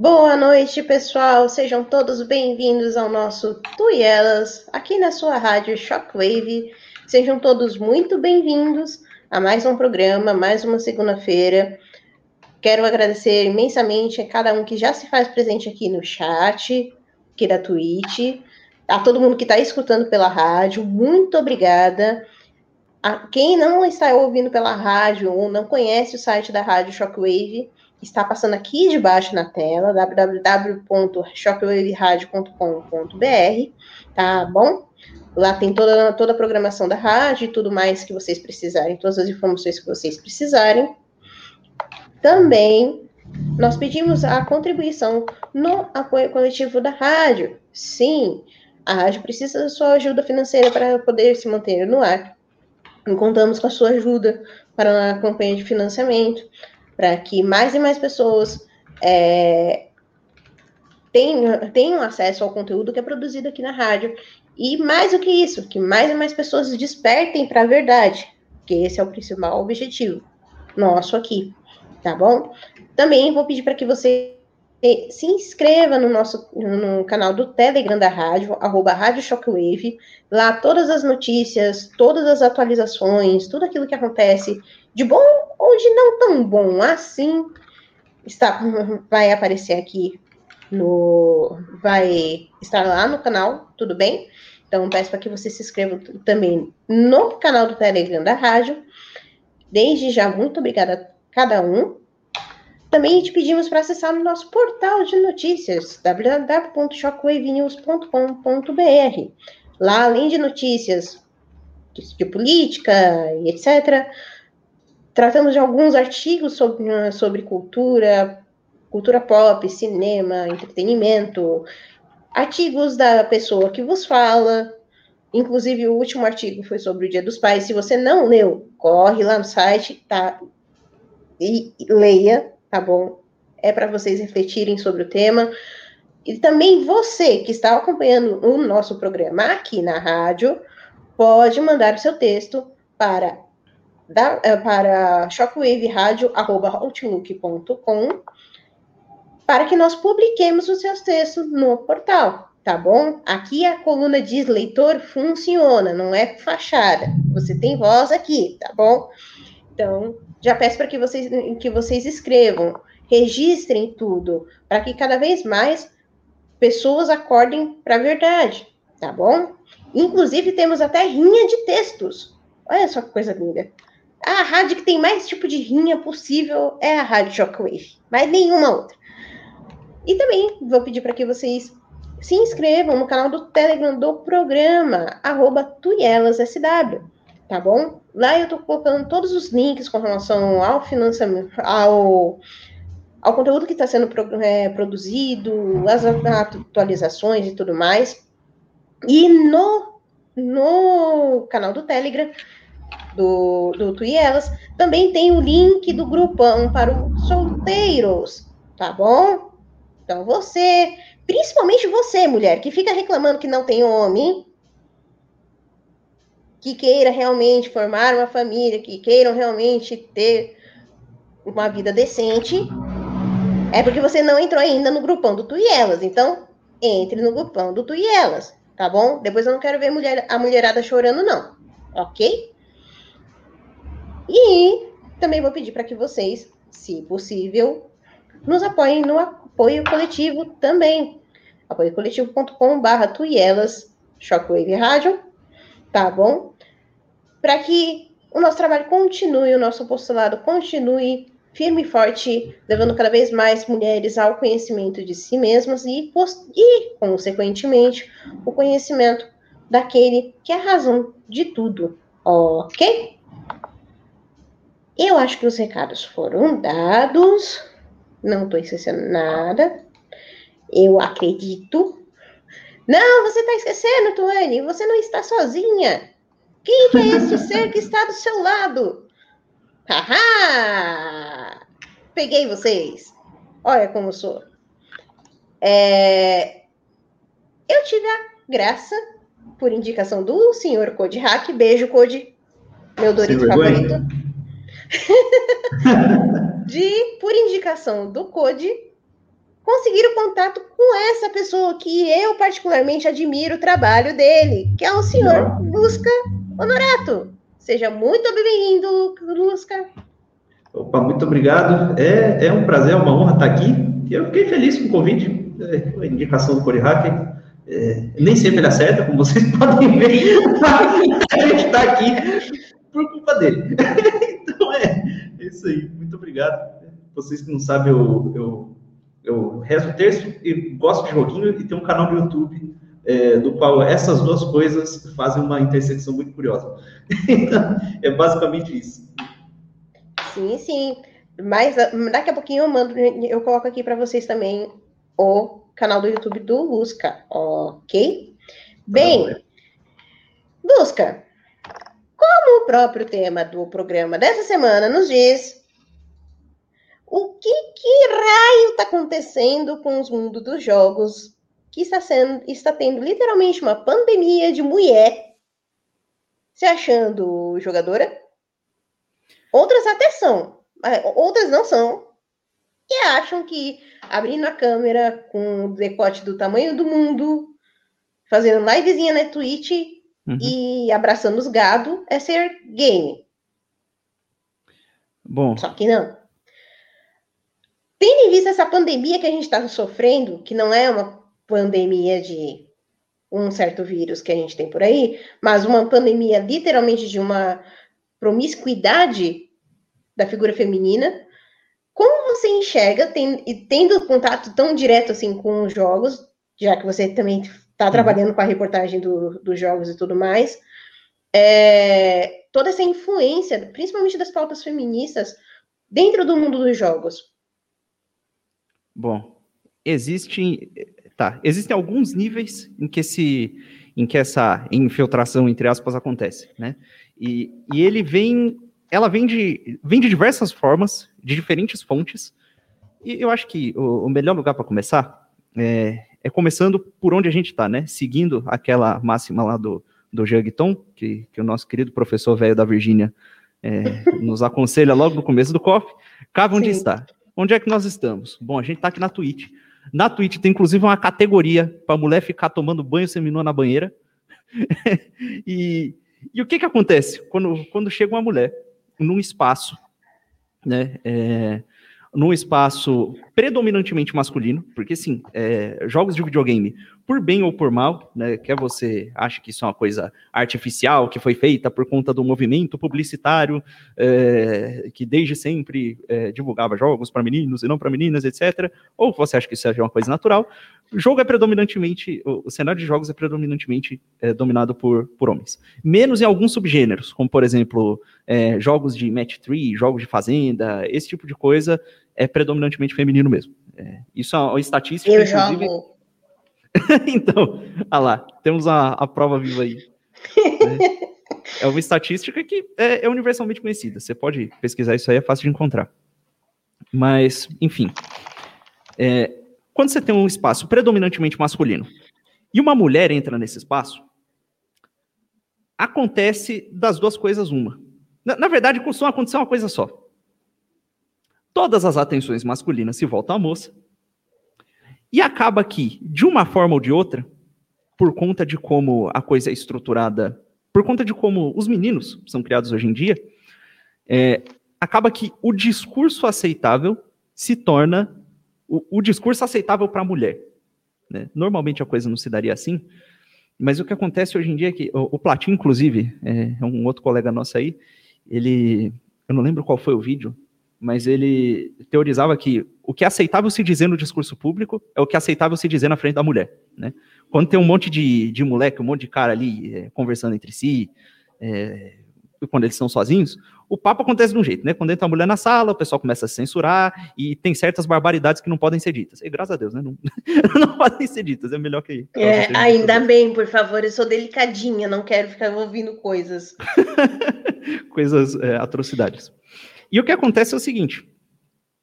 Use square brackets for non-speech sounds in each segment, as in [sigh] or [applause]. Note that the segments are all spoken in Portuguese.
Boa noite, pessoal. Sejam todos bem-vindos ao nosso Tuielas, aqui na sua rádio Shockwave. Sejam todos muito bem-vindos a mais um programa, mais uma segunda-feira. Quero agradecer imensamente a cada um que já se faz presente aqui no chat, aqui da Twitch, a todo mundo que está escutando pela rádio. Muito obrigada. A quem não está ouvindo pela rádio ou não conhece o site da rádio Shockwave, está passando aqui de baixo na tela, www.shockwaveradio.com.br, tá bom? Lá tem toda, toda a programação da rádio e tudo mais que vocês precisarem, todas as informações que vocês precisarem. Também nós pedimos a contribuição no apoio coletivo da rádio. Sim, a rádio precisa da sua ajuda financeira para poder se manter no ar. Contamos com a sua ajuda para a campanha de financiamento para que mais e mais pessoas é, tenham, tenham acesso ao conteúdo que é produzido aqui na rádio. E mais do que isso, que mais e mais pessoas despertem para a verdade, que esse é o principal objetivo nosso aqui, tá bom? Também vou pedir para que você se inscreva no nosso no canal do Telegram da rádio, arroba Rádio Shockwave. Lá todas as notícias, todas as atualizações, tudo aquilo que acontece de bom ou de não tão bom assim, está, vai aparecer aqui no. Vai estar lá no canal, tudo bem? Então, peço para que você se inscreva também no canal do Telegram da rádio. Desde já, muito obrigada a cada um. Também te pedimos para acessar o nosso portal de notícias, www.shockwavenews.com.br. Lá, além de notícias de, política e etc., Tratamos de alguns artigos sobre, sobre cultura, cultura pop, cinema, entretenimento, artigos da pessoa que vos fala. Inclusive, o último artigo foi sobre o Dia dos Pais. Se você não leu, corre lá no site, tá? E leia, tá bom? É para vocês refletirem sobre o tema. E também você que está acompanhando o nosso programa aqui na rádio, pode mandar o seu texto para da, eh, para shockwaveradio.outlook.com para que nós publiquemos os seus textos no portal, tá bom? Aqui a coluna diz leitor funciona, não é fachada. Você tem voz aqui, tá bom? Então, já peço para que vocês, que vocês escrevam, registrem tudo, para que cada vez mais pessoas acordem para a verdade, tá bom? Inclusive, temos até rinha de textos. Olha só que coisa linda. A rádio que tem mais tipo de rinha possível é a Rádio Shockwave, mas nenhuma outra. E também vou pedir para que vocês se inscrevam no canal do Telegram do programa, arroba TuielasSW, tá bom? Lá eu tô colocando todos os links com relação ao financiamento, ao, ao conteúdo que está sendo pro, é, produzido, as atualizações e tudo mais. E no, no canal do Telegram do, do Tuielas, também tem o link do grupão para os solteiros, tá bom? Então você, principalmente você, mulher, que fica reclamando que não tem homem, que queira realmente formar uma família, que queiram realmente ter uma vida decente, é porque você não entrou ainda no grupão do Tuielas. Então, entre no grupão do Tuielas, tá bom? Depois eu não quero ver mulher, a mulherada chorando, não. Ok? E também vou pedir para que vocês, se possível, nos apoiem no apoio coletivo também. apoiocoletivo.com.br Tuielas Shockwave Rádio, tá bom? Para que o nosso trabalho continue, o nosso postulado continue firme e forte, levando cada vez mais mulheres ao conhecimento de si mesmas e, e consequentemente, o conhecimento daquele que é a razão de tudo, ok? Eu acho que os recados foram dados. Não estou esquecendo nada. Eu acredito. Não, você está esquecendo, Tuane. Você não está sozinha. Quem é esse [laughs] ser que está do seu lado? Haha! Peguei vocês. Olha como sou. É... Eu tive a graça, por indicação do senhor Code Hack. Beijo, Code. Meu Dorito favorito [laughs] de, por indicação do Code, conseguiram contato com essa pessoa que eu particularmente admiro o trabalho dele, que é o senhor Lusca Honorato. Seja muito bem-vindo, Lusca. Opa, muito obrigado. É, é um prazer, é uma honra estar aqui. Eu fiquei feliz com o convite, é, a indicação do Cori Hacker. É, nem sempre ele acerta, como vocês [laughs] podem ver. [laughs] a gente está aqui por culpa dele. Isso aí. Muito obrigado. Vocês que não sabem, eu, eu, eu rezo o texto e gosto de joguinho e tenho um canal no YouTube é, do qual essas duas coisas fazem uma intersecção muito curiosa. [laughs] é basicamente isso. Sim, sim. Mas ah, daqui a pouquinho eu mando, eu coloco aqui para vocês também o canal do YouTube do Lusca, ok? Bem, Lusca, como o próprio tema do programa dessa semana nos diz, o que, que raio está acontecendo com os mundos dos jogos que está, sendo, está tendo literalmente uma pandemia de mulher se achando jogadora? Outras até são, outras não são, e acham que abrindo a câmera com o decote do tamanho do mundo, fazendo livezinha na Twitch uhum. e abraçando os gado é ser game. Bom. Só que não. Tendo em vista essa pandemia que a gente está sofrendo, que não é uma pandemia de um certo vírus que a gente tem por aí, mas uma pandemia literalmente de uma promiscuidade da figura feminina. Como você enxerga, tem, tendo contato tão direto assim com os jogos, já que você também está uhum. trabalhando com a reportagem do, dos jogos e tudo mais, é, toda essa influência, principalmente das pautas feministas, dentro do mundo dos jogos? Bom, existe, tá, existem alguns níveis em que esse, em que essa infiltração entre aspas acontece, né? E, e ele vem ela vem de, vem de diversas formas, de diferentes fontes, e eu acho que o, o melhor lugar para começar é, é, começando por onde a gente está, né? Seguindo aquela máxima lá do, do Jugton, que, que o nosso querido professor velho da Virgínia é, [laughs] nos aconselha logo no começo do COF. Cabe onde Sim. está. Onde é que nós estamos? Bom, a gente está aqui na Twitch. Na Twitch tem inclusive uma categoria para mulher ficar tomando banho seminua na banheira. [laughs] e, e o que que acontece quando, quando chega uma mulher? num espaço, né, é, num espaço predominantemente masculino, porque sim, é, jogos de videogame, por bem ou por mal, né, quer você acha que isso é uma coisa artificial, que foi feita por conta do movimento publicitário, é, que desde sempre é, divulgava jogos para meninos e não para meninas, etc., ou você acha que isso é uma coisa natural, o jogo é predominantemente, o, cenário de jogos é predominantemente é, dominado por, por homens. Menos em alguns subgêneros, como por exemplo, é, jogos de match 3, jogos de fazenda, esse tipo de coisa é predominantemente feminino mesmo. É, isso é uma estatística. Eu inclusive... jogo. [laughs] então, olha lá, temos a, a prova viva aí. Né? É uma estatística que é, é, universalmente conhecida. Você pode pesquisar isso aí, é fácil de encontrar. Mas, enfim. É, quando você tem um espaço predominantemente masculino e uma mulher entra nesse espaço, acontece das duas coisas uma. Na, na verdade, costuma acontecer uma coisa só. Todas as atenções masculinas se voltam à moça. E acaba que, de uma forma ou de outra, por conta de como a coisa é estruturada, por conta de como os meninos são criados hoje em dia, é, acaba que o discurso aceitável se torna o, o discurso aceitável para a mulher. Né? Normalmente a coisa não se daria assim, mas o que acontece hoje em dia é que o, o inclusive, é, é um outro colega nosso aí, ele, eu não lembro qual foi o vídeo, mas ele teorizava que o que é aceitável se dizer no discurso público é o que é aceitável se dizer na frente da mulher, né? Quando tem um monte de, de moleque, um monte de cara ali é, conversando entre si, é, quando eles estão sozinhos, o papo acontece de um jeito, né? Quando entra a mulher na sala, o pessoal começa a se censurar e tem certas barbaridades que não podem ser ditas. E graças a Deus, né? Não, [laughs] não podem ser ditas, é melhor que. É, ainda bem, por favor, eu sou delicadinha, não quero ficar ouvindo coisas. [laughs] coisas, é, atrocidades. E o que acontece é o seguinte: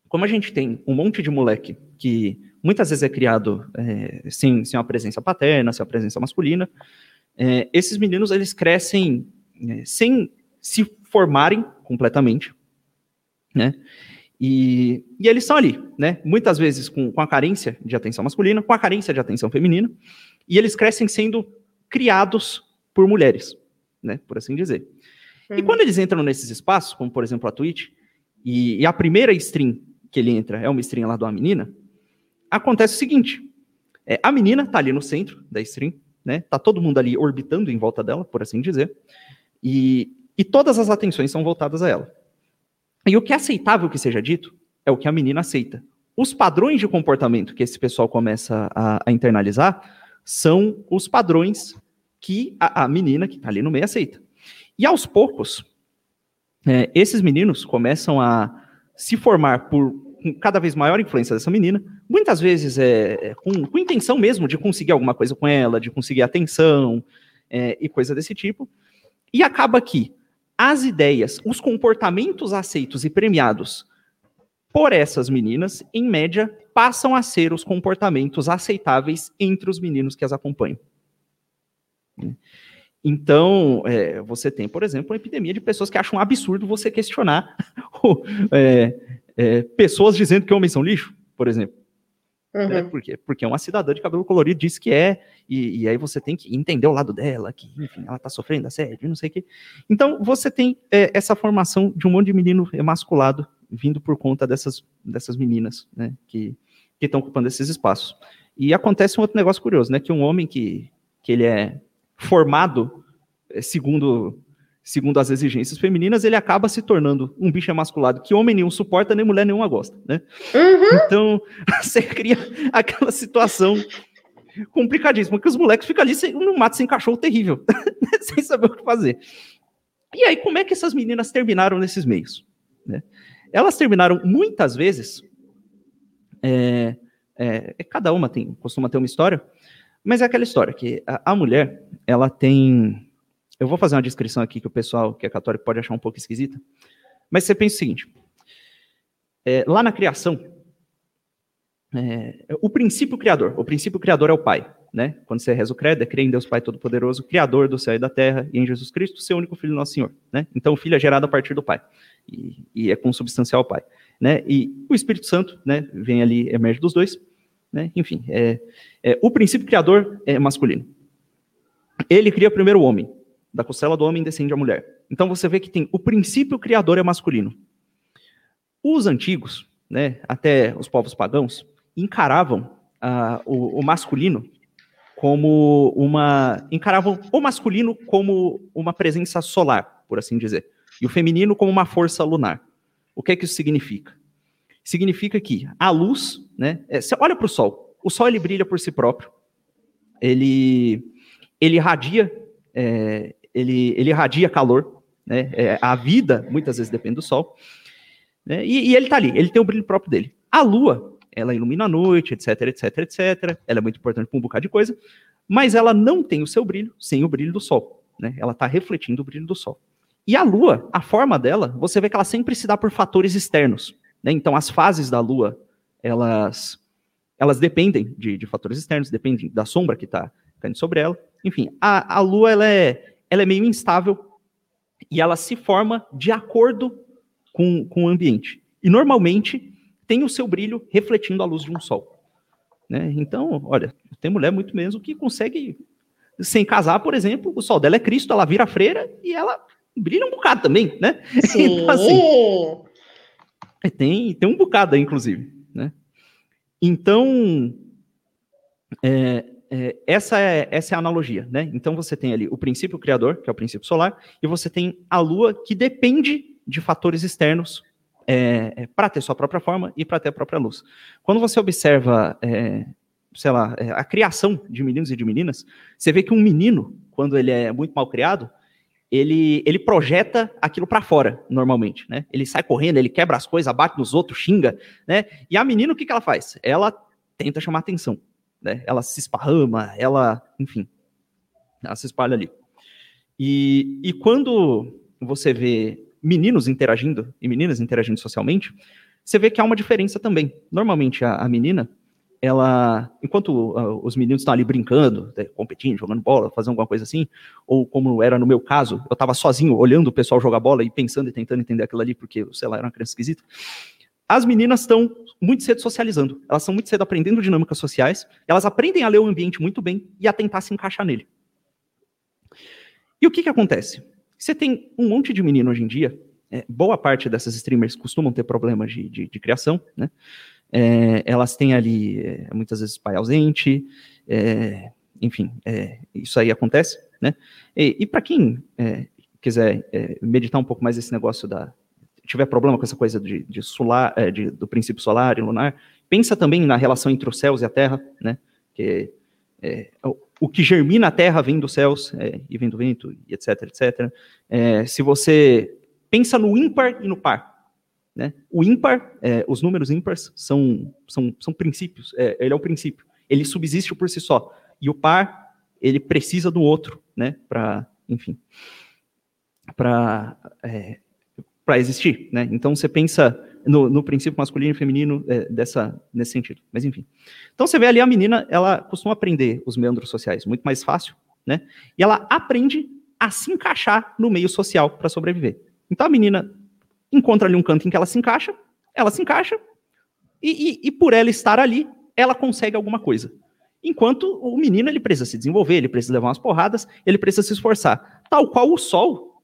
como a gente tem um monte de moleque que muitas vezes é criado é, sem, sem uma presença paterna, sem uma presença masculina, é, esses meninos eles crescem é, sem se formarem completamente, né? E, e eles são ali, né? Muitas vezes com, com a carência de atenção masculina, com a carência de atenção feminina, e eles crescem sendo criados por mulheres, né? Por assim dizer. Uhum. E quando eles entram nesses espaços, como por exemplo a Twitch, e, e, a primeira stream que ele entra é uma stream lá de uma menina, acontece o seguinte: é, a menina tá ali no centro da stream, né? Tá todo mundo ali orbitando em volta dela, por assim dizer, e, e todas as atenções são voltadas a ela. E o que é aceitável que seja dito é o que a menina aceita. Os padrões de comportamento que esse pessoal começa a, a internalizar são os padrões que a, a menina que está ali no meio aceita. E aos poucos, é, esses meninos começam a se formar por cada vez maior influência dessa menina, muitas vezes é, é com, com, intenção mesmo de conseguir alguma coisa com ela, de conseguir atenção é, e coisa desse tipo. E acaba que as ideias, os comportamentos aceitos e premiados por essas meninas, em média, passam a ser os comportamentos aceitáveis entre os meninos que as acompanham. Então, é, você tem, por exemplo, uma epidemia de pessoas que acham um absurdo você questionar [laughs] é, é, pessoas dizendo que homens são lixo, por exemplo. Uhum. É, por quê? Porque uma cidadã de cabelo colorido diz que é, e, e, aí você tem que entender o lado dela, que, enfim, ela tá sofrendo assédio, não sei o quê. Então, você tem é, essa formação de um monte de menino emasculado vindo por conta dessas, dessas meninas, né, que estão ocupando esses espaços. E acontece um outro negócio curioso, né, que um homem que, que ele é formado é, segundo segundo as exigências femininas, ele acaba se tornando um bicho emasculado que homem nenhum suporta, nem mulher nenhuma gosta, né? Uhum. Então, [laughs] você cria aquela situação complicadíssima, que os moleques ficam ali sem, no mato sem cachorro terrível, [laughs] sem saber o que fazer. E aí, como é que essas meninas terminaram nesses meios? Né? Elas terminaram muitas vezes, é, é, cada uma tem, costuma ter uma história, mas é aquela história que a, a mulher, ela tem eu vou fazer uma descrição aqui que o pessoal que é católico pode achar um pouco esquisita. Mas você pensa o seguinte: é, lá na criação, é, o princípio criador, o princípio criador é o Pai, né? Quando você reza o credo, é crer em Deus Pai Todo-Poderoso, Criador do céu e da terra, e em Jesus Cristo, seu único Filho, nosso Senhor, né? Então o Filho é gerado a partir do Pai e, e é consubstancial ao Pai, né? E o Espírito Santo, né? Vem ali, emerge dos dois, né? Enfim, é, é, o princípio criador é masculino. Ele cria primeiro o homem, da costela do homem descende a mulher. Então você vê que tem o princípio criador é masculino. Os antigos, né, até os povos pagãos, encaravam uh, o, o, masculino como uma. encaravam o masculino como uma presença solar, por assim dizer, e o feminino como uma força lunar. O que é que isso significa? Significa que a luz, né? É, você olha para o sol. O sol ele brilha por si próprio. Ele ele irradia é, ele, ele irradia calor, né? É, a vida muitas vezes depende do sol, né? e, e, ele está ali, ele tem o brilho próprio dele. A lua, ela ilumina a noite, etc, etc, etc. Ela é muito importante para um bocado de coisa, mas ela não tem o seu brilho sem o brilho do sol, né? Ela está refletindo o brilho do sol. E a lua, a forma dela, você vê que ela sempre se dá por fatores externos, né? Então as fases da lua, elas elas dependem de, de fatores externos, dependem da sombra que está caindo sobre ela. Enfim, a, a lua ela é ela é meio instável e ela se forma de acordo com, com o ambiente. E normalmente tem o seu brilho refletindo a luz de um sol. Né? Então, olha, tem mulher muito mesmo que consegue, sem casar, por exemplo, o sol dela é Cristo, ela vira freira e ela brilha um bocado também, né? Sim. [laughs] então, assim, tem, tem um bocado aí, inclusive. Né? Então, é, é, essa, é, essa é a analogia, né? Então você tem ali o princípio criador, que é o princípio solar, e você tem a Lua, que depende de fatores externos é, é para ter sua própria forma e para ter a própria luz. Quando você observa, é, sei lá, é, a criação de meninos e de meninas, você vê que um menino, quando ele é muito mal criado, ele, ele projeta aquilo para fora, normalmente, né? Ele sai correndo, ele quebra as coisas, bate nos outros, xinga, né? E a menina, o que, que ela faz? Ela tenta chamar atenção né? Ela se esparrama, ela, enfim, ela se espalha ali. E, e quando você vê meninos interagindo e meninas interagindo socialmente, você vê que há uma diferença também. Normalmente a, a menina, ela, enquanto uh, os meninos estão ali brincando, né, competindo, jogando bola, fazendo alguma coisa assim, ou como era no meu caso, eu estava sozinho olhando o pessoal jogar bola e pensando e tentando entender aquilo ali, porque, sei lá, era uma criança esquisita. as meninas estão muito cedo socializando, elas estão muito cedo aprendendo dinâmicas sociais, elas aprendem a ler o ambiente muito bem e a tentar se encaixar nele. E o que, que acontece? Você tem um monte de menino hoje em dia, é, boa parte dessas streamers costumam ter problemas de, de, de criação, né? É, elas têm ali, é, muitas vezes, pai ausente, é, enfim, é, isso aí acontece, né? E, e para quem é, quiser meditar um pouco mais esse negócio da, tiver problema com essa coisa de, de solar, é, de, do princípio solar e lunar, pensa também na relação entre os céus e a Terra, né? Que é, o, que germina a Terra vem dos céus é, e vem do vento, e etc, etc. É, se você pensa no ímpar e no par, né? O ímpar, é, os números ímpares são, são, são princípios, é, ele é o princípio, ele subsiste por si só. E o par, ele precisa do outro, né? Para, enfim, para para existir, né? Então você pensa no, no princípio masculino e feminino é, dessa, nesse sentido. Mas enfim. Então você vê ali a menina, ela costuma aprender os meandros sociais muito mais fácil, né? E ela aprende a se encaixar no meio social para sobreviver. Então a menina encontra ali um canto em que ela se encaixa, ela se encaixa, e, e, e por ela estar ali, ela consegue alguma coisa. Enquanto o menino ele precisa se desenvolver, ele precisa levar umas porradas, ele precisa se esforçar. Tal qual o sol,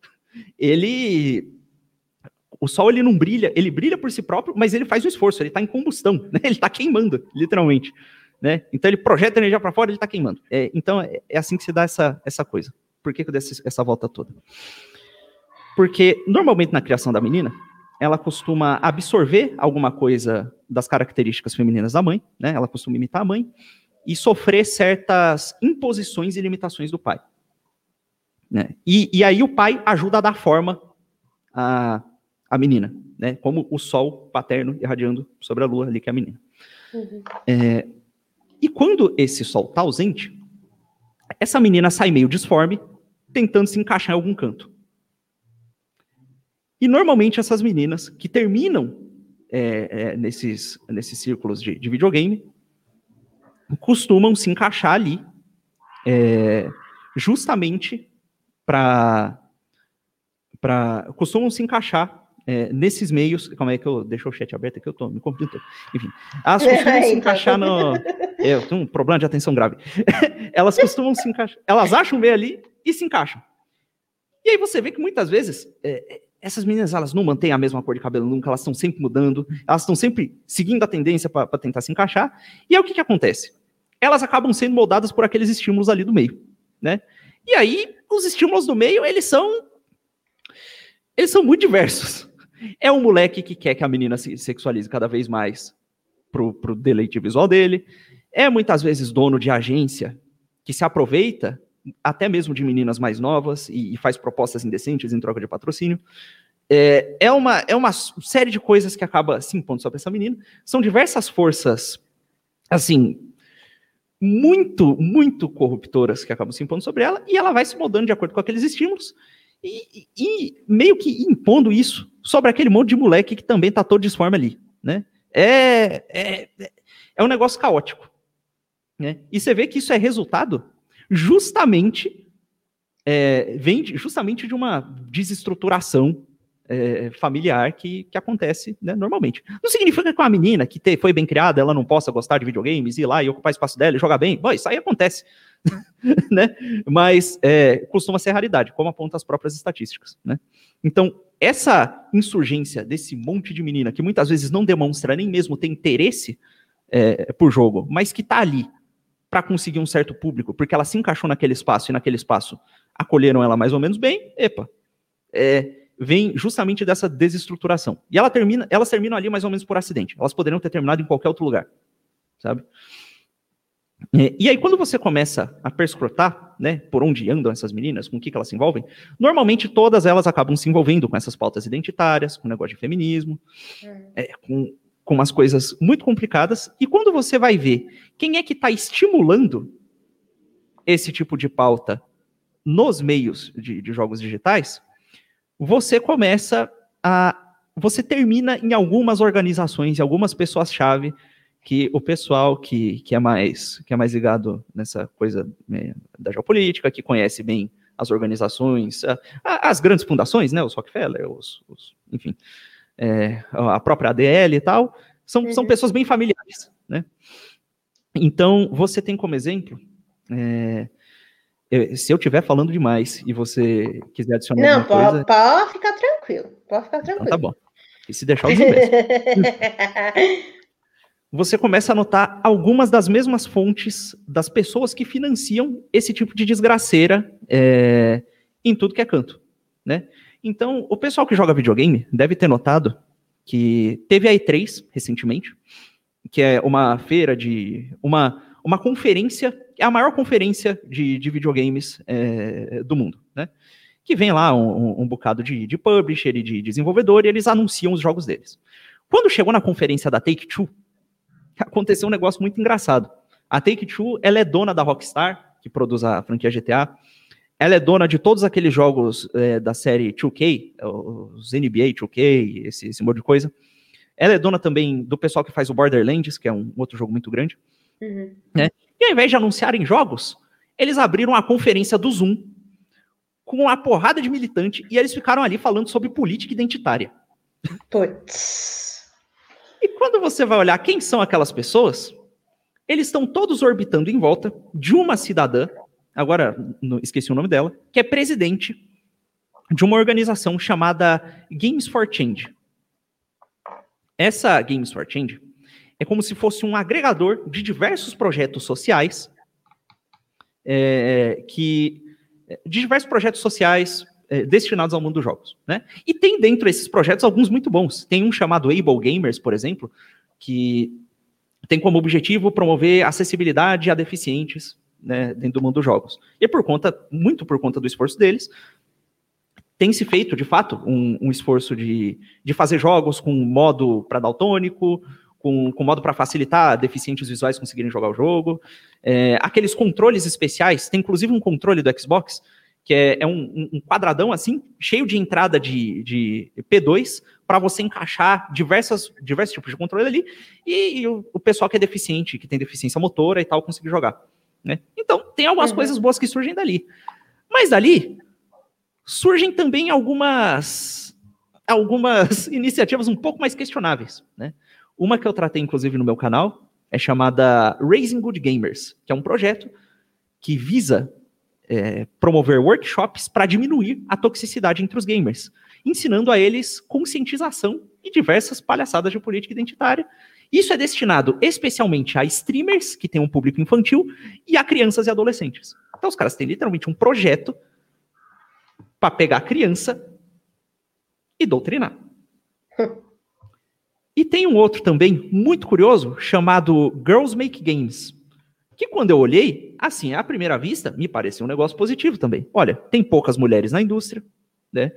ele o sol ele não brilha, ele brilha por si próprio, mas ele faz um esforço, ele está em combustão, [laughs] né? ele está queimando, literalmente. Né? Então ele projeta energia para fora, ele está queimando. É, então é, é, assim que se dá essa, essa coisa. Por que, que eu dei essa volta toda? Porque normalmente na criação da menina, ela costuma absorver alguma coisa das características femininas da mãe, né? ela costuma imitar a mãe, e sofrer certas imposições e limitações do pai. Né? E, e aí o pai ajuda a dar forma a, a menina, né? Como o sol paterno irradiando sobre a lua ali, que é a menina. Uhum. É, e quando esse sol está ausente, essa menina sai meio disforme, tentando se encaixar em algum canto. E normalmente essas meninas que terminam é, é, nesses, nesses círculos de, de, videogame costumam se encaixar ali é, justamente para. Costumam se encaixar é, nesses meios, calma aí que eu deixo o chat aberto aqui, eu tô me confundindo. Enfim, elas [laughs] costumam se encaixar no. É, eu tenho um problema de atenção grave. [laughs] elas costumam se encaixar, elas acham meio ali e se encaixam. E aí você vê que muitas vezes é, essas meninas elas não mantêm a mesma cor de cabelo nunca, elas estão sempre mudando, elas estão sempre seguindo a tendência para tentar se encaixar. E aí o que, que acontece? Elas acabam sendo moldadas por aqueles estímulos ali do meio, né? E aí os estímulos do meio eles são eles são muito diversos. É um moleque que quer que a menina se sexualize cada vez mais pro, pro deleite visual dele. É muitas vezes dono de agência que se aproveita até mesmo de meninas mais novas e, e faz propostas indecentes em troca de patrocínio. É, é, uma, é uma série de coisas que acaba se impondo sobre essa menina. São diversas forças, assim, muito, muito corruptoras que acabam se impondo sobre ela, e ela vai se moldando de acordo com aqueles estímulos, e, e, meio que impondo isso sobre aquele monte de moleque que também tá todo disforme ali, né? É, é, é um negócio caótico, né? E você vê que isso é resultado justamente é, vem de, justamente de uma desestruturação é, familiar que, que acontece né, normalmente. Não significa que uma menina que te, foi bem criada, ela não possa gostar de videogames, ir lá e ocupar espaço dela e jogar bem. Bom, isso aí acontece. [laughs] né? Mas é, costuma ser raridade, como apontam as próprias estatísticas. Né? Então, essa insurgência desse monte de menina que muitas vezes não demonstra nem mesmo ter interesse é, por jogo, mas que está ali para conseguir um certo público, porque ela se encaixou naquele espaço e naquele espaço acolheram ela mais ou menos bem, epa, é, vem justamente dessa desestruturação. E ela termina, elas terminam ali mais ou menos por acidente. Elas poderiam ter terminado em qualquer outro lugar, sabe? É, e aí, quando você começa a perscrutar, né, por onde andam essas meninas, com o que, que elas se envolvem, normalmente todas elas acabam se envolvendo com essas pautas identitárias, com o negócio de feminismo, hum. é, com, com umas coisas muito complicadas. E quando você vai ver quem é que está estimulando esse tipo de pauta nos meios de, de jogos digitais, você começa a. Você termina em algumas organizações, em algumas pessoas-chave que o pessoal que, que, é mais, que é mais ligado nessa coisa né, da geopolítica, que conhece bem as organizações, as grandes fundações, né, os Rockefeller, os, os enfim, é, a própria ADL e tal, são, uhum. são pessoas bem familiares, né? Então, você tem como exemplo, é, se eu estiver falando demais e você quiser adicionar Não, alguma pode, coisa... pode ficar tranquilo, pode ficar tranquilo. Então, tá bom. E se deixar, eu [laughs] você começa a notar algumas das mesmas fontes das pessoas que financiam esse tipo de desgraceira é, em tudo que é canto, né? Então, o pessoal que joga videogame deve ter notado que teve a E3 recentemente, que é uma feira de. uma, uma conferência, é a maior conferência de, de videogames é, do mundo, né? Que vem lá um, um bocado de, de publisher e de desenvolvedor e eles anunciam os jogos deles. Quando chegou na conferência da Take-Two, aconteceu um negócio muito engraçado. A Take-Two, ela é dona da Rockstar, que produz a franquia GTA, ela é dona de todos aqueles jogos é, da série 2K, os NBA 2K, esse, esse monte de coisa. Ela é dona também do pessoal que faz o Borderlands, que é um outro jogo muito grande. Uhum. Né? E ao invés de anunciarem jogos, eles abriram a conferência do Zoom com uma porrada de militante e eles ficaram ali falando sobre política identitária. Putz. E quando você vai olhar quem são aquelas pessoas, eles estão todos orbitando em volta de uma cidadã agora no, esqueci o nome dela, que é presidente de uma organização chamada Games for Change. Essa Games for Change é como se fosse um agregador de diversos projetos sociais é, que de diversos projetos sociais é, destinados ao mundo dos jogos, né? E tem dentro desses projetos alguns muito bons. Tem um chamado Able Gamers, por exemplo, que tem como objetivo promover acessibilidade a deficientes né, dentro do mundo dos jogos. E é por conta, muito por conta do esforço deles, tem se feito, de fato, um, um esforço de, de fazer jogos com modo para daltônico, com, com modo para facilitar deficientes visuais conseguirem jogar o jogo. É, aqueles controles especiais, tem inclusive um controle do Xbox, que é, é um, um, quadradão assim, cheio de entrada de, de P2, para você encaixar diversas, diversos tipos de controle ali, e, e o, o, pessoal que é deficiente, que tem deficiência motora e tal, conseguir jogar. Né? Então, tem algumas uhum. coisas boas que surgem dali. Mas dali surgem também algumas, algumas [laughs] iniciativas um pouco mais questionáveis. Né? Uma que eu tratei, inclusive, no meu canal é chamada Raising Good Gamers, que é um projeto que visa é, promover workshops para diminuir a toxicidade entre os gamers, ensinando a eles conscientização e diversas palhaçadas de política identitária isso é destinado especialmente a streamers, que tem um público infantil, e a crianças e adolescentes. Então os caras têm literalmente um projeto para pegar a criança e doutrinar. [laughs] e tem um outro também, muito curioso, chamado Girls Make Games. Que quando eu olhei, assim, à primeira vista, me pareceu um negócio positivo também. Olha, tem poucas mulheres na indústria, né?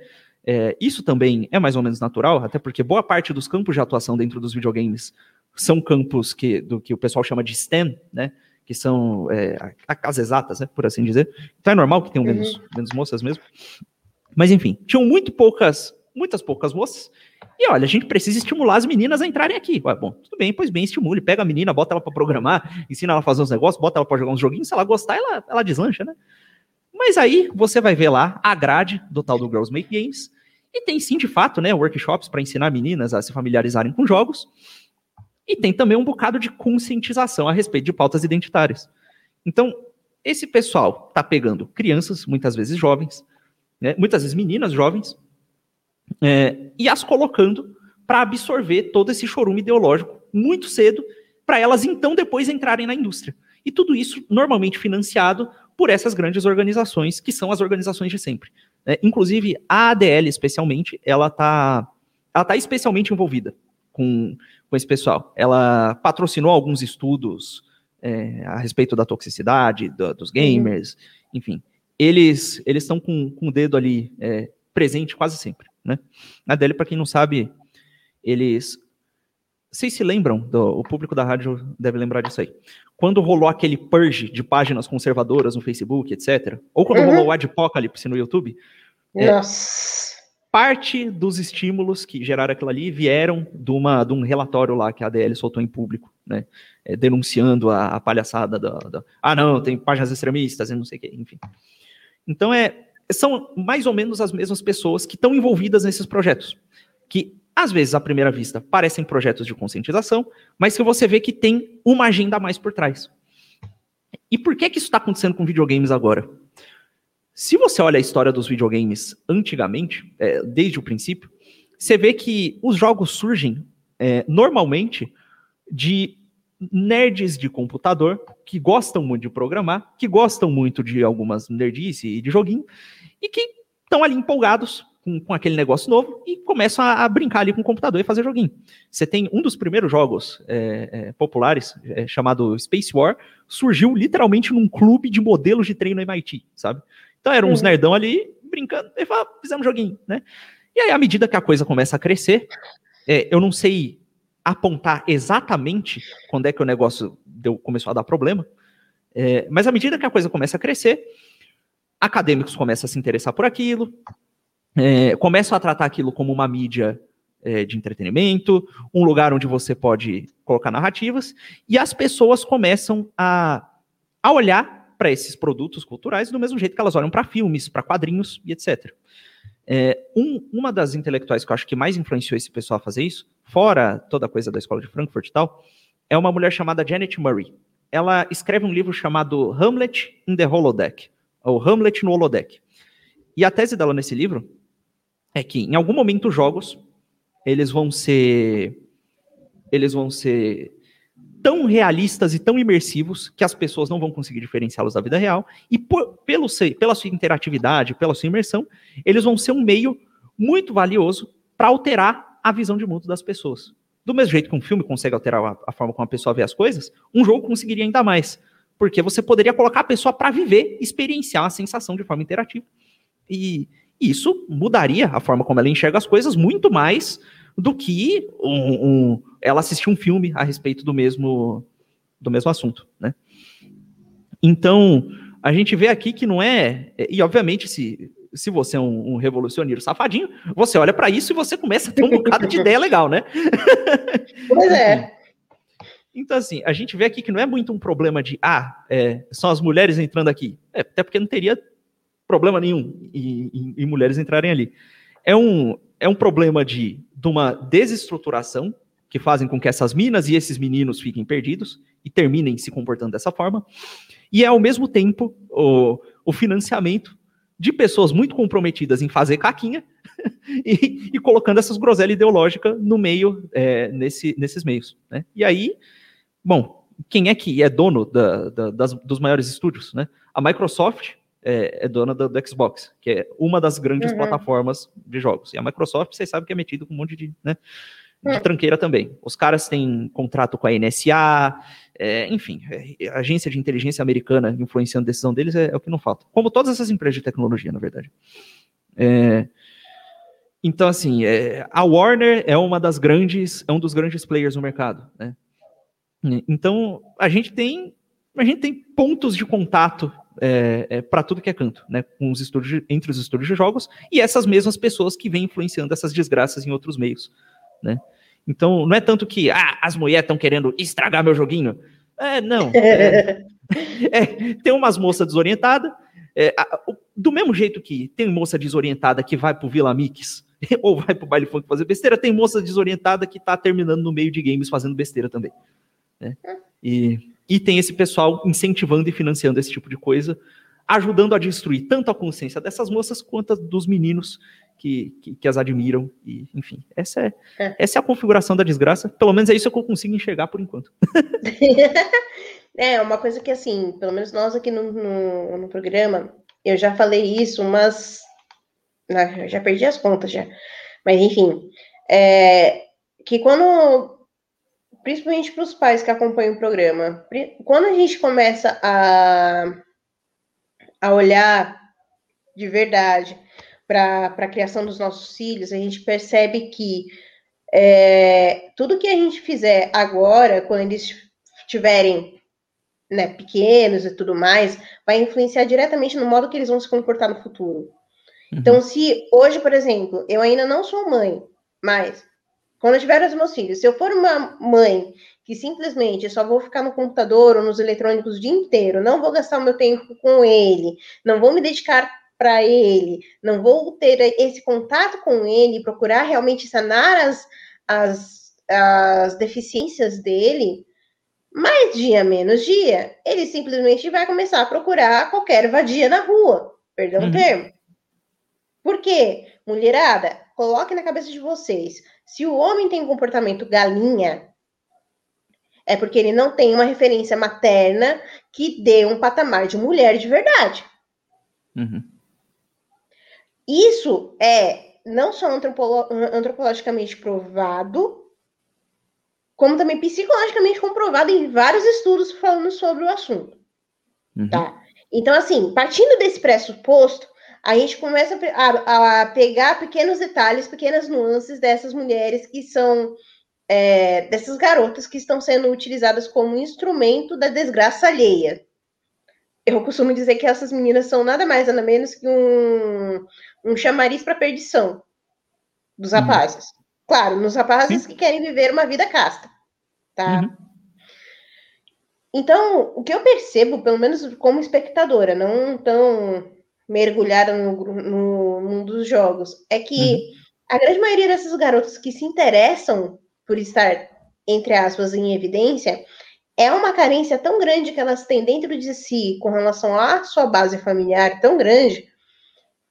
É, isso também é mais ou menos natural, até porque boa parte dos campos de atuação dentro dos videogames são campos que, do que o pessoal chama de STEM, né? Que são é, as exatas, né, por assim dizer. Então é normal que tenham uhum. menos, menos moças mesmo. Mas enfim, tinham muito poucas, muitas poucas moças. E olha, a gente precisa estimular as meninas a entrarem aqui. Ué, bom, tudo bem, pois bem, estimule. Pega a menina, bota ela para programar, ensina ela a fazer uns negócios, bota ela para jogar uns joguinhos. Se ela gostar, ela, ela deslancha, né? Mas aí você vai ver lá a grade do tal do Girls Make Games. E tem sim, de fato, né, workshops para ensinar meninas a se familiarizarem com jogos. E tem também um bocado de conscientização a respeito de pautas identitárias. Então, esse pessoal está pegando crianças, muitas vezes jovens, né, muitas vezes meninas jovens, é, e as colocando para absorver todo esse chorume ideológico muito cedo, para elas então depois entrarem na indústria. E tudo isso normalmente financiado por essas grandes organizações, que são as organizações de sempre. É, inclusive, a ADL, especialmente, ela está ela tá especialmente envolvida com com esse pessoal. Ela patrocinou alguns estudos é, a respeito da toxicidade do, dos gamers, enfim. Eles eles estão com, com o dedo ali é, presente quase sempre, né? A dele, para quem não sabe, eles vocês se lembram, do, o público da rádio deve lembrar disso aí. Quando rolou aquele purge de páginas conservadoras no Facebook, etc., ou quando uhum. rolou o Adpocalypse no YouTube, é, Nossa. É, parte dos estímulos que geraram aquilo ali vieram de, uma, de um relatório lá que a ADL soltou em público, né? É, denunciando a, a palhaçada da, da, Ah, não, tem páginas extremistas e não sei o quê, enfim. Então, é, são mais ou menos as mesmas pessoas que estão envolvidas nesses projetos. Que às vezes, à primeira vista, parecem projetos de conscientização, mas que você vê que tem uma agenda a mais por trás. E por que, que isso está acontecendo com videogames agora? Se você olha a história dos videogames antigamente, é, desde o princípio, você vê que os jogos surgem é, normalmente de nerds de computador que gostam muito de programar, que gostam muito de algumas nerdice e de joguinho, e que estão ali empolgados com, com, aquele negócio novo e começam a, a, brincar ali com o computador e fazer joguinho. Você tem um dos primeiros jogos é, é, populares, é, chamado Space War, surgiu literalmente num clube de modelos de treino MIT, sabe? Então eram uns uhum. nerdão ali brincando e falavam, fizemos joguinho, né? E aí, à medida que a coisa começa a crescer, é, eu não sei apontar exatamente quando é que o negócio deu, começou a dar problema, é, mas à medida que a coisa começa a crescer, acadêmicos começam a se interessar por aquilo, é, começam a tratar aquilo como uma mídia é, de entretenimento, um lugar onde você pode colocar narrativas, e as pessoas começam a, a olhar para esses produtos culturais do mesmo jeito que elas olham para filmes, para quadrinhos e etc. É, um, uma das intelectuais que eu acho que mais influenciou esse pessoal a fazer isso, fora toda a coisa da escola de Frankfurt e tal, é uma mulher chamada Janet Murray. Ela escreve um livro chamado Hamlet in the Holodeck, ou Hamlet no Holodeck. E a tese dela nesse livro é que em algum momento os jogos eles vão ser eles vão ser tão realistas e tão imersivos que as pessoas não vão conseguir diferenciá-los da vida real, e por, pelo, pela sua interatividade, pela sua imersão, eles vão ser um meio muito valioso para alterar a visão de mundo das pessoas. Do mesmo jeito que um filme consegue alterar a, a forma como a pessoa vê as coisas, um jogo conseguiria ainda mais, porque você poderia colocar a pessoa para viver, experienciar a sensação de forma interativa. E isso mudaria a forma como ela enxerga as coisas muito mais do que um, um, ela assistir um filme a respeito do mesmo, do mesmo assunto, né? Então, a gente vê aqui que não é... E, obviamente, se, se você é um, um revolucionário safadinho, você olha para isso e você começa a ter um bocado de ideia legal, né? [laughs] Pois é. Então, assim, a gente vê aqui que não é muito um problema de, ah, é, são as mulheres entrando aqui. É, até porque não teria problema nenhum em, em, em mulheres entrarem ali. É um, é um problema de, de uma desestruturação que fazem com que essas minas e esses meninos fiquem perdidos e terminem se comportando dessa forma. E é, ao mesmo tempo, o, o financiamento de pessoas muito comprometidas em fazer caquinha [laughs] e, e, colocando essas groselhas ideológicas no meio, é, nesse, nesses meios. Né? E aí, bom, quem é que é dono da, da, das, dos maiores estúdios? Né? A Microsoft é, é dona do, do, Xbox, que é uma das grandes uhum. plataformas de jogos. E a Microsoft, vocês sabem que é metido com um monte de, né, de uhum. tranqueira também. Os caras têm contrato com a NSA, é, enfim, é, a agência de inteligência americana influenciando a decisão deles é, é, o que não falta. Como todas essas empresas de tecnologia, na verdade. É, então, assim, é, a Warner é uma das grandes, é um dos grandes players no mercado, né? Então, a gente tem a gente tem pontos de contato é, é, para tudo que é canto, né? Com os estúdios, entre os estúdios de jogos e essas mesmas pessoas que vêm influenciando essas desgraças em outros meios, né? Então, não é tanto que ah, as mulheres estão querendo estragar meu joguinho. É, não. [laughs] É, é, tem umas moças desorientadas. É, do mesmo jeito que tem moça desorientada que vai pro Vila Mix [laughs] ou vai pro baile funk fazer besteira, tem moça desorientada que tá terminando no meio de games fazendo besteira também. Né? E e tem esse pessoal incentivando e financiando esse tipo de coisa, ajudando a destruir tanto a consciência dessas moças quanto a dos meninos que, que, que, as admiram. E, enfim, essa é, é, essa é a configuração da desgraça. Pelo menos é isso que eu consigo enxergar por enquanto. [laughs] [laughs] é, uma coisa que, assim, pelo menos nós aqui no, no, no programa, eu já falei isso, mas. Né, já perdi as contas já. Mas, enfim. É, que quando principalmente para os pais que acompanham o programa, quando a gente começa a, a olhar de verdade para a criação dos nossos filhos, a gente percebe que é, tudo que a gente fizer agora, quando eles estiverem né, pequenos e tudo mais, vai influenciar diretamente no modo que eles vão se comportar no futuro. Uhum. Então, se hoje, por exemplo, eu ainda não sou mãe, mas quando eu tiver os meus filhos, se eu for uma mãe que simplesmente só vou ficar no computador ou nos eletrônicos o dia inteiro, não vou gastar o meu tempo com ele, não vou me dedicar para ele, não vou ter esse contato com ele, procurar realmente sanar as, as, as deficiências dele, mais dia menos dia, ele simplesmente vai começar a procurar qualquer vadia na rua. Perdão uhum. o termo. Por quê? Mulherada, coloque na cabeça de vocês. Se o homem tem um comportamento galinha, é porque ele não tem uma referência materna que dê um patamar de mulher de verdade. Uhum. Isso é não só antropolo antropologicamente provado, como também psicologicamente comprovado em vários estudos falando sobre o assunto. Uhum. Tá? Então, assim, partindo desse pressuposto, a gente começa a, a, pegar pequenos detalhes, pequenas nuances dessas mulheres que são, é, dessas garotas que estão sendo utilizadas como instrumento da desgraça alheia. Eu costumo dizer que essas meninas são nada mais, nada menos que um, um chamariz para perdição dos uhum. rapazes. Uhum. Claro, nos rapazes Sim. que querem viver uma vida casta, tá? Uhum. Então, o que eu percebo, pelo menos como espectadora, não tão mergulhada no, no mundo dos jogos, é que uhum. a grande maioria dessas garotas que se interessam por estar, entre aspas, em evidência, é uma carência tão grande que elas têm dentro de si com relação à sua base familiar tão grande,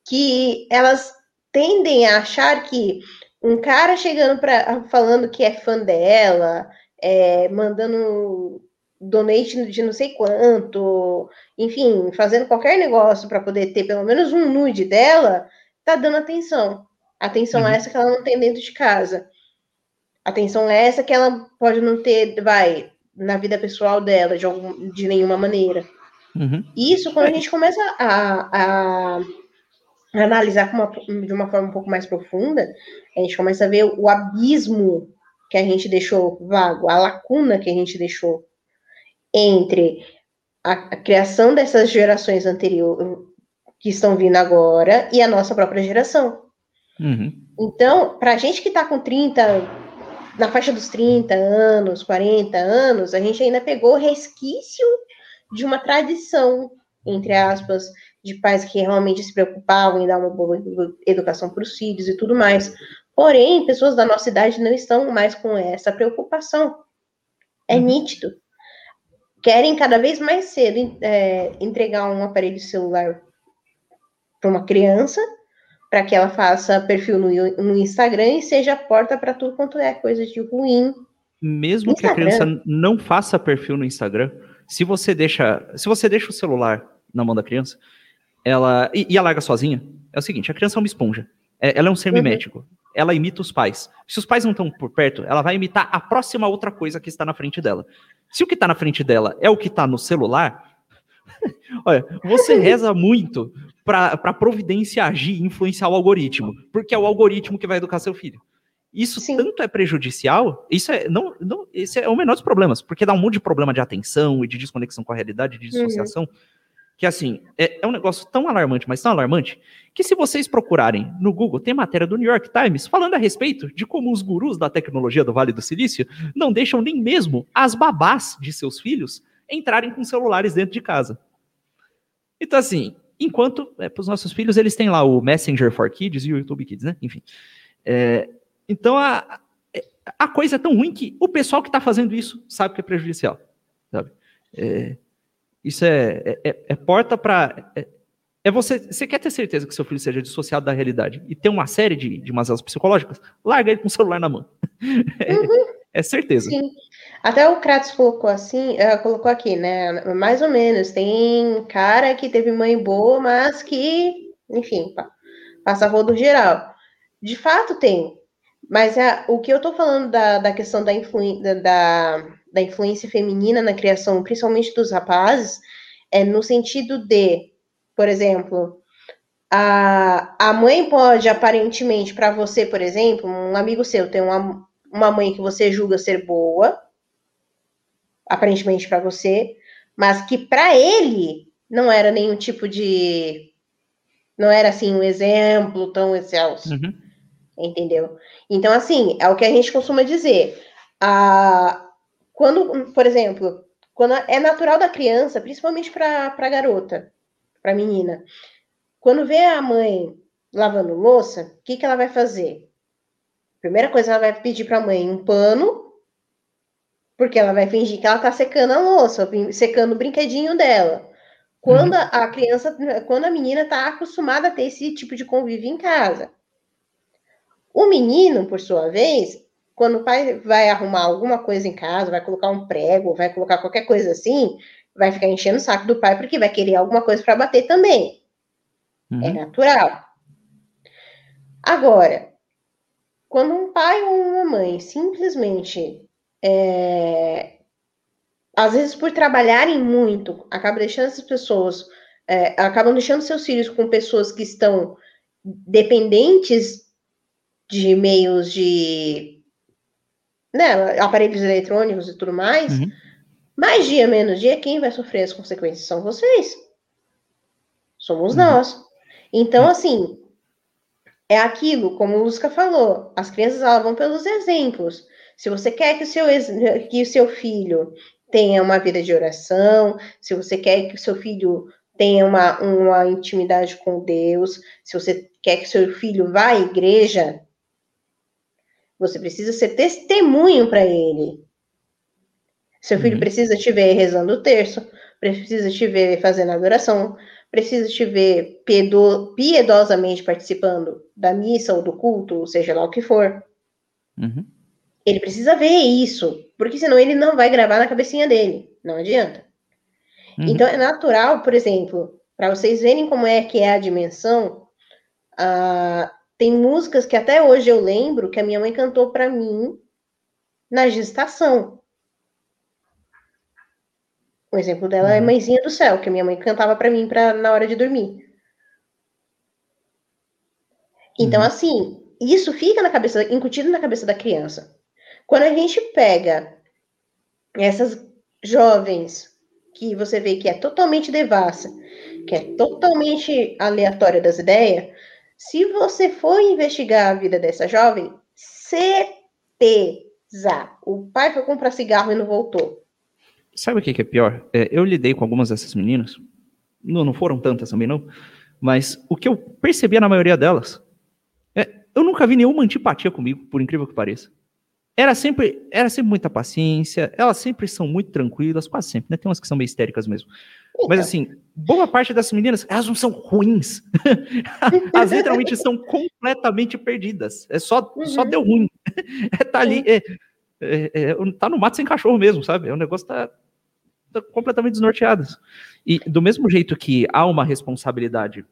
que elas tendem a achar que um cara chegando para falando que é fã dela, é, mandando donate de não sei quanto, enfim, fazendo qualquer negócio para poder ter pelo menos um nude dela, tá dando atenção. Atenção uhum. essa que ela não tem dentro de casa. Atenção essa que ela pode não ter, vai, na vida pessoal dela, de, algum, de nenhuma maneira. Uhum. Isso, quando a gente começa a, a analisar uma, de uma forma um pouco mais profunda, a gente começa a ver o abismo que a gente deixou vago, a lacuna que a gente deixou entre a, a criação dessas gerações anteriores que estão vindo agora e a nossa própria geração. Uhum. Então, para a gente que está com 30, na faixa dos 30 anos, 40 anos, a gente ainda pegou resquício de uma tradição, entre aspas, de pais que realmente se preocupavam em dar uma boa educação para os filhos e tudo mais. Porém, pessoas da nossa idade não estão mais com essa preocupação. É uhum. nítido. Querem cada vez mais cedo é, entregar um aparelho celular para uma criança, para que ela faça perfil no, no Instagram e seja a porta para tudo quanto é coisa de ruim. Mesmo Instagram. que a criança não faça perfil no Instagram, se você deixa, se você deixa o celular na mão da criança, ela e, e ela larga sozinha, é o seguinte: a criança é uma esponja. É, ela é um ser mimético. Uhum. Ela imita os pais. Se os pais não estão por perto, ela vai imitar a próxima outra coisa que está na frente dela. Se o que está na frente dela é o que está no celular, [laughs] olha, você [laughs] reza muito para providência agir, influenciar o algoritmo, porque é o algoritmo que vai educar seu filho. Isso Sim. tanto é prejudicial, isso é não, não, esse é o menor dos problemas, porque dá um monte de problema de atenção e de desconexão com a realidade, de dissociação. Uhum que assim, é, é, um negócio tão alarmante, mas tão alarmante, que se vocês procurarem no Google, tem matéria do New York Times falando a respeito de como os gurus da tecnologia do Vale do Silício não deixam nem mesmo as babás de seus filhos entrarem com celulares dentro de casa. Então, assim, enquanto é, para os nossos filhos eles têm lá o Messenger for Kids e o YouTube Kids, né? Enfim. É, então, a, a coisa é tão ruim que o pessoal que está fazendo isso sabe que é prejudicial, sabe? É, isso é, é, é, é porta para. É, é, você. Você quer ter certeza que seu filho seja dissociado da realidade e ter uma série de, de mazelas psicológicas? Larga ele com o celular na mão. [laughs] Uhum. É, certeza. Sim. Até o Kratos colocou assim, uh, colocou aqui, né? Mais ou menos. Tem cara que teve mãe boa, mas que, enfim, passa rodo geral. De fato tem. Mas é, o que eu tô falando da, da questão da influência da, da influência feminina na criação, principalmente dos rapazes, é no sentido de, por exemplo, a, a mãe pode, aparentemente, para você, por exemplo, um amigo seu tem uma, uma mãe que você julga ser boa, aparentemente para você, mas que para ele não era nenhum tipo de. Não era assim um exemplo tão excelso. Uhum. Entendeu? Então, assim, é o que a gente costuma dizer. A, quando, por exemplo, quando é natural da criança, principalmente para a garota, para a menina, Quando vê a mãe lavando louça, o que, que ela vai fazer? Primeira coisa, ela vai pedir para a mãe um pano, porque ela vai fingir que ela está secando a louça, secando o brinquedinho dela. Quando uhum. a criança, quando a menina está acostumada a ter esse tipo de convívio em casa. O menino, por sua vez, quando o pai vai arrumar alguma coisa em casa, vai colocar um prego, vai colocar qualquer coisa assim, vai ficar enchendo o saco do pai porque vai querer alguma coisa para bater também. É uhum. É natural. Agora, quando um pai ou uma mãe simplesmente, é, às vezes por trabalharem muito, acabam deixando essas pessoas, é, acabam deixando seus filhos com pessoas que estão dependentes de meios de né, aparelhos eletrônicos e tudo mais, uhum. mais dia, menos dia, quem vai sofrer as consequências são vocês. Somos uhum. nós. Então, uhum. assim, é aquilo, como o Lusca falou, as crianças elas vão pelos exemplos. Se você quer que o seu, que o seu filho tenha uma vida de oração, se você quer que o seu filho tenha uma, uma intimidade com Deus, se você quer que o seu filho vá à igreja, você precisa ser testemunho para ele. Seu filho uhum. precisa te ver rezando o terço, precisa te ver fazendo adoração, precisa te ver piedosamente participando da missa ou do culto, seja lá o que for. Uhum. Ele precisa ver isso, porque senão ele não vai gravar na cabecinha dele. Não adianta. Uhum. Então é natural, por exemplo, para vocês verem como é que é a dimensão, uh, tem músicas que até hoje eu lembro que a minha mãe cantou para mim na gestação. O exemplo dela é uhum. é Mãezinha do Céu, que a minha mãe cantava para mim pra, na hora de dormir. Então, uhum. assim, isso fica na cabeça, incutido na cabeça da criança. Quando a gente pega essas jovens que você vê que é totalmente devassa, que é totalmente aleatória das ideias, se você for investigar a vida dessa jovem, certeza, o pai foi comprar cigarro e não voltou. Sabe o que, é pior? É, eu lidei com algumas dessas meninas, não, não foram tantas também não, mas o que eu percebia na maioria delas, é, eu nunca vi nenhuma antipatia comigo, por incrível que pareça. Era sempre, era sempre muita paciência, elas sempre são muito tranquilas, quase sempre, né? Tem umas que são meio histéricas mesmo. Mas assim, boa parte dessas meninas, elas não são ruins. [laughs] Elas literalmente são completamente perdidas. É só, uhum. só deu ruim. [laughs] É, tá ali, é, é, é, tá no mato sem cachorro mesmo, sabe? O negócio tá, tá completamente desnorteado. E do mesmo jeito que há uma responsabilidade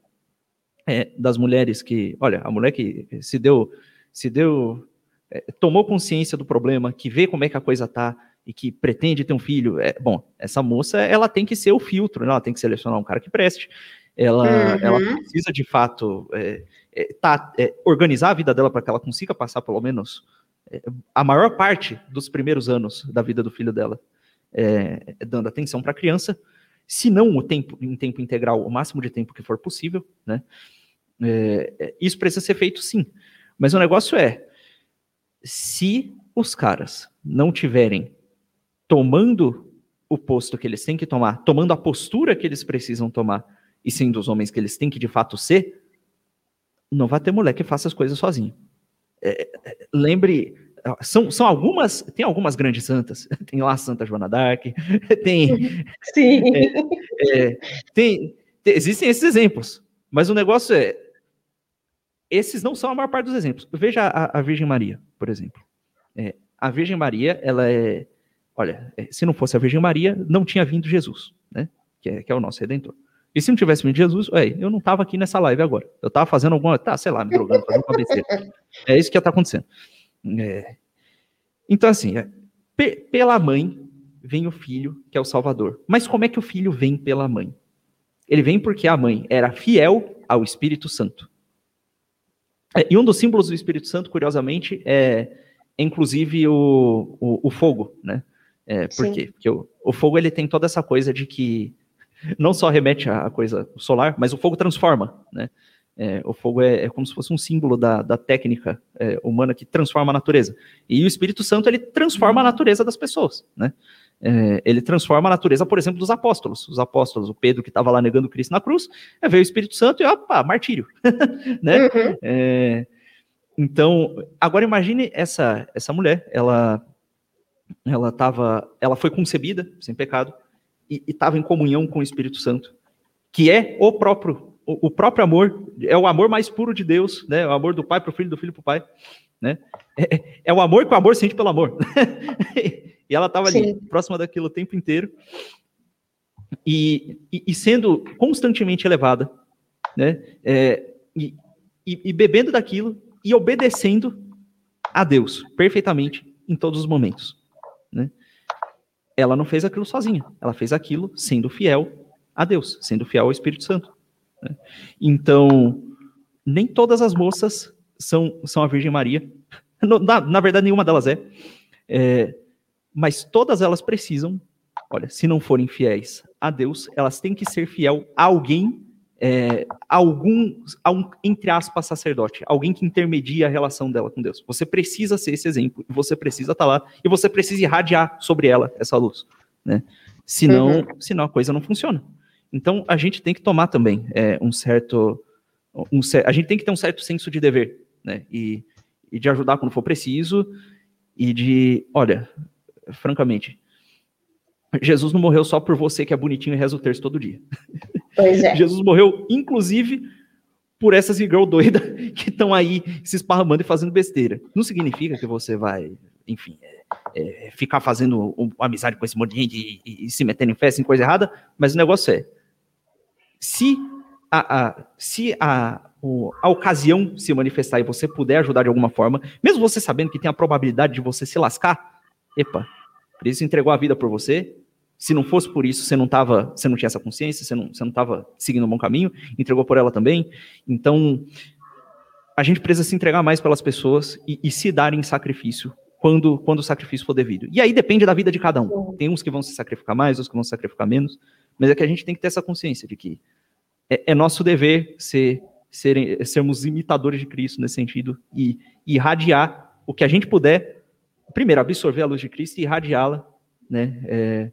é, das mulheres que, olha, a mulher que se deu, se deu, é, tomou consciência do problema, que vê como é que a coisa tá, e que pretende ter um filho, é, bom, essa moça ela tem que ser o filtro, né? ela tem que selecionar um cara que preste, ela, uhum. ela precisa de fato é, é, tá, é, organizar a vida dela para que ela consiga passar pelo menos é, a maior parte dos primeiros anos da vida do filho dela é, dando atenção para a criança, se não o tempo em tempo integral, o máximo de tempo que for possível, né? isso precisa ser feito sim, mas o negócio é se os caras não tiverem tomando o posto que eles têm que tomar, tomando a postura que eles precisam tomar, e sendo os homens que eles têm que de fato ser, não vai ter mulher que faça as coisas sozinho. É, é lembre, são, são algumas, tem algumas grandes santas, [laughs] tem lá a Santa Joana d'Arc, [laughs] tem, [laughs] Sim. É, é, tem, tem, existem esses exemplos, mas o negócio é, esses não são a maior parte dos exemplos. Veja a, a Virgem Maria, por exemplo. É, a Virgem Maria, ela é olha, é, se não fosse a Virgem Maria, não tinha vindo Jesus, né? Que é, que é o nosso Redentor. E se não tivesse vindo Jesus, ué, eu não estava aqui nessa live agora. Eu estava fazendo alguma, tá, sei lá, me drogando, fazendo uma besteira. [laughs] É isso que está acontecendo. É... Então, assim, é, pela mãe vem o filho, que é o Salvador. Mas como é que o filho vem pela mãe? Ele vem porque a mãe era fiel ao Espírito Santo. É, e um dos símbolos do Espírito Santo, curiosamente, é inclusive o, o, o fogo, né? É, por Sim. quê? Porque o, o, fogo ele tem toda essa coisa de que não só remete à coisa solar, mas o fogo transforma, né? É, o fogo é, é, como se fosse um símbolo da, da técnica é, humana que transforma a natureza. E o Espírito Santo ele transforma a natureza das pessoas, né? É, ele transforma a natureza, por exemplo, dos apóstolos. Os apóstolos, o Pedro que estava lá negando Cristo na cruz, é, veio o Espírito Santo e opa, martírio. [laughs] né? Uhum. É, então, agora imagine essa, essa mulher, ela ela tava, ela foi concebida sem pecado e estava em comunhão com o Espírito Santo, que é o próprio o, o, próprio amor, é o amor mais puro de Deus, né? O amor do pai para o filho, do filho para o pai, né? É, é, o amor que o amor sente pelo amor. [laughs] e ela estava ali, próxima daquilo o tempo inteiro, e, e, e sendo constantemente elevada, né? É, e, e bebendo daquilo e obedecendo a Deus perfeitamente em todos os momentos. Né? Ela não fez aquilo sozinha, ela fez aquilo sendo fiel a Deus, sendo fiel ao Espírito Santo. Né? Então, nem todas as moças são, são a Virgem Maria. [laughs] Na, na verdade, nenhuma delas é. é. Mas todas elas precisam, olha, se não forem fiéis a Deus, elas têm que ser fiel a alguém é, algum, um, entre aspas, sacerdote, alguém que intermedia a relação dela com Deus. Você precisa ser esse exemplo, você precisa estar tá lá, e você precisa irradiar sobre ela essa luz, né? Senão, uhum. senão a coisa não funciona. Então, a gente tem que tomar também é, um certo... Um, a gente tem que ter um certo senso de dever, né? E, e de ajudar quando for preciso, e de, olha, francamente, Jesus não morreu só por você que é bonitinho e reza o terço todo dia. [laughs] É. Jesus morreu, inclusive, por essas girl doidas [laughs] que estão aí se esparramando e fazendo besteira. Não significa que você vai, enfim, é, é, ficar fazendo um, amizade com esse monte de gente e, e, e, se metendo em festa, em coisa errada, mas o negócio é, se a, a se a, o, a ocasião se manifestar e você puder ajudar de alguma forma, mesmo você sabendo que tem a probabilidade de você se lascar, epa, Cristo entregou a vida por você, se não fosse por isso, você não tava, você não tinha essa consciência, você não, você não estava seguindo um bom caminho, entregou por ela também. Então, a gente precisa se entregar mais pelas pessoas e, e se dar em sacrifício quando, quando o sacrifício for devido. E aí depende da vida de cada um. Tem uns que vão se sacrificar mais, outros que vão se sacrificar menos, mas é que a gente tem que ter essa consciência de que é, é nosso dever ser, ser, sermos imitadores de Cristo nesse sentido e, e irradiar o que a gente puder, primeiro absorver a luz de Cristo e irradiá-la, né? É,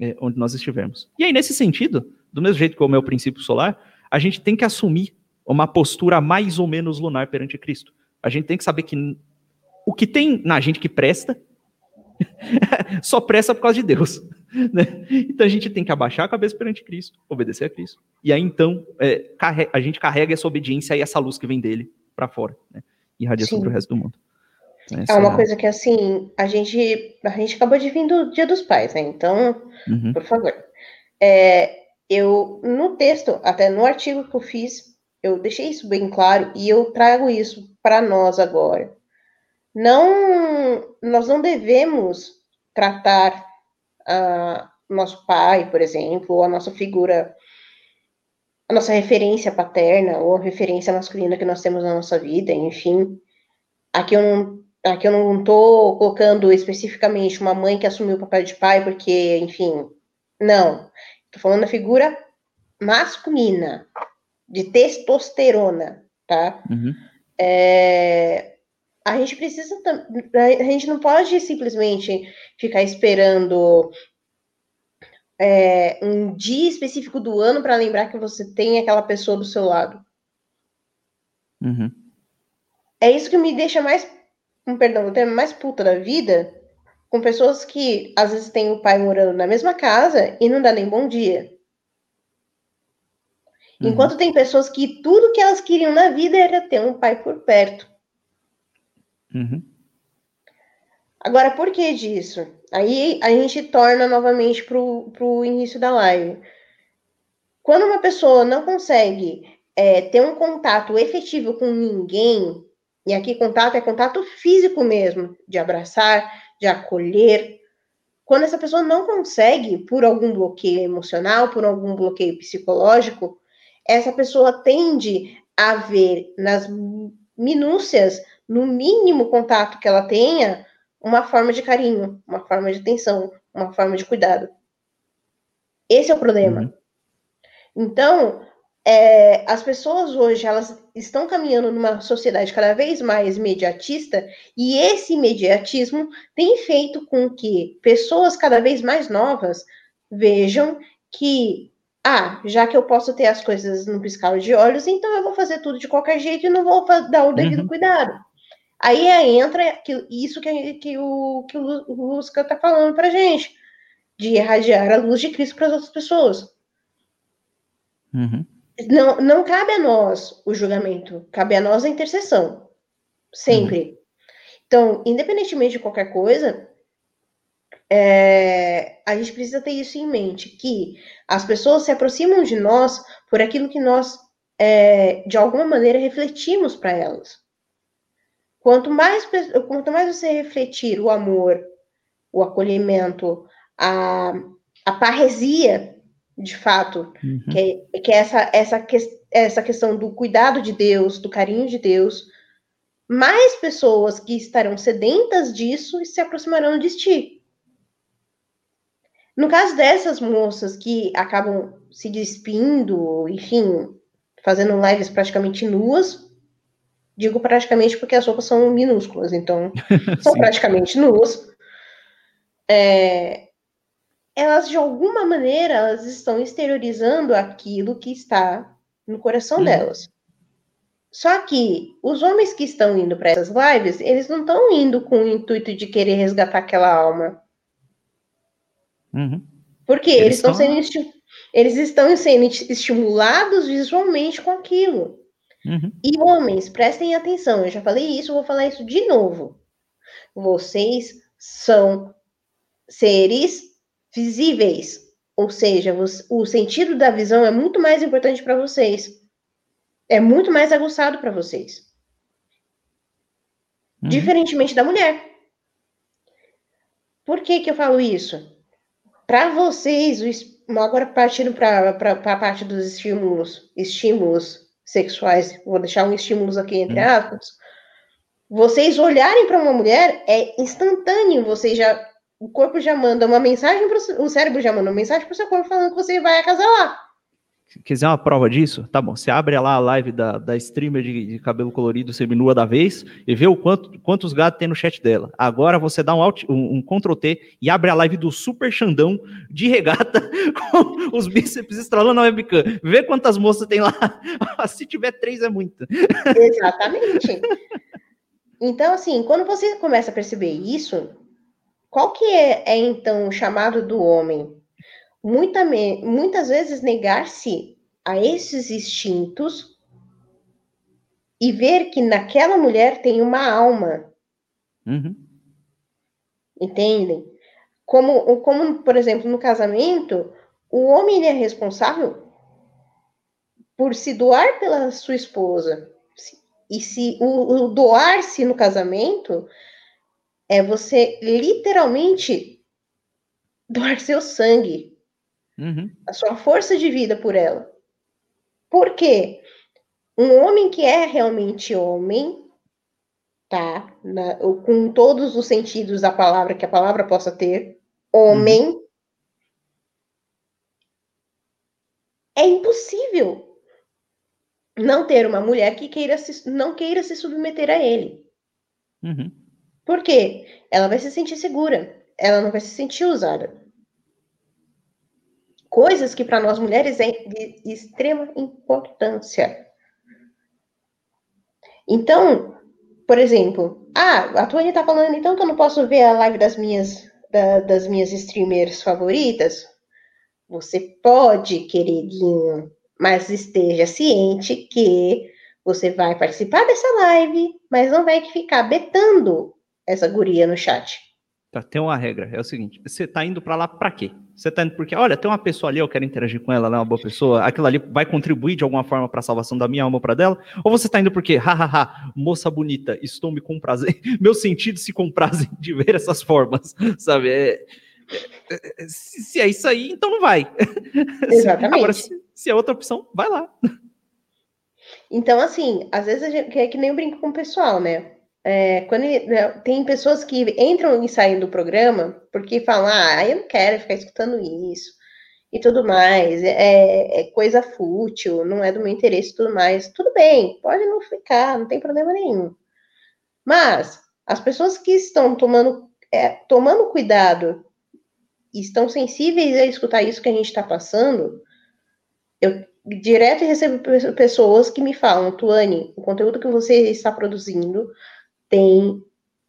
é, onde nós estivermos. E aí, nesse sentido, do mesmo jeito que o meu princípio solar, a gente tem que assumir uma postura mais ou menos lunar perante Cristo. A gente tem que saber que o que tem na gente que presta, [laughs] só presta por causa de Deus. [laughs] Né? Então a gente tem que abaixar a cabeça perante Cristo, obedecer a Cristo. E aí então é, a gente carrega essa obediência e essa luz que vem dele para fora, né? e irradia sobre o resto do mundo. Essa... É uma coisa que, assim, a gente, a gente acabou de vir do Dia dos Pais, né? Então, uhum. por favor. É, eu, no texto, até no artigo que eu fiz, eu deixei isso bem claro e eu trago isso para nós agora. Não, nós não devemos tratar uh, nosso pai, por exemplo, ou a nossa figura, a nossa referência paterna ou a referência masculina que nós temos na nossa vida, enfim. Aqui eu não Aqui eu não estou colocando especificamente uma mãe que assumiu o papel de pai, porque, enfim, não. Estou falando da figura masculina, de testosterona, tá? Uhum. É, a gente precisa. A gente não pode simplesmente ficar esperando é, um dia específico do ano para lembrar que você tem aquela pessoa do seu lado. Uhum. É isso que me deixa mais com perdão o termo, mais puta da vida, com pessoas que às vezes têm o pai morando na mesma casa e não dá nem bom dia. Uhum. Enquanto tem pessoas que tudo que elas queriam na vida era ter um pai por perto. Uhum. Agora, por que disso? Aí a gente torna novamente para o início da live. Quando uma pessoa não consegue é, ter um contato efetivo com ninguém, e aqui contato é contato físico mesmo, de abraçar, de acolher. Quando essa pessoa não consegue, por algum bloqueio emocional, por algum bloqueio psicológico, essa pessoa tende a ver nas minúcias, no mínimo contato que ela tenha, uma forma de carinho, uma forma de atenção, uma forma de cuidado. Esse é o problema. Uhum. Então, é, as pessoas hoje elas estão caminhando numa sociedade cada vez mais imediatista e esse imediatismo tem feito com que pessoas cada vez mais novas vejam que ah, já que eu posso ter as coisas no piscar de olhos, então eu vou fazer tudo de qualquer jeito e não vou dar o devido uhum. cuidado. Aí entra isso que, que o que o Lusca está falando para gente, de irradiar a luz de Cristo para as outras pessoas. Uhum. Não, não cabe a nós o julgamento, cabe a nós a intercessão. Sempre. Uhum. Então, independentemente de qualquer coisa, é, a gente precisa ter isso em mente, que as pessoas se aproximam de nós por aquilo que nós, é, de alguma maneira, refletimos para elas. Quanto mais, quanto mais você refletir o amor, o acolhimento, a, a parresia de fato, uhum. que, é, que é essa, essa, essa questão do cuidado de Deus, do carinho de Deus, mais pessoas que estarão sedentas disso se aproximarão de ti. No caso dessas moças que acabam se despindo, enfim, fazendo lives praticamente nuas, digo praticamente porque as roupas são minúsculas, então [laughs] são praticamente nuas. É, elas de alguma maneira elas estão exteriorizando aquilo que está no coração hum. delas. Só que os homens que estão indo para essas lives, eles não estão indo com o intuito de querer resgatar aquela alma. Uhum. Porque eles, eles estão sendo eles estão sendo estimulados visualmente com aquilo. Uhum. E homens, prestem atenção, eu já falei isso, vou falar isso de novo. Vocês são seres visíveis, ou seja, o sentido da visão é muito mais importante para vocês. É muito mais aguçado para vocês. Uhum. Diferentemente da mulher. Por que, que eu falo isso? Para vocês, agora partindo para a parte dos estímulos, estímulos sexuais, vou deixar um estímulos aqui entre uhum. aspas. Vocês olharem para uma mulher é instantâneo, vocês já o corpo já manda uma mensagem para o cérebro já manda uma mensagem para o seu corpo falando que você vai acasalar. Quiser uma prova disso? Tá bom. Você abre lá a live da, da streamer de, de cabelo colorido seminua da vez e vê o quanto, quantos gatos tem no chat dela. Agora você dá um, alt, um, um Ctrl T e abre a live do Super Xandão de regata [laughs] com os bíceps estralando na webcam. Vê quantas moças tem lá. [laughs] Se tiver três é muito. Exatamente. Então, assim, quando você começa a perceber isso, qual que é, é então o chamado do homem? Muita, muitas vezes negar-se a esses instintos e ver que naquela mulher tem uma alma. Uhum. Entendem? Como, como, por exemplo, no casamento, o homem é responsável por se doar pela sua esposa. E se o, o doar-se no casamento é você literalmente doar seu sangue, uhum. a sua força de vida por ela. Por quê? Um homem que é realmente homem, tá? Na, com todos os sentidos da palavra que a palavra possa ter, homem, uhum. é impossível não ter uma mulher que queira se, não queira se submeter a ele. Uhum. Por quê? Ela vai se sentir segura, ela não vai se sentir usada. Coisas que para nós mulheres é de extrema importância. Então, por exemplo, ah, a Tony está falando então que eu não posso ver a live das minhas da, das minhas streamers favoritas. Você pode, queridinho, mas esteja ciente que você vai participar dessa live, mas não vai ficar betando essa guria no chat. Tá, tem uma regra, é o seguinte, você tá indo para lá para quê? Você tá indo porque, olha, tem uma pessoa ali, eu quero interagir com ela, ela é uma boa pessoa, aquilo ali vai contribuir de alguma forma para a salvação da minha alma ou para dela? Ou você tá indo porque, hahaha, moça bonita, estou me comprazendo, [laughs] meus sentidos se comprazem de ver essas formas, sabe? É, é, é, se é isso aí, então não vai. [laughs] Exatamente. Agora, se, se é outra opção, vai lá. Então, assim, às vezes a gente, é que nem eu brinco com o pessoal, né? É, quando ele, né, tem pessoas que entram e saem do programa porque falam, ah, eu não quero ficar escutando isso. e tudo mais, é, é, coisa fútil, não é do meu interesse e tudo mais. Tudo bem, pode não ficar, não tem problema nenhum. Mas as pessoas que estão tomando, é, tomando cuidado e estão sensíveis a escutar isso que a gente está passando, eu direto recebo pessoas que me falam, Tuane, o conteúdo que você está produzindo tem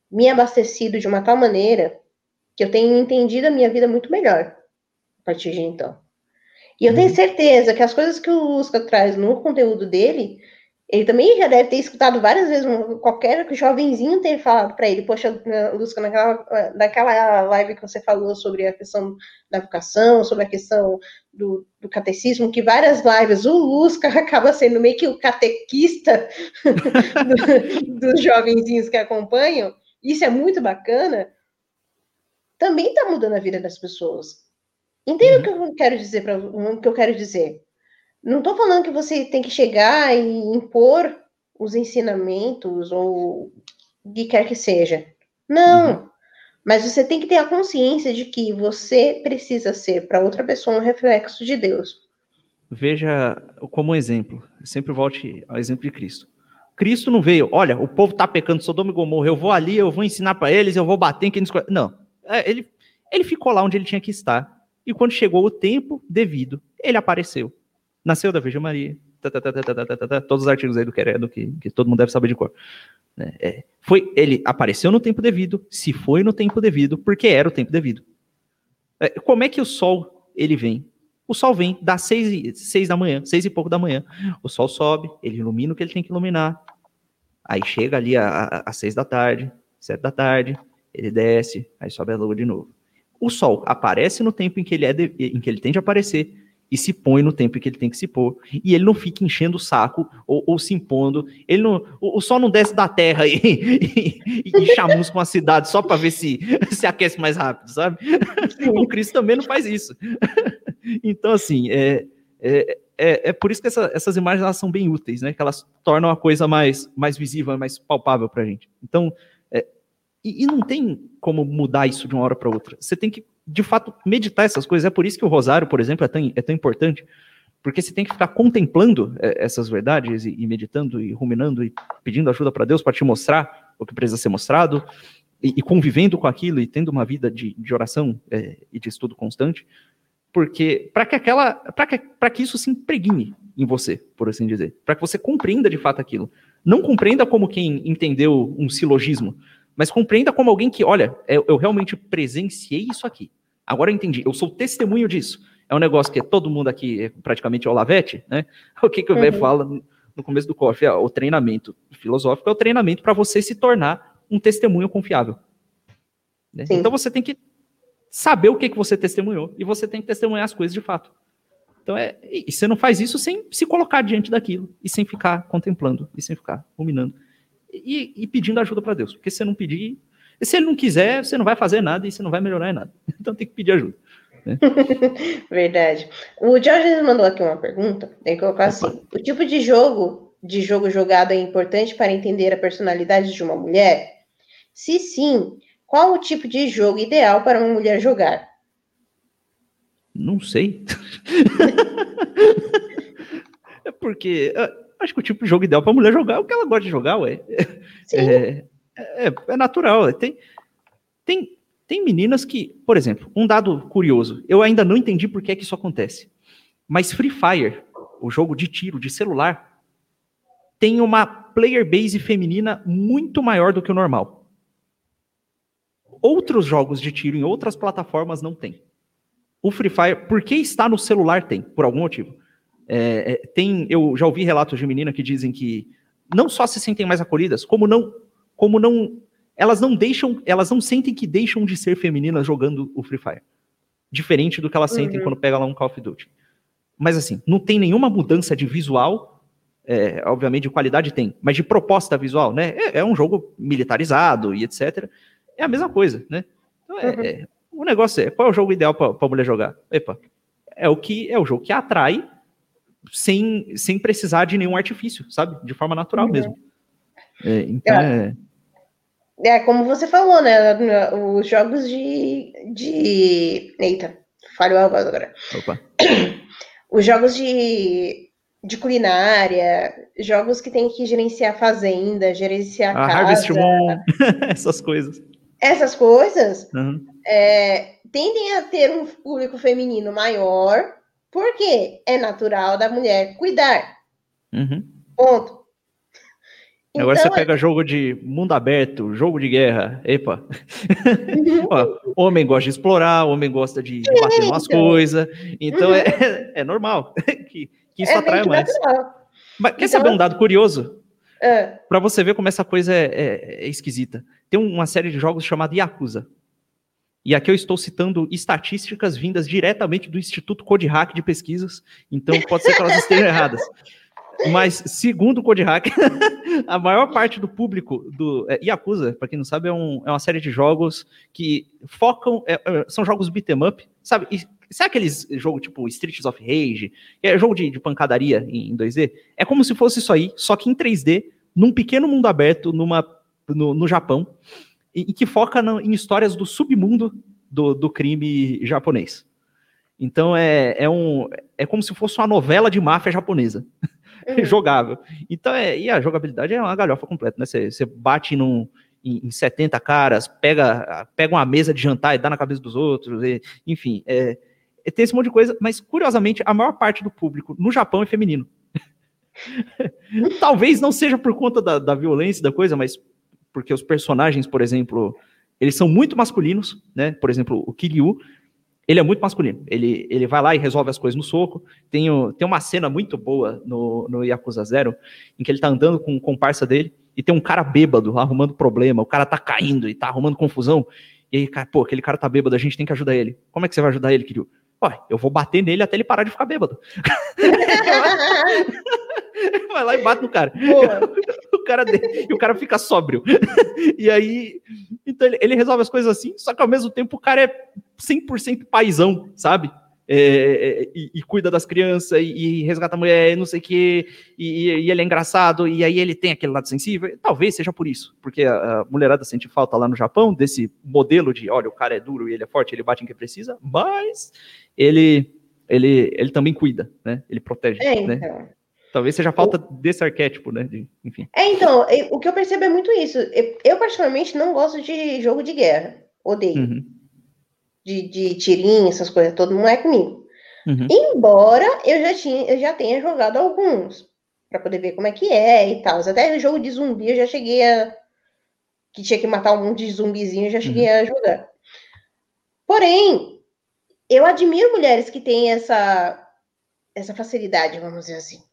me abastecido de uma tal maneira que eu tenho entendido a minha vida muito melhor a partir de então. E eu tenho uhum. certeza que as coisas que o Lusca traz no conteúdo dele, ele também já deve ter escutado várias vezes, qualquer jovenzinho ter falado para ele, poxa, Lusca, naquela, naquela live que você falou sobre a questão da educação, sobre a questão do, do catecismo, que várias lives, o Lusca [laughs] acaba sendo meio que o catequista [laughs] do, dos jovenzinhos que acompanham, isso é muito bacana, também está mudando a vida das pessoas. Entenda uhum. o que eu quero dizer para o que eu quero dizer. Não estou falando que você tem que chegar e impor os ensinamentos ou o que quer que seja. Não. Uhum. Mas você tem que ter a consciência de que você precisa ser para outra pessoa um reflexo de Deus. Veja como exemplo. Sempre volte ao exemplo de Cristo. Cristo não veio, olha, o povo está pecando Sodoma e Gomorra, eu vou ali, eu vou ensinar para eles, eu vou bater em quem nos... Não. É, ele, ele ficou lá onde ele tinha que estar e quando chegou o tempo devido, ele apareceu. Nasceu da Virgem Maria. Tá, tá, tá, todos os artigos aí do Queredo que, que todo mundo deve saber de cor. É, é, foi, ele apareceu no tempo devido, se foi no tempo devido, porque era o tempo devido. É, como é que o sol ele vem? O sol vem das seis, seis da manhã, seis e pouco da manhã. O sol sobe, ele ilumina o que ele tem que iluminar. Aí chega ali às seis da tarde, sete da tarde, ele desce, aí sobe a lua de novo. O Sol aparece no tempo em que ele, é de, em que ele tem de aparecer e se põe no tempo em que ele tem que se pôr. E ele não fica enchendo o saco ou, ou se impondo. Ele não, o, o, Sol não desce da Terra [laughs] e, e, e chamusca a cidade só para ver se, [laughs] se aquece mais rápido, sabe? O Cristo também não faz isso. [laughs] Então, assim, é, é, é, é por isso que essa, essas imagens elas são bem úteis, né? Que elas tornam a coisa mais, mais visível, mais palpável para a gente. Então, e, e, não tem como mudar isso de uma hora para outra. Você tem que, de fato, meditar essas coisas. É por isso que o rosário, por exemplo, é tão, é tão importante. Porque você tem que ficar contemplando é, essas verdades e, e, meditando e ruminando e pedindo ajuda para Deus para te mostrar o que precisa ser mostrado e, e, convivendo com aquilo e tendo uma vida de, de oração é, e de estudo constante. Porque para que aquela, para que, que isso se impregne em você, por assim dizer, para que você compreenda de fato aquilo. Não compreenda como quem entendeu um silogismo, mas compreenda como alguém que, olha, eu, eu realmente presenciei isso aqui. Agora eu entendi, eu sou testemunho disso. É um negócio que todo mundo aqui é praticamente é Olavete, né? [laughs] O que, que o uhum. fala no começo do coffee? o treinamento filosófico é o treinamento para você se tornar um testemunho confiável. Né? Então você tem que saber o que, que você testemunhou e você tem que testemunhar as coisas de fato. Então é, e você não faz isso sem se colocar diante daquilo e sem ficar contemplando e sem ficar ruminando e, e pedindo ajuda para Deus. Porque se você não pedir, se ele não quiser, você não vai fazer nada e você não vai melhorar em nada. [laughs] Então tem que pedir ajuda. Né? [laughs] Verdade. O Jorge mandou aqui uma pergunta. Ele colocou assim: o tipo de jogo de jogo jogado é importante para entender a personalidade de uma mulher? Se sim, qual o tipo de jogo ideal para uma mulher jogar? Não sei. [laughs] é porque ah, Acho que o tipo de jogo ideal para mulher jogar é o que ela gosta de jogar, ué. É, é, é, natural. Tem, tem, tem meninas que, por exemplo, um dado curioso, eu ainda não entendi por que, é que isso acontece. Mas Free Fire, o jogo de tiro de celular, tem uma player base feminina muito maior do que o normal. Outros jogos de tiro em outras plataformas não tem. O Free Fire, por que está no celular, tem, por algum motivo. É, é, tem, eu já ouvi relatos de menina que dizem que não só se sentem mais acolhidas, como não, como não, elas não deixam, elas não sentem que deixam de ser femininas jogando o Free Fire, diferente do que elas sentem uhum. quando pegam lá um Call of Duty. Mas assim, não tem nenhuma mudança de visual, é, obviamente de qualidade tem, mas de proposta visual, né? É, é, um jogo militarizado e etc. É a mesma coisa, né? Então, é, uhum. É, o negócio é qual é o jogo ideal para a mulher jogar? Epa, é o que é o jogo que atrai sem, sem precisar de nenhum artifício, sabe? De forma natural uhum. mesmo. É, então é. É... como você falou, né? Os jogos de. de... Eita, falhou a voz agora. Opa. [clears throat] Os jogos de, de culinária, jogos que tem que gerenciar fazenda, gerenciar a casa. Harvest Moon, [laughs] essas coisas. Essas coisas uhum. é, tendem a ter um público feminino maior, porque é natural da mulher cuidar. Uhum. Ponto. Agora então, você pega jogo de mundo aberto, jogo de guerra, epa. Uhum. [laughs] Ó, homem gosta de explorar, homem gosta de, bater umas coisas, então uhum. é, [laughs] é normal [laughs] que, que isso é atrai mais. Natural. Mas quer então, saber um dado curioso? É. Para você ver como essa coisa é, é, é, esquisita. Tem uma série de jogos chamada Yakuza. E aqui eu estou citando estatísticas vindas diretamente do Instituto Code Hack de Pesquisas, então pode ser que elas estejam erradas. Mas, segundo o Code Hack, [laughs] a maior parte do público do é, Yakuza, para quem não sabe, é, um, é, uma série de jogos que focam. É, é são jogos beat'em up, sabe? E, sabe aqueles jogos tipo Streets of Rage? É jogo de, de pancadaria em, em 2D? É como se fosse isso aí, só que em 3D, num pequeno mundo aberto, numa, no, no Japão, e, e que foca no, em histórias do submundo do, do crime japonês. Então é, é, um, é como se fosse uma novela de máfia japonesa. [laughs] Uhum. [laughs] jogável. Então, é, e a jogabilidade é uma galhofa completa, né? Você bate num, em, em 70 caras, pega, pega uma mesa de jantar e dá na cabeça dos outros, e, enfim, é, é, tem esse monte de coisa, mas curiosamente, a maior parte do público no Japão é feminino. [laughs] Talvez não seja por conta da, da violência da coisa, mas porque os personagens, por exemplo, eles são muito masculinos, né? Por exemplo, o Kiryu, ele é muito masculino. Ele, ele vai lá e resolve as coisas no soco. Tem, o, tem uma cena muito boa no, no Yakuza Zero, em que ele tá andando com o comparsa dele, e tem um cara bêbado arrumando problema, o cara tá caindo e tá arrumando confusão. E aí, cara, pô, aquele cara tá bêbado, a gente tem que ajudar ele. Como é que você vai ajudar ele, Kiryu? Ué, eu vou bater nele até ele parar de ficar bêbado. [laughs] vai lá e bate no cara. [laughs] o cara e o cara fica sóbrio. [laughs] e aí, então ele, ele, resolve as coisas assim, só que ao mesmo tempo o cara é 100% paizão, sabe? É, é, e, e, cuida das crianças, e, e resgata a mulher, não sei o quê, e, e, ele é engraçado, e aí ele tem aquele lado sensível. Talvez seja por isso, porque a, a mulherada sente falta lá no Japão desse modelo de, olha, o cara é duro e ele é forte, ele bate em quem precisa, mas ele ele, ele também cuida, né? Ele protege, é, né? então. Talvez seja falta o... desse arquétipo, né? De, enfim. É, então, o que eu percebo é muito isso. Eu, particularmente, não gosto de jogo de guerra. Odeio. Uhum. De, de tirinho, essas coisas todo não é comigo. Uhum. Embora eu já, tinha, eu já tenha jogado alguns, para poder ver como é que é e tal. Até jogo de zumbi eu já cheguei a. Que tinha que matar um monte de zumbizinho, eu já cheguei uhum. a jogar. Porém, eu admiro mulheres que têm essa, essa facilidade, vamos dizer assim.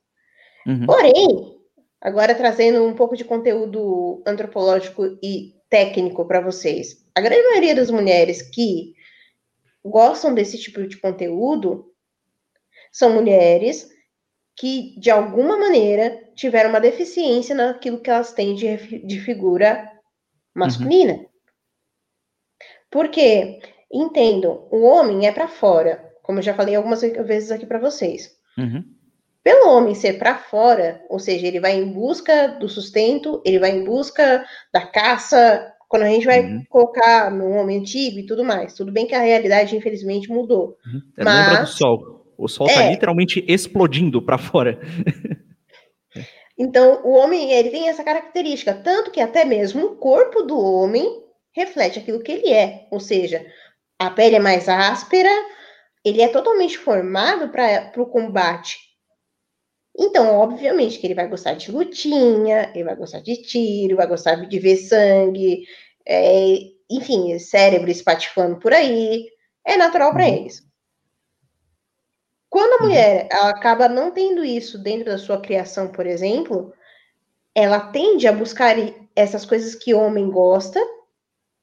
Uhum. Porém, agora trazendo um pouco de conteúdo antropológico e técnico para vocês. A grande maioria das mulheres que gostam desse tipo de conteúdo são mulheres que, de alguma maneira, tiveram uma deficiência naquilo que elas têm de, de figura masculina. Uhum. Porque, entendo, o homem é para fora, como eu já falei algumas vezes aqui para vocês. Uhum. Pelo homem ser para fora, ou seja, ele vai em busca do sustento, ele vai em busca da caça, quando a gente vai uhum. colocar no homem antigo e tudo mais. Tudo bem que a realidade, infelizmente, mudou. Uhum. É, mas... Lembra do sol. O sol está é. literalmente explodindo para fora. [laughs] então, o homem, ele tem essa característica, tanto que até mesmo o corpo do homem reflete aquilo que ele é. Ou seja, a pele é mais áspera, ele é totalmente formado para o combate. Então, obviamente que ele vai gostar de lutinha, ele vai gostar de tiro, vai gostar de ver sangue, é, enfim, cérebro espatifando por aí. É natural para uhum. eles. Quando a uhum. mulher acaba não tendo isso dentro da sua criação, por exemplo, ela tende a buscar essas coisas que o homem gosta,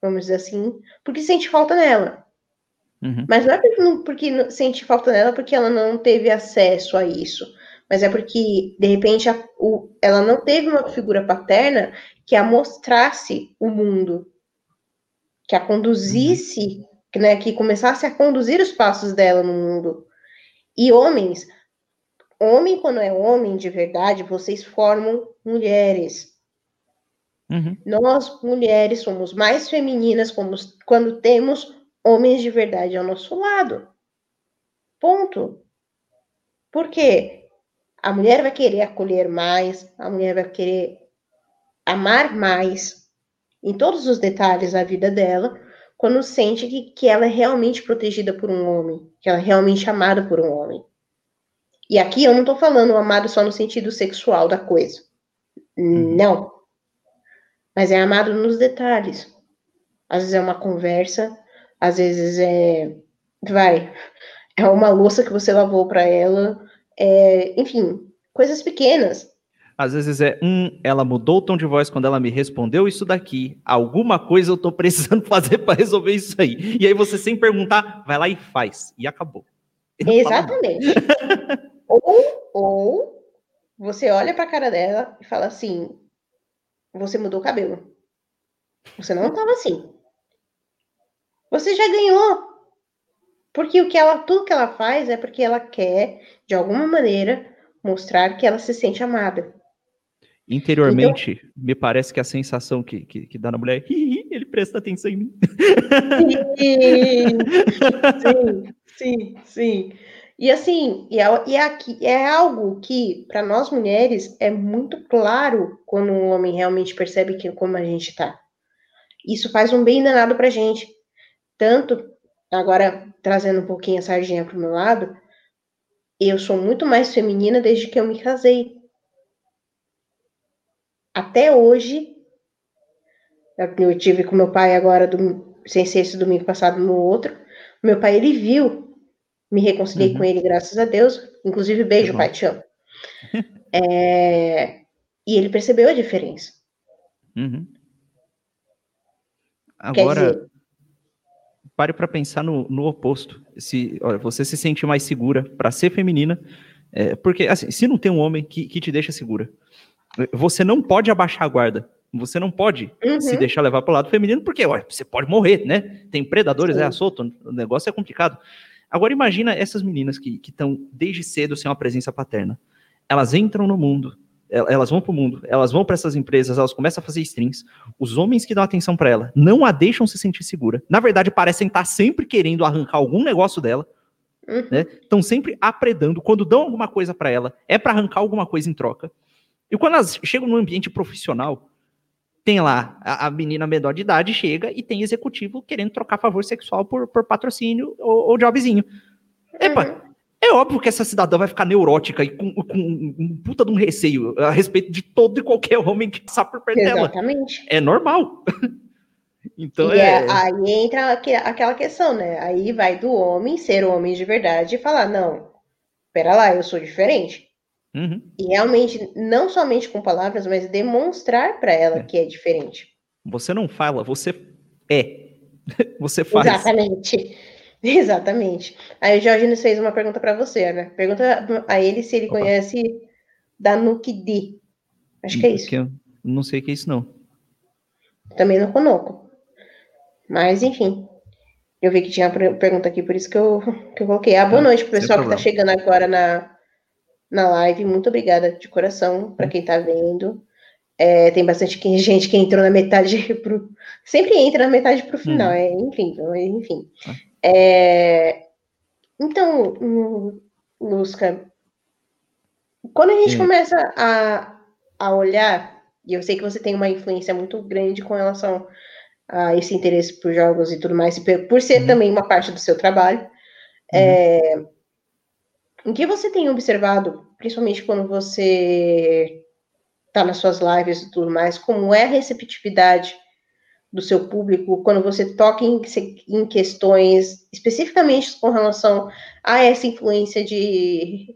vamos dizer assim, porque sente falta nela. Uhum. Mas não é porque, porque sente falta nela porque ela não teve acesso a isso mas é porque, de repente, a, o, ela não teve uma figura paterna que a mostrasse o mundo, que a conduzisse, que, né, que começasse a conduzir os passos dela no mundo. E homens, homem quando é homem de verdade, vocês formam mulheres. Uhum. Nós, mulheres, somos mais femininas quando temos homens de verdade ao nosso lado. Ponto. Por quê? A mulher vai querer acolher mais, a mulher vai querer amar mais em todos os detalhes da vida dela, quando sente que, que ela é realmente protegida por um homem, que ela é realmente amada por um homem. E aqui eu não estou falando amado só no sentido sexual da coisa. Uhum. Não. Mas é amado nos detalhes. Às vezes é uma conversa, às vezes é. Vai. É uma louça que você lavou para ela. É, enfim, coisas pequenas. Às vezes é, um, ela mudou o tom de voz quando ela me respondeu isso daqui. Alguma coisa eu tô precisando [laughs] fazer para resolver isso aí. E aí você, sem perguntar, vai lá e faz. E acabou. Exatamente. [laughs] ou, ou você olha para a cara dela e fala assim: você mudou o cabelo. Você não estava assim. Você já ganhou. Porque o que ela, tudo que ela faz é porque ela quer, de alguma maneira, mostrar que ela se sente amada. Interiormente, então, me parece que a sensação que, que, que dá na mulher é ele presta atenção em mim. Sim, sim, sim. E assim, e, é, e é aqui, é algo que, para nós mulheres, é muito claro quando um homem realmente percebe que, como a gente tá. Isso faz um bem danado pra gente. Tanto, agora trazendo um pouquinho a sardinha pro meu lado, eu sou muito mais feminina desde que eu me casei até hoje, eu tive com meu pai agora, do, sem ser esse domingo passado, no outro, meu pai, ele viu, me reconciliei uhum. com ele, graças a Deus, inclusive, beijo, pai, te amo. é, e ele percebeu a diferença. Uhum. Agora, dizer, pare para pensar no, no, oposto. Se olha, você se sente mais segura para ser feminina, é, porque assim, se não tem um homem que, que te deixa segura, você não pode abaixar a guarda. Você não pode uhum. se deixar levar para o lado feminino, porque ó, você pode morrer, né? Tem predadores, Sim. é assolto, o negócio é complicado. Agora imagina essas meninas que estão desde cedo sem uma presença paterna. Elas entram no mundo, elas vão para o mundo, elas vão para essas empresas, elas começam a fazer strings. Os homens que dão atenção para ela não a deixam se sentir segura. Na verdade, parecem estar sempre querendo arrancar algum negócio dela. Uhum. Né? Estão sempre apredando. Quando dão alguma coisa para ela, é para arrancar alguma coisa em troca. E quando elas chegam no ambiente profissional, tem lá a, a, menina menor de idade chega e tem executivo querendo trocar favor sexual por, por patrocínio ou, ou jobzinho. Epa, uhum. É óbvio que essa cidadã vai ficar neurótica e com, com um puta de um receio a respeito de todo e qualquer homem que passar por perto Exatamente. dela. É normal. [laughs] então e é... é... Aí entra aquela questão, né? Aí vai do homem ser homem de verdade e falar, não, pera lá, eu sou diferente. Uhum. E realmente, não somente com palavras, mas demonstrar para ela é. que é diferente. Você não fala, você é. [laughs] você faz. Exatamente. [laughs] Exatamente. Aí o Jorginho fez uma pergunta para você, né? Pergunta a ele se ele Opa. conhece Danuki D. Acho que é isso. Eu não sei o que é isso, não. Também não conoco. Mas, enfim. Eu vi que tinha pergunta aqui, por isso que eu, que eu coloquei. Ah, boa noite pro pessoal que tá chegando agora na, na live. Muito obrigada de coração para quem está vendo. É, tem bastante gente que entrou na metade [laughs] pro. Sempre entra na metade para o final, hum. é incrível, mas enfim. Ah. É, então, Lusca, quando a gente hum. começa a, a olhar, e eu sei que você tem uma influência muito grande com relação a esse interesse por jogos e tudo mais, por ser hum. também uma parte do seu trabalho, é, uhum. O que você tem observado, principalmente quando você está nas suas lives e tudo mais, como é a receptividade do seu público quando você toca em, em questões especificamente com relação a essa influência de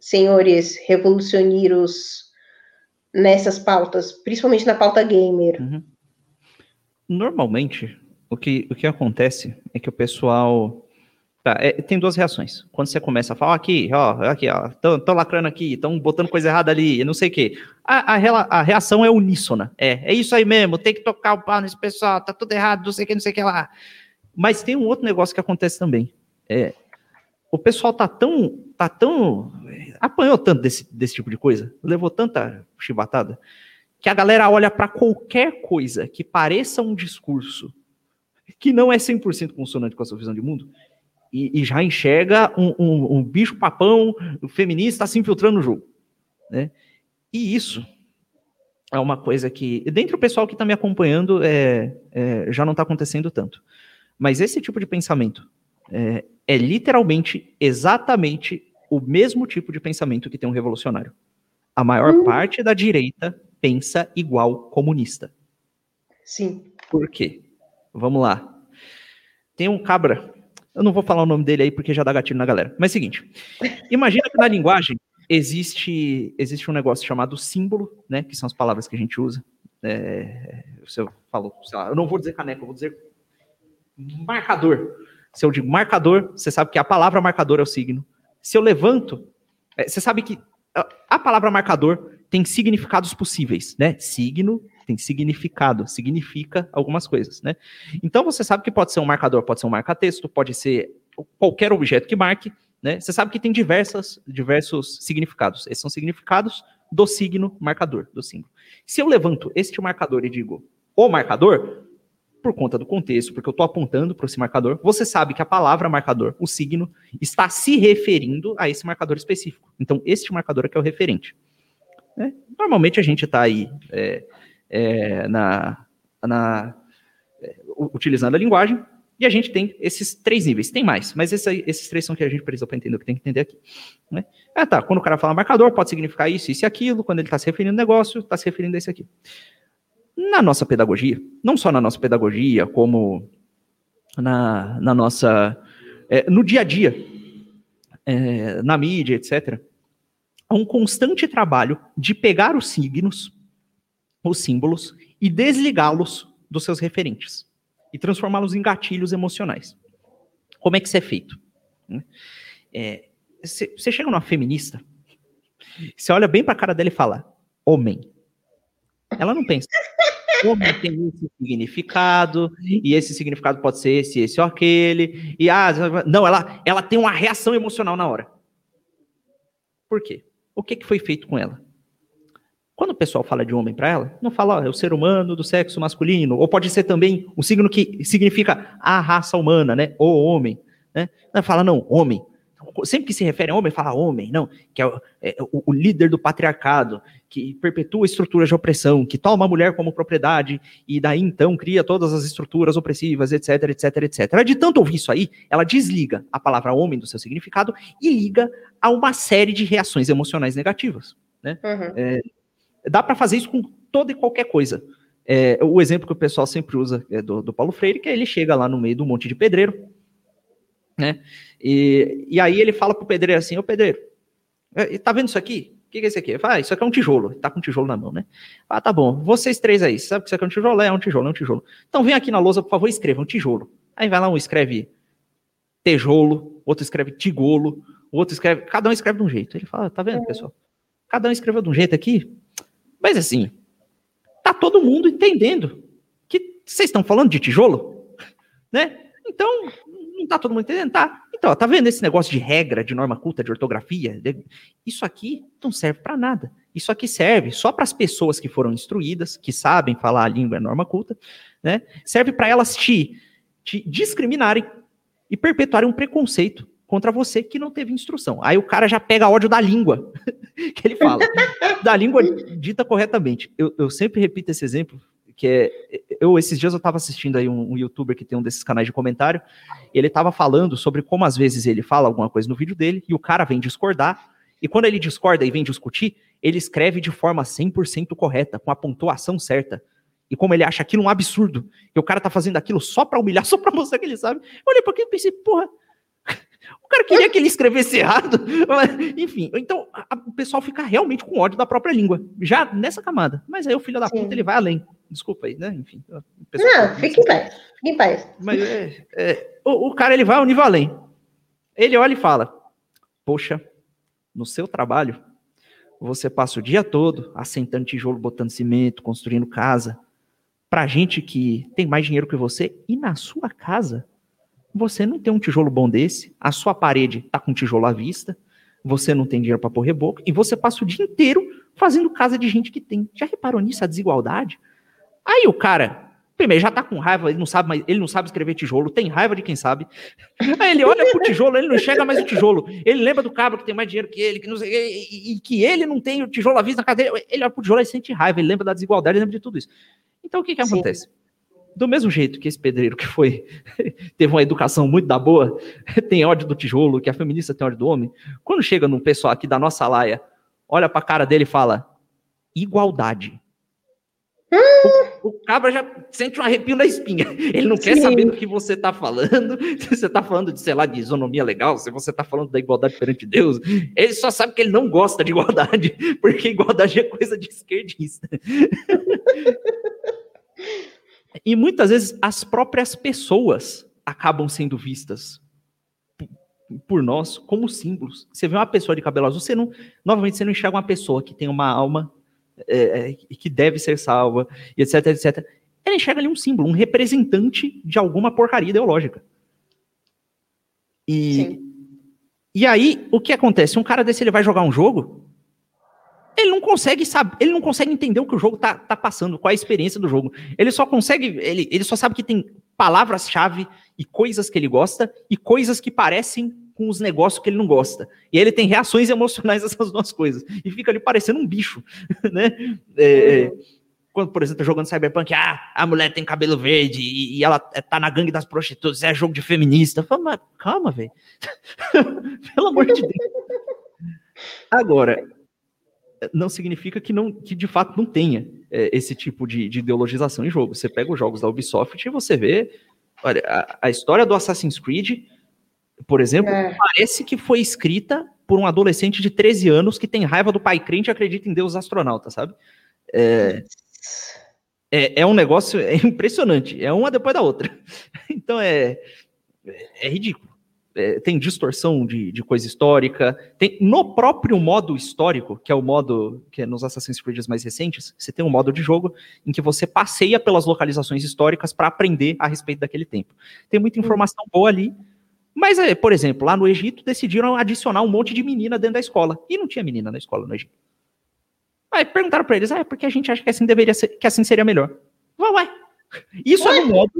senhores revolucionários nessas pautas, principalmente na pauta gamer? Uhum. Normalmente, o que, o que acontece é que o pessoal Tá, é, tem duas reações. Quando você começa a falar aqui, ó, aqui, ó, estão lacrando aqui, estão botando coisa errada ali, não sei o quê. A, a, a, reação é uníssona. É, é isso aí mesmo, tem que tocar o pau nesse pessoal, tá tudo errado, não sei o que, não sei o que lá. Mas tem um outro negócio que acontece também. É, o pessoal tá tão, tá tão, apanhou tanto desse, desse tipo de coisa, levou tanta chibatada, que a galera olha para qualquer coisa que pareça um discurso que não é 100% consonante com a sua visão de mundo e, e já enxerga um, um, um bicho-papão feminista se infiltrando no jogo. Né? E isso é uma coisa que, dentro do pessoal que está me acompanhando, é, é, já não está acontecendo tanto. Mas esse tipo de pensamento é, é, literalmente, exatamente o mesmo tipo de pensamento que tem um revolucionário. A maior hum. parte da direita pensa igual comunista. Sim. Por quê? Vamos lá. Tem um cabra, eu não vou falar o nome dele aí porque já dá gatilho na galera. Mas é o seguinte, imagina que na linguagem existe, existe um negócio chamado símbolo, né? Que são as palavras que a gente usa. É, você falou, lá, eu não vou dizer caneca, eu vou dizer marcador. Se eu digo marcador, você sabe que a palavra marcador é o signo. Se eu levanto, é, você sabe que a palavra marcador tem significados possíveis, né? Signo tem significado, significa algumas coisas, né? Então você sabe que pode ser um marcador, pode ser um marca-texto, pode ser qualquer objeto que marque, né? Você sabe que tem diversas, diversos significados. Esses são significados do signo marcador, do símbolo. Se eu levanto este marcador e digo o marcador, por conta do contexto, porque eu estou apontando para esse marcador, você sabe que a palavra marcador, o signo, está se referindo a esse marcador específico. Então, este marcador é que é o referente. É, normalmente a gente está aí é, é, na, na é, utilizando a linguagem e a gente tem esses três níveis. Tem mais, mas esses, três são que a gente precisa para entender o que tem que entender aqui. Né? Ah, tá. Quando o cara fala marcador, pode significar isso, isso e aquilo. Quando ele está se referindo ao negócio, está se referindo a isso aqui. Na nossa pedagogia, não só na nossa pedagogia, como na, na nossa. É, no dia a dia, é, na mídia, etc., há um constante trabalho de pegar os signos, os símbolos, e desligá-los dos seus referentes e transformá-los em gatilhos emocionais. Como é que isso é feito? Você é, chega numa feminista, você olha bem para a cara dela e fala, homem. Ela não pensa. Homem tem esse significado, e esse significado pode ser esse, esse ou aquele. E ah, não, ela, ela tem uma reação emocional na hora. Por quê? O que, que foi feito com ela? Quando o pessoal fala de homem para ela, não fala, ó, é o ser humano do sexo masculino, ou pode ser também um signo que significa a raça humana, né? O homem, né? Não fala, não, homem. Sempre que se refere a homem, fala homem, não, que é o, é o, o líder do patriarcado, que perpetua estruturas de opressão, que toma a mulher como propriedade, e daí então cria todas as estruturas opressivas, etc, etc, etc. De tanto ouvir isso aí, ela desliga a palavra homem do seu significado e liga a uma série de reações emocionais negativas. Né? Uhum. É, Dá para fazer isso com toda e qualquer coisa. É, o exemplo que o pessoal sempre usa é do, do, Paulo Freire, que é ele chega lá no meio do monte de pedreiro, né? E, e aí ele fala pro pedreiro assim, ô pedreiro, é, tá vendo isso aqui? O que, que é isso aqui? Fala, ah, isso aqui é um tijolo. Tá com um tijolo na mão, né? Ah, tá bom. Vocês três aí, sabe que isso aqui é um tijolo? É um tijolo, é um tijolo. Então vem aqui na lousa, por favor, escreva um tijolo. Aí vai lá, um escreve tijolo, outro escreve tigolo, outro escreve. Cada um escreve de um jeito. Ele fala, tá vendo, é. pessoal? Cada um escreveu de um jeito aqui. Mas assim, tá todo mundo entendendo que vocês estão falando de tijolo, né? Então, não tá todo mundo entendendo? Tá. Então, tá vendo esse negócio de regra, de norma culta, de ortografia? Isso aqui não serve para nada. Isso aqui serve só para as pessoas que foram instruídas, que sabem falar a língua e norma culta, né? Serve para elas te, te discriminarem e perpetuarem um preconceito contra você que não teve instrução. Aí o cara já pega ódio da língua [laughs] que ele fala, da língua dita corretamente. Eu, eu, sempre repito esse exemplo, que é, eu esses dias eu estava assistindo aí um, um, youtuber que tem um desses canais de comentário, ele estava falando sobre como às vezes ele fala alguma coisa no vídeo dele e o cara vem discordar, e quando ele discorda e vem discutir, ele escreve de forma 100% correta, com a pontuação certa. E como ele acha aquilo um absurdo, e o cara tá fazendo aquilo só pra humilhar, [laughs] só pra mostrar que ele sabe. Eu olhei pra aquilo e pensei, porra, o cara queria que ele escrevesse errado. [laughs] Enfim, então a, o pessoal fica realmente com ódio da própria língua, já nessa camada. Mas aí o filho da Sim. puta ele vai além. Desculpa aí, né? Enfim. Não, fique em paz. Fique em paz. Mas é, é, o, o cara ele vai ao nível além. Ele olha e fala: Poxa, no seu trabalho, você passa o dia todo assentando tijolo, botando cimento, construindo casa. Pra gente que tem mais dinheiro que você, e na sua casa, você não tem um tijolo bom desse, a sua parede tá com tijolo à vista, você não tem dinheiro para pôr reboco, e você passa o dia inteiro fazendo casa de gente que tem. Já reparou nisso, a desigualdade? Aí o cara, Primeiro, já tá com raiva, ele não sabe, mas ele não sabe escrever tijolo, tem raiva de quem sabe. Aí ele olha pro tijolo, ele não enxerga mais o tijolo. Ele lembra do cabra que tem mais dinheiro que ele, que não sei, e, e que ele não tem o tijolo à vista na cadeira. Ele olha pro tijolo e sente raiva, ele lembra da desigualdade, ele lembra de tudo isso. Então o que que Sim. acontece? Do mesmo jeito que esse pedreiro que foi [laughs] teve uma educação muito da boa, [laughs] tem ódio do tijolo, que a feminista tem ódio do homem, quando chega num pessoal aqui da nossa laia, olha pra cara dele e fala: igualdade. O, o cabra já sente um arrepio na espinha. [laughs] Ele não quer saber do que você está falando. Se você está falando de, sei lá, de isonomia legal, se você está falando da igualdade perante Deus. Ele só sabe que ele não gosta de igualdade, porque igualdade é coisa de esquerdista. E muitas vezes as próprias pessoas acabam sendo vistas por nós como símbolos. Você vê uma pessoa de cabelo azul, você não, novamente, você não enxerga uma pessoa que tem uma alma é, é, que deve ser salva, e etc, etc. Ele enxerga ali um símbolo, um representante de alguma porcaria ideológica. E, Sim. e aí, o que acontece? Um cara desse ele vai jogar um jogo, ele não consegue saber, ele não consegue entender o que o jogo tá, tá passando, qual é a experiência do jogo. Ele só consegue, ele, ele só sabe que tem palavras-chave e coisas que ele gosta e coisas que parecem com os negócios que ele não gosta. E ele tem reações [laughs] emocionais a essas duas coisas. E fica ali parecendo um bicho, [laughs] né? É, é, quando, por exemplo, tá jogando Cyberpunk, ah, a mulher tem cabelo verde e, e ela tá na gangue das prostitutas, é jogo de feminista. Fala, mas calma, velho. [laughs] Pelo amor de Deus. Agora, não significa que, não, que de fato não tenha é, esse tipo de, de, ideologização em jogo. Você pega os jogos da Ubisoft e você vê olha, a, a história do Assassin's Creed por exemplo, é. parece que foi escrita por um adolescente de 13 anos que tem raiva do pai crente e acredita em Deus astronauta, sabe? É, é, é, um negócio é impressionante, é uma depois da outra. [laughs] Então é, é ridículo. É, tem distorção de, de coisa histórica, tem no próprio modo histórico, que é o modo que é nos Assassin's Creed mais recentes, você tem um modo de jogo em que você passeia pelas localizações históricas para aprender a respeito daquele tempo. Tem muita hum. informação boa ali, mas, é, por exemplo, lá no Egito decidiram adicionar um monte de menina dentro da escola. E não tinha menina na escola no Egito. Aí perguntaram para eles, ah, é porque a gente acha que assim deveria ser, que assim seria melhor. Vai, vai. Isso é no modo,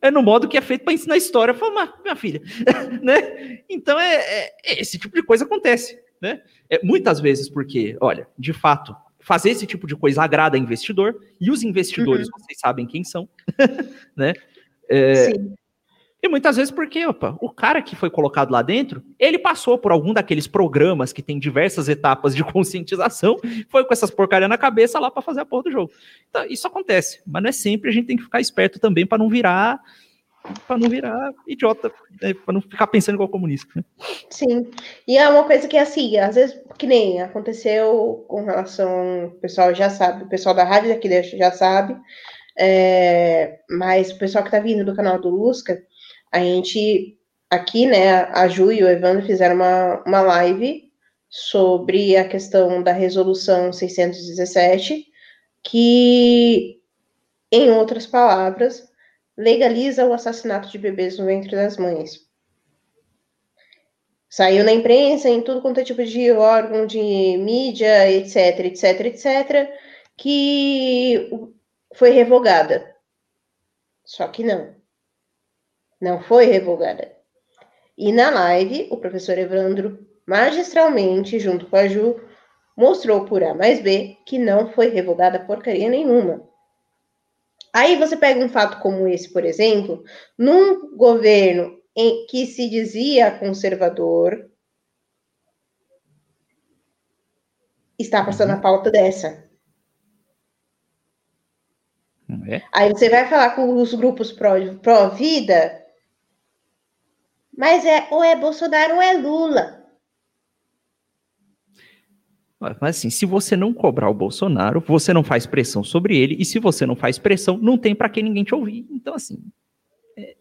é no modo que é feito para ensinar história. Fala, minha filha, [laughs] né? Então é, é, é, esse tipo de coisa acontece, né? É, muitas vezes porque, olha, de fato, fazer esse tipo de coisa agrada investidor e os investidores, uhum. vocês sabem quem são, [laughs] né? É, Sim. E muitas vezes porque, opa, o cara que foi colocado lá dentro, ele passou por algum daqueles programas que tem diversas etapas de [laughs] conscientização, foi com essas porcarias na cabeça lá para fazer a porra do jogo. Então, isso acontece, mas não é sempre, a gente tem que ficar esperto também para não virar para não virar idiota, né? para não ficar pensando igual comunista. Né? Sim, e é uma coisa que assim, às vezes, que nem aconteceu com relação, o pessoal já sabe, o pessoal da rádio daqui já sabe, é, mas o pessoal que está vindo do canal do Lusca, a gente, aqui, né, a Ju e o Evandro fizeram uma, uma live sobre a questão da resolução 617, que, em outras palavras, legaliza o assassinato de bebês no ventre das mães. Saiu na imprensa, em tudo quanto é tipo de órgão de mídia, etc, etc, etc, que foi revogada. Só que não não foi revogada. E na live, o professor Evandro, magistralmente, junto com a Ju, mostrou por A mais B que não foi revogada porcaria nenhuma. Aí você pega um fato como esse, por exemplo, num governo em que se dizia conservador, está passando a pauta dessa. É. Aí você vai falar com os grupos pró-vida, pró mas é ou é Bolsonaro ou é Lula. Mas assim, se você não cobrar o Bolsonaro, você não faz pressão sobre ele, e se você não faz pressão, não tem para que ninguém te ouvir. Então, assim. É...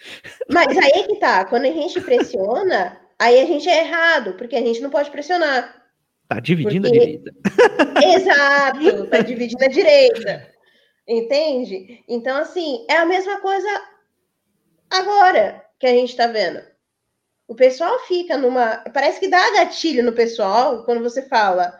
[laughs] Mas aí que tá, quando a gente pressiona, aí a gente é errado, porque a gente não pode pressionar. Tá dividindo porque... a direita. [laughs] [laughs] Exato, tá dividindo a direita. Entende? Então, assim, é a mesma coisa agora que a gente está vendo. O pessoal fica numa. Parece que dá gatilho no pessoal quando você fala: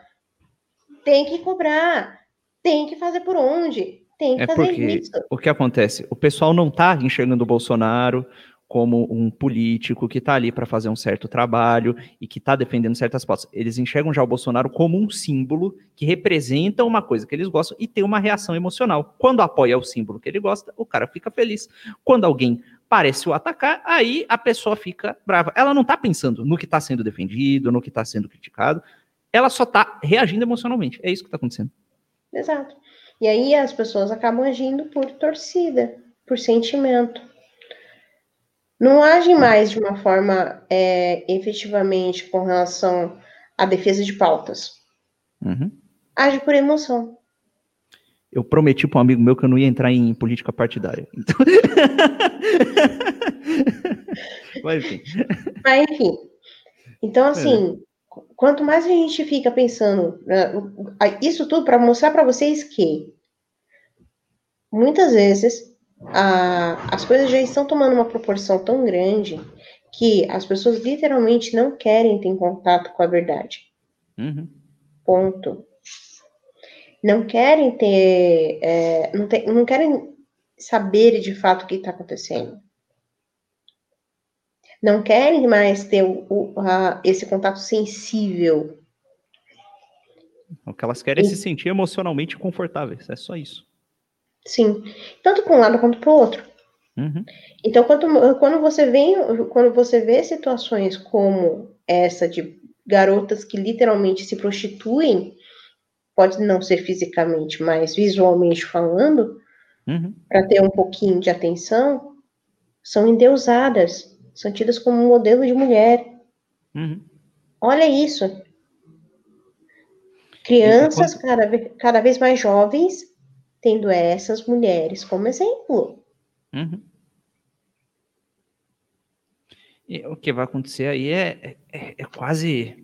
tem que cobrar, tem que fazer por onde, Tem que É fazer porque isso. o que acontece? O pessoal não está enxergando o Bolsonaro como um político que está ali para fazer um certo trabalho e que está defendendo certas pautas. Eles enxergam já o Bolsonaro como um símbolo que representa uma coisa que eles gostam e tem uma reação emocional. Quando apoia o símbolo que ele gosta, o cara fica feliz. Quando alguém parece o atacar, aí a pessoa fica brava. Ela não está pensando no que está sendo defendido, no que está sendo criticado. Ela só está reagindo emocionalmente. É isso que está acontecendo. Exato. E aí as pessoas acabam agindo por torcida, por sentimento. Não agem mais de uma forma é, efetivamente com relação à defesa de pautas. Uhum. Age por emoção. Eu prometi para um amigo meu que eu não ia entrar em política partidária. Então... [laughs] Mas enfim. Mas, enfim. Então, assim, quanto mais a gente fica pensando, né, isso tudo para mostrar para vocês que muitas vezes a, as coisas já estão tomando uma proporção tão grande que as pessoas literalmente não querem ter contato com a verdade. Uhum. Ponto. Não querem ter, é, não, não querem saber de fato o que está acontecendo. Não querem mais ter o, o, a, esse contato sensível. O que elas querem é se sentir emocionalmente confortáveis, é só isso. Sim, tanto para um lado quanto para o outro. Uhum. Então, quando, quando você vem, quando você vê situações como essa de garotas que literalmente se prostituem, pode não ser fisicamente, mas visualmente falando, uhum. para ter um pouquinho de atenção, são endeusadas, são tidas como um modelo de mulher. Uhum. Olha isso. Crianças quando... cada, vez, cada vez mais jovens tendo essas mulheres como exemplo. Uhum. E o que vai acontecer aí é, é, é quase.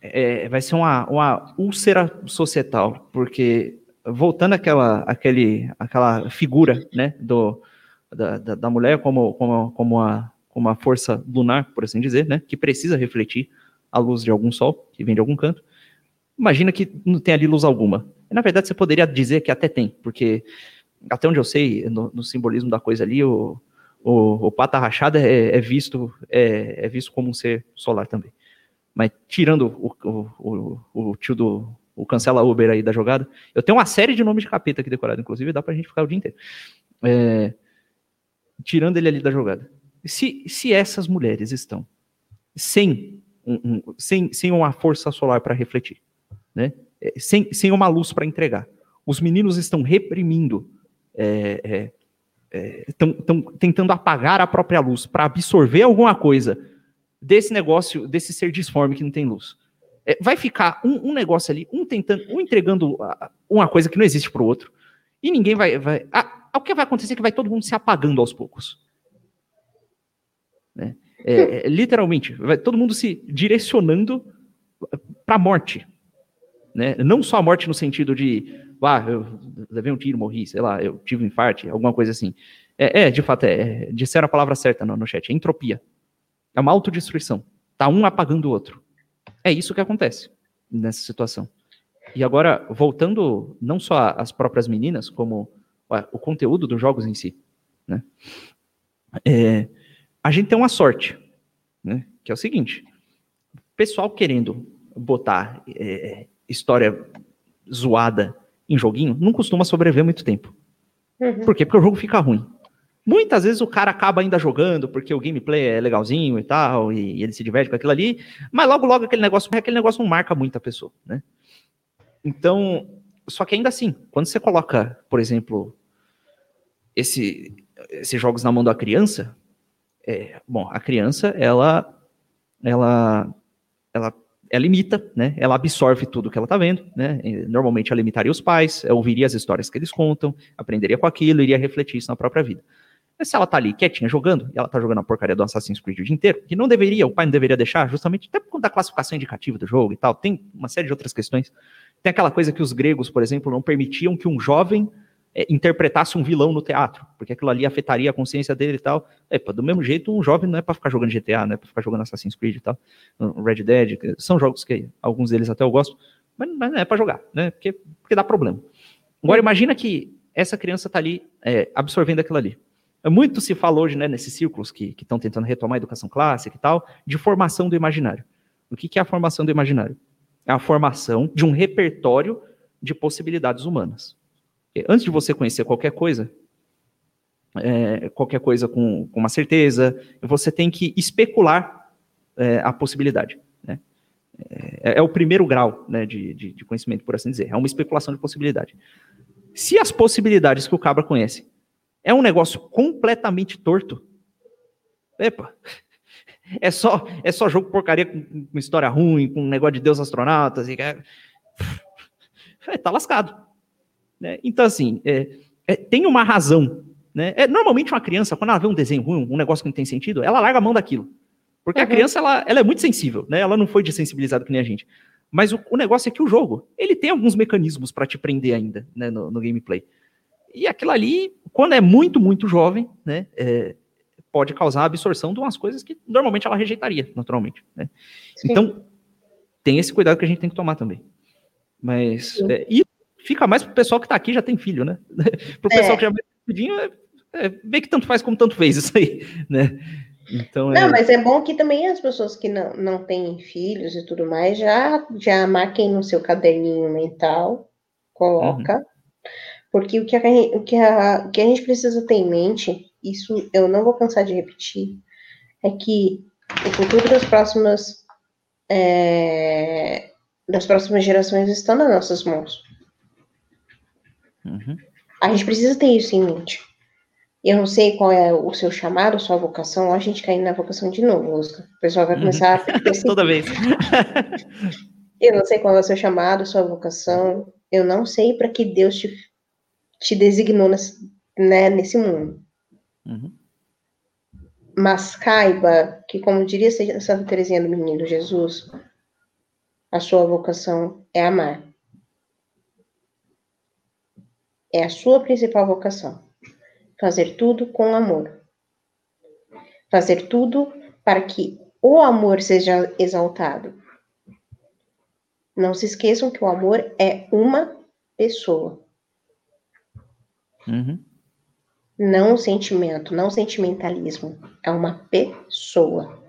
É, vai ser uma, uma úlcera societal, porque voltando àquela, àquele, àquela figura né, do, da, da, da, mulher como, como, como, a, como a força lunar, por assim dizer, né, que precisa refletir a luz de algum sol, que vem de algum canto, imagina que não tem ali luz alguma. Na verdade, você poderia dizer que até tem, porque até onde eu sei, no, no simbolismo da coisa ali, o, o, o pata rachada é, é visto é, é, visto como um ser solar também. Mas tirando o, o, o, o tio do o cancela Uber aí da jogada, eu tenho uma série de nomes de capeta aqui decorado, inclusive dá pra gente ficar o dia inteiro. É, tirando ele ali da jogada. Se, se essas mulheres estão sem, um, um, sem, sem uma força solar para refletir, né? sem, sem uma luz para entregar. Os meninos estão reprimindo, estão é, é, tentando apagar a própria luz para absorver alguma coisa desse negócio, desse ser disforme que não tem luz. É, vai ficar um, um, negócio ali, um tentando, um entregando uma coisa que não existe para o outro, e ninguém vai. vai a, o que vai acontecer é que vai todo mundo se apagando aos poucos. Né? É, é, literalmente, vai todo mundo se direcionando para a morte. Né? Não só a morte no sentido de, ah, eu levei um tiro, morri, sei lá, eu tive um infarto, alguma coisa assim. É, é de fato, é, é, disseram a palavra certa no, no chat, é entropia. É uma autodestruição. Tá um apagando o outro. É isso que acontece nessa situação. E agora, voltando não só às próprias meninas, como o conteúdo dos jogos em si, né? É, a gente tem uma sorte, né? Que é o seguinte: o pessoal querendo botar é, história zoada em joguinho não costuma sobreviver muito tempo. Uhum. Por quê? Porque o jogo fica ruim. Muitas vezes o cara acaba ainda jogando porque o gameplay é legalzinho e tal, e, ele se diverte com aquilo ali, mas logo, logo aquele negócio, aquele negócio não marca muito a pessoa, né? Então, só que ainda assim, quando você coloca, por exemplo, esse, esses jogos na mão da criança, é, bom, a criança, ela, ela, ela ela imita, né? Ela absorve tudo que ela está vendo, né? Normalmente ela imitaria os pais, ouviria as histórias que eles contam, aprenderia com aquilo, iria refletir isso na própria vida. Mas se ela tá ali quietinha jogando, e ela tá jogando a porcaria do Assassin's Creed o dia inteiro, que não deveria, o pai não deveria deixar, justamente até por conta da classificação indicativa do jogo e tal, tem uma série de outras questões. Tem aquela coisa que os gregos, por exemplo, não permitiam que um jovem é, interpretasse um vilão no teatro, porque aquilo ali afetaria a consciência dele e tal. É, do mesmo jeito, um jovem não é para ficar jogando GTA, não é para ficar jogando Assassin's Creed e tal, Red Dead, são jogos que alguns deles até eu gosto, mas não é para jogar, né? Porque, porque dá problema. Agora imagina que essa criança está ali é, absorvendo aquilo ali. Muito se fala hoje, né, nesses círculos que estão tentando retomar a educação clássica e tal, de formação do imaginário. O que, que é a formação do imaginário? É a formação de um repertório de possibilidades humanas. Antes de você conhecer qualquer coisa, é, qualquer coisa com, com, uma certeza, você tem que especular é, a possibilidade. Né? É, é, o primeiro grau né, de, de, de, conhecimento, por assim dizer. É uma especulação de possibilidade. Se as possibilidades que o cabra conhece é um negócio completamente torto, epa, é só, é só jogo porcaria com, com história ruim, com um negócio de Deus astronautas, e é, tá lascado. Né? Então, assim, é, é, tem uma razão né? É, normalmente uma criança, quando ela vê um desenho ruim, um negócio que não tem sentido, ela larga a mão daquilo. Porque uhum. a criança, ela, ela é muito sensível, né? Ela não foi desensibilizada que nem a gente. Mas o, o negócio é que o jogo, ele tem alguns mecanismos para te prender ainda, né, no, no, gameplay. E aquilo ali, quando é muito, muito jovem, né, é, pode causar a absorção de umas coisas que normalmente ela rejeitaria, naturalmente. Né? Então, tem esse cuidado que a gente tem que tomar também. Mas, é, e fica mais pro pessoal que tá aqui já tem filho, né? [laughs] pro pessoal é. que já é, é, vê que tanto faz como tanto fez isso aí, né? Então, não, é... mas é bom que também as pessoas que não, não têm filhos e tudo mais já, já marquem no seu caderninho mental, coloca, uhum. Porque o que, a, o, que a, o que a gente precisa ter em mente, isso eu não vou cansar de repetir, é que o futuro das próximas é, das próximas gerações estão nas nossas mãos. Uhum. A gente precisa ter isso em mente. Eu não sei qual é o seu chamado, sua vocação, a gente caindo na vocação de novo, Oscar. O pessoal vai começar a [laughs] Toda vez. eu não sei qual é o seu chamado, sua vocação. Eu não sei para que Deus te, te designou nesse, né, nesse mundo. Uhum. Mas caiba que, como diria Santa Teresinha do Menino Jesus, a sua vocação é amar é a sua principal vocação. Fazer tudo com amor. Fazer tudo para que o amor seja exaltado. Não se esqueçam que o amor é uma pessoa. Uhum. Não um sentimento, não sentimentalismo. É uma pessoa.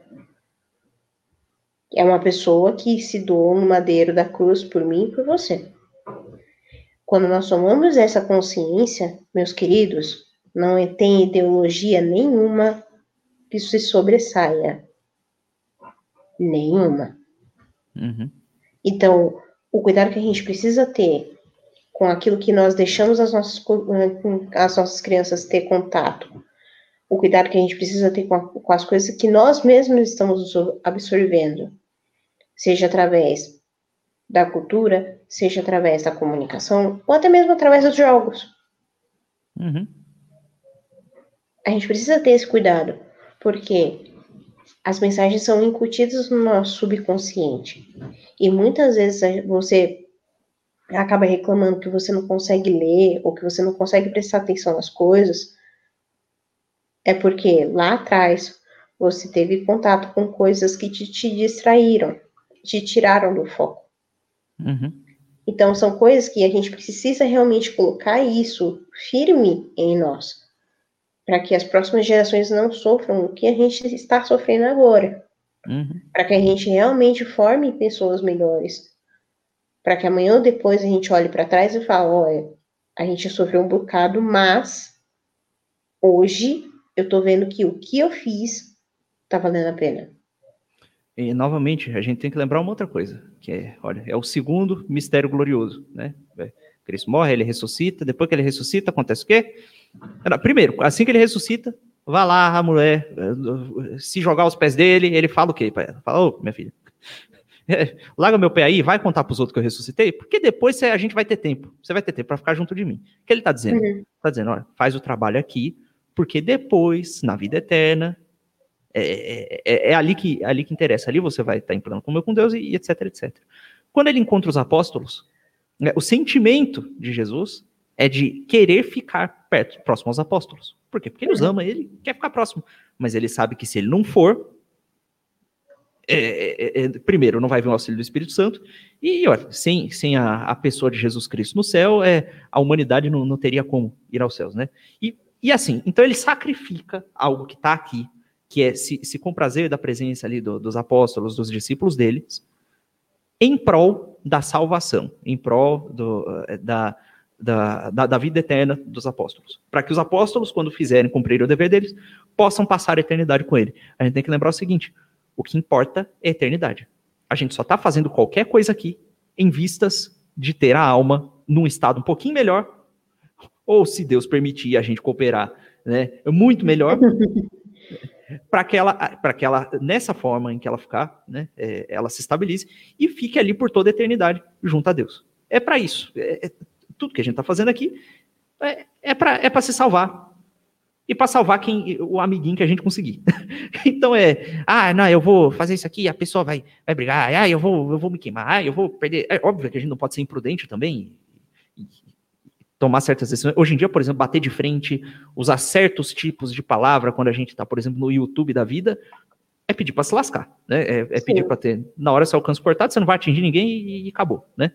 É uma pessoa que se doou no madeiro da cruz por mim e por você. Quando nós tomamos essa consciência, meus queridos, não tem ideologia nenhuma que se sobressaia. Nenhuma. Uhum. Então, o cuidado que a gente precisa ter com aquilo que nós deixamos as nossas, as nossas crianças ter contato, o cuidado que a gente precisa ter com, com as coisas que nós mesmos estamos absorvendo, seja através da cultura, seja através da comunicação, ou até mesmo através dos jogos. Uhum. A gente precisa ter esse cuidado, porque as mensagens são incutidas no nosso subconsciente. E muitas vezes você acaba reclamando que você não consegue ler, ou que você não consegue prestar atenção nas coisas, é porque lá atrás você teve contato com coisas que te, te distraíram, te tiraram do foco. Uhum. Então, são coisas que a gente precisa realmente colocar isso firme em nós, para que as próximas gerações não sofram o que a gente está sofrendo agora. Uhum. Para que a gente realmente forme pessoas melhores. Para que amanhã ou depois a gente olhe para trás e fale: olha, a gente sofreu um bocado, mas hoje eu estou vendo que o que eu fiz está valendo a pena. E, novamente, a gente tem que lembrar uma outra coisa, que é, olha, é o segundo mistério glorioso, né? É, Cristo morre, ele ressuscita, depois que ele ressuscita, acontece o quê? Primeiro, assim que ele ressuscita, vai lá a mulher, eh, se jogar aos pés dele, ele fala o quê para ela? Fala, ô, minha filha, [laughs] larga meu pé aí, vai contar para os outros que eu ressuscitei, porque depois a gente vai ter tempo, você vai ter tempo para ficar junto de mim. O que ele está dizendo? Uhum. Está dizendo, olha, faz o trabalho aqui, porque depois, na vida eterna, é, é, é, é, ali, que, é ali que interessa. Ali você vai estar em plano comum com Deus e, e etc, etc. Quando ele encontra os apóstolos, né, o sentimento de Jesus é de querer ficar perto, próximo aos apóstolos. Por quê? Porque ele os uhum. ama, ele quer ficar próximo. Mas ele sabe que se ele não for, é, é, é, primeiro, não vai vir o auxílio do Espírito Santo, e olha, sem, sem a, a pessoa de Jesus Cristo no céu, é, a humanidade não, não teria como ir aos céus, né? E, e assim, então ele sacrifica algo que está aqui, que é se, se prazer da presença ali do, dos apóstolos, dos discípulos deles, em prol da salvação, em prol do, eh, da, da, da, da, vida eterna dos apóstolos. Para que os apóstolos, quando fizerem cumprir o dever deles, possam passar a eternidade com ele. A gente tem que lembrar o seguinte: o que importa é a eternidade. A gente só está fazendo qualquer coisa aqui em vistas de ter a alma num estado um pouquinho melhor, ou se Deus permitir a gente cooperar, né, muito melhor, [laughs] para que ela, para que ela nessa forma em que ela ficar, né, é, ela se estabilize e fique ali por toda a eternidade junto a Deus. É para isso. É, é, tudo que a gente está fazendo aqui é, é para é se salvar e para salvar quem o amiguinho que a gente conseguir. [laughs] então é, ah, não, eu vou fazer isso aqui, a pessoa vai, vai brigar, ah, eu vou, eu vou me queimar, ah, eu vou perder. É óbvio que a gente não pode ser imprudente também e, tomar certas decisões. Hoje em dia, por exemplo, bater de frente, usar certos tipos de palavra quando a gente está, por exemplo, no YouTube da vida, é pedir para se lascar, né? É, é pedir para ter na hora seu alcance cortado, você não vai atingir ninguém e, e acabou, né?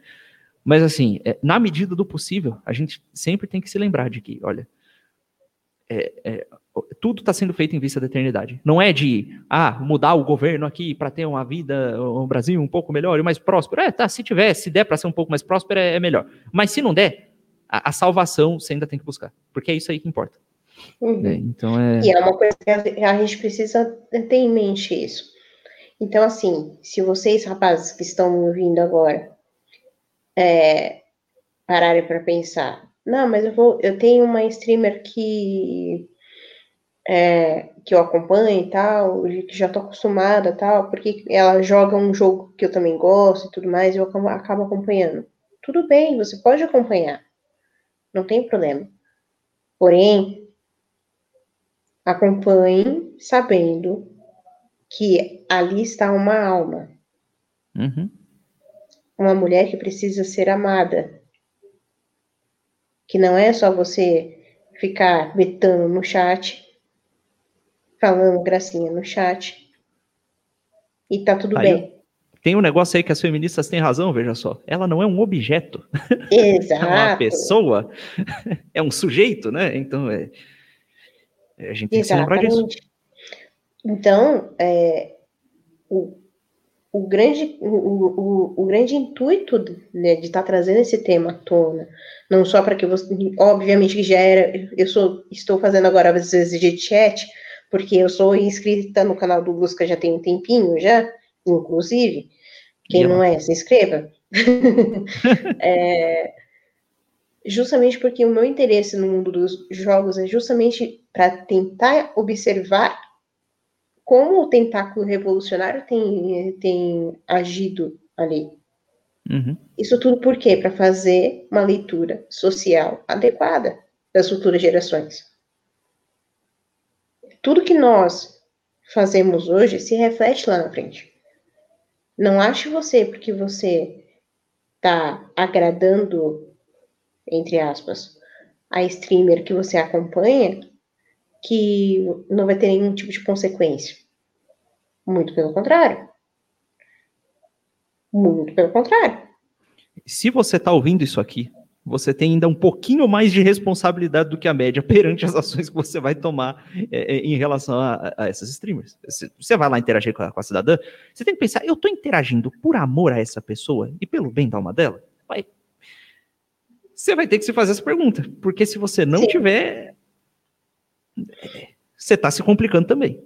Mas assim, é, na medida do possível, a gente sempre tem que se lembrar de que, olha, é, é, tudo está sendo feito em vista da eternidade. Não é de ah, mudar o governo aqui para ter uma vida, um Brasil um pouco melhor e mais próspero. É, tá, se tiver, se der para ser um pouco mais próspero, é, é, melhor. Mas se não der, a, a, salvação você ainda tem que buscar, porque é isso aí que importa. Uhum. É, então é... E é uma coisa que a, a gente precisa ter em mente isso. Então, assim, se vocês, rapazes que estão me ouvindo agora, é, pararem para pensar, não, mas eu vou, eu tenho uma streamer que é, que eu acompanho e tal, que já tô acostumada tal, porque ela joga um jogo que eu também gosto e tudo mais, eu acabo, acabo acompanhando. Tudo bem, você pode acompanhar, não tem problema. Porém, acompanhe sabendo que ali está uma alma. Uhum uma mulher que precisa ser amada. Que não é só você ficar betando no chat, falando gracinha no chat, e tá tudo aí, bem. Tem um negócio aí que as feministas têm razão, veja só. Ela não é um objeto. [laughs] Exato. é uma pessoa, [laughs] é um sujeito, né? Então, é, a gente tem que se lembrar disso. Então, é, o, o grande, o, o, o grande intuito né, de estar tá trazendo esse tema à tona, não só para que você, obviamente que já era, eu sou, estou fazendo agora às vezes de chat, porque eu sou inscrita no canal do Lusca já tem um tempinho já, inclusive, quem não é, se inscreva. [laughs] é, justamente porque o meu interesse no mundo dos jogos é justamente para tentar observar como o tentáculo revolucionário tem, tem agido ali. Uhum. Isso tudo por quê? Para fazer uma leitura social adequada das futuras gerações. Tudo que nós fazemos hoje se reflete lá na frente. Não ache você, porque você está agradando, entre aspas, a streamer que você acompanha, que não vai ter nenhum tipo de consequência. Muito pelo contrário. Muito pelo contrário. Se você está ouvindo isso aqui, você tem ainda um pouquinho mais de responsabilidade do que a média perante as ações que você vai tomar é, é em relação a, a, essas streamers. Você vai lá interagir com a, com a, cidadã, você tem que pensar, eu estou interagindo por amor a essa pessoa e pelo bem da alma dela? Vai. Você vai ter que se fazer essa pergunta, porque se você não Sim. tiver, você está se complicando também.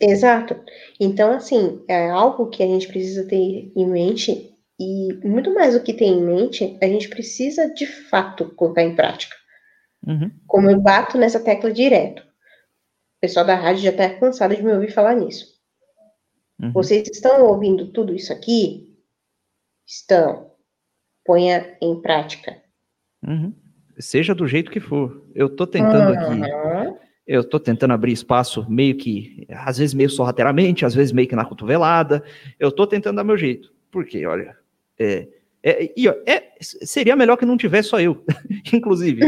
Exato. Então, assim, é algo que a gente precisa ter em mente, e muito mais do que ter em mente, a gente precisa de fato colocar em prática. Uhum. Como eu bato nessa tecla direto. O pessoal da rádio já está cansado de me ouvir falar nisso. Uhum. Vocês estão ouvindo tudo isso aqui? Estão. Ponha em prática. Uhum. Seja do jeito que for. Eu estou tentando aqui eu estou tentando abrir espaço meio que, às vezes meio sorrateiramente, às vezes meio que na cotovelada. Eu estou tentando dar meu jeito. Porque, olha, é, é, é, seria melhor que não tivesse só eu, [laughs] inclusive.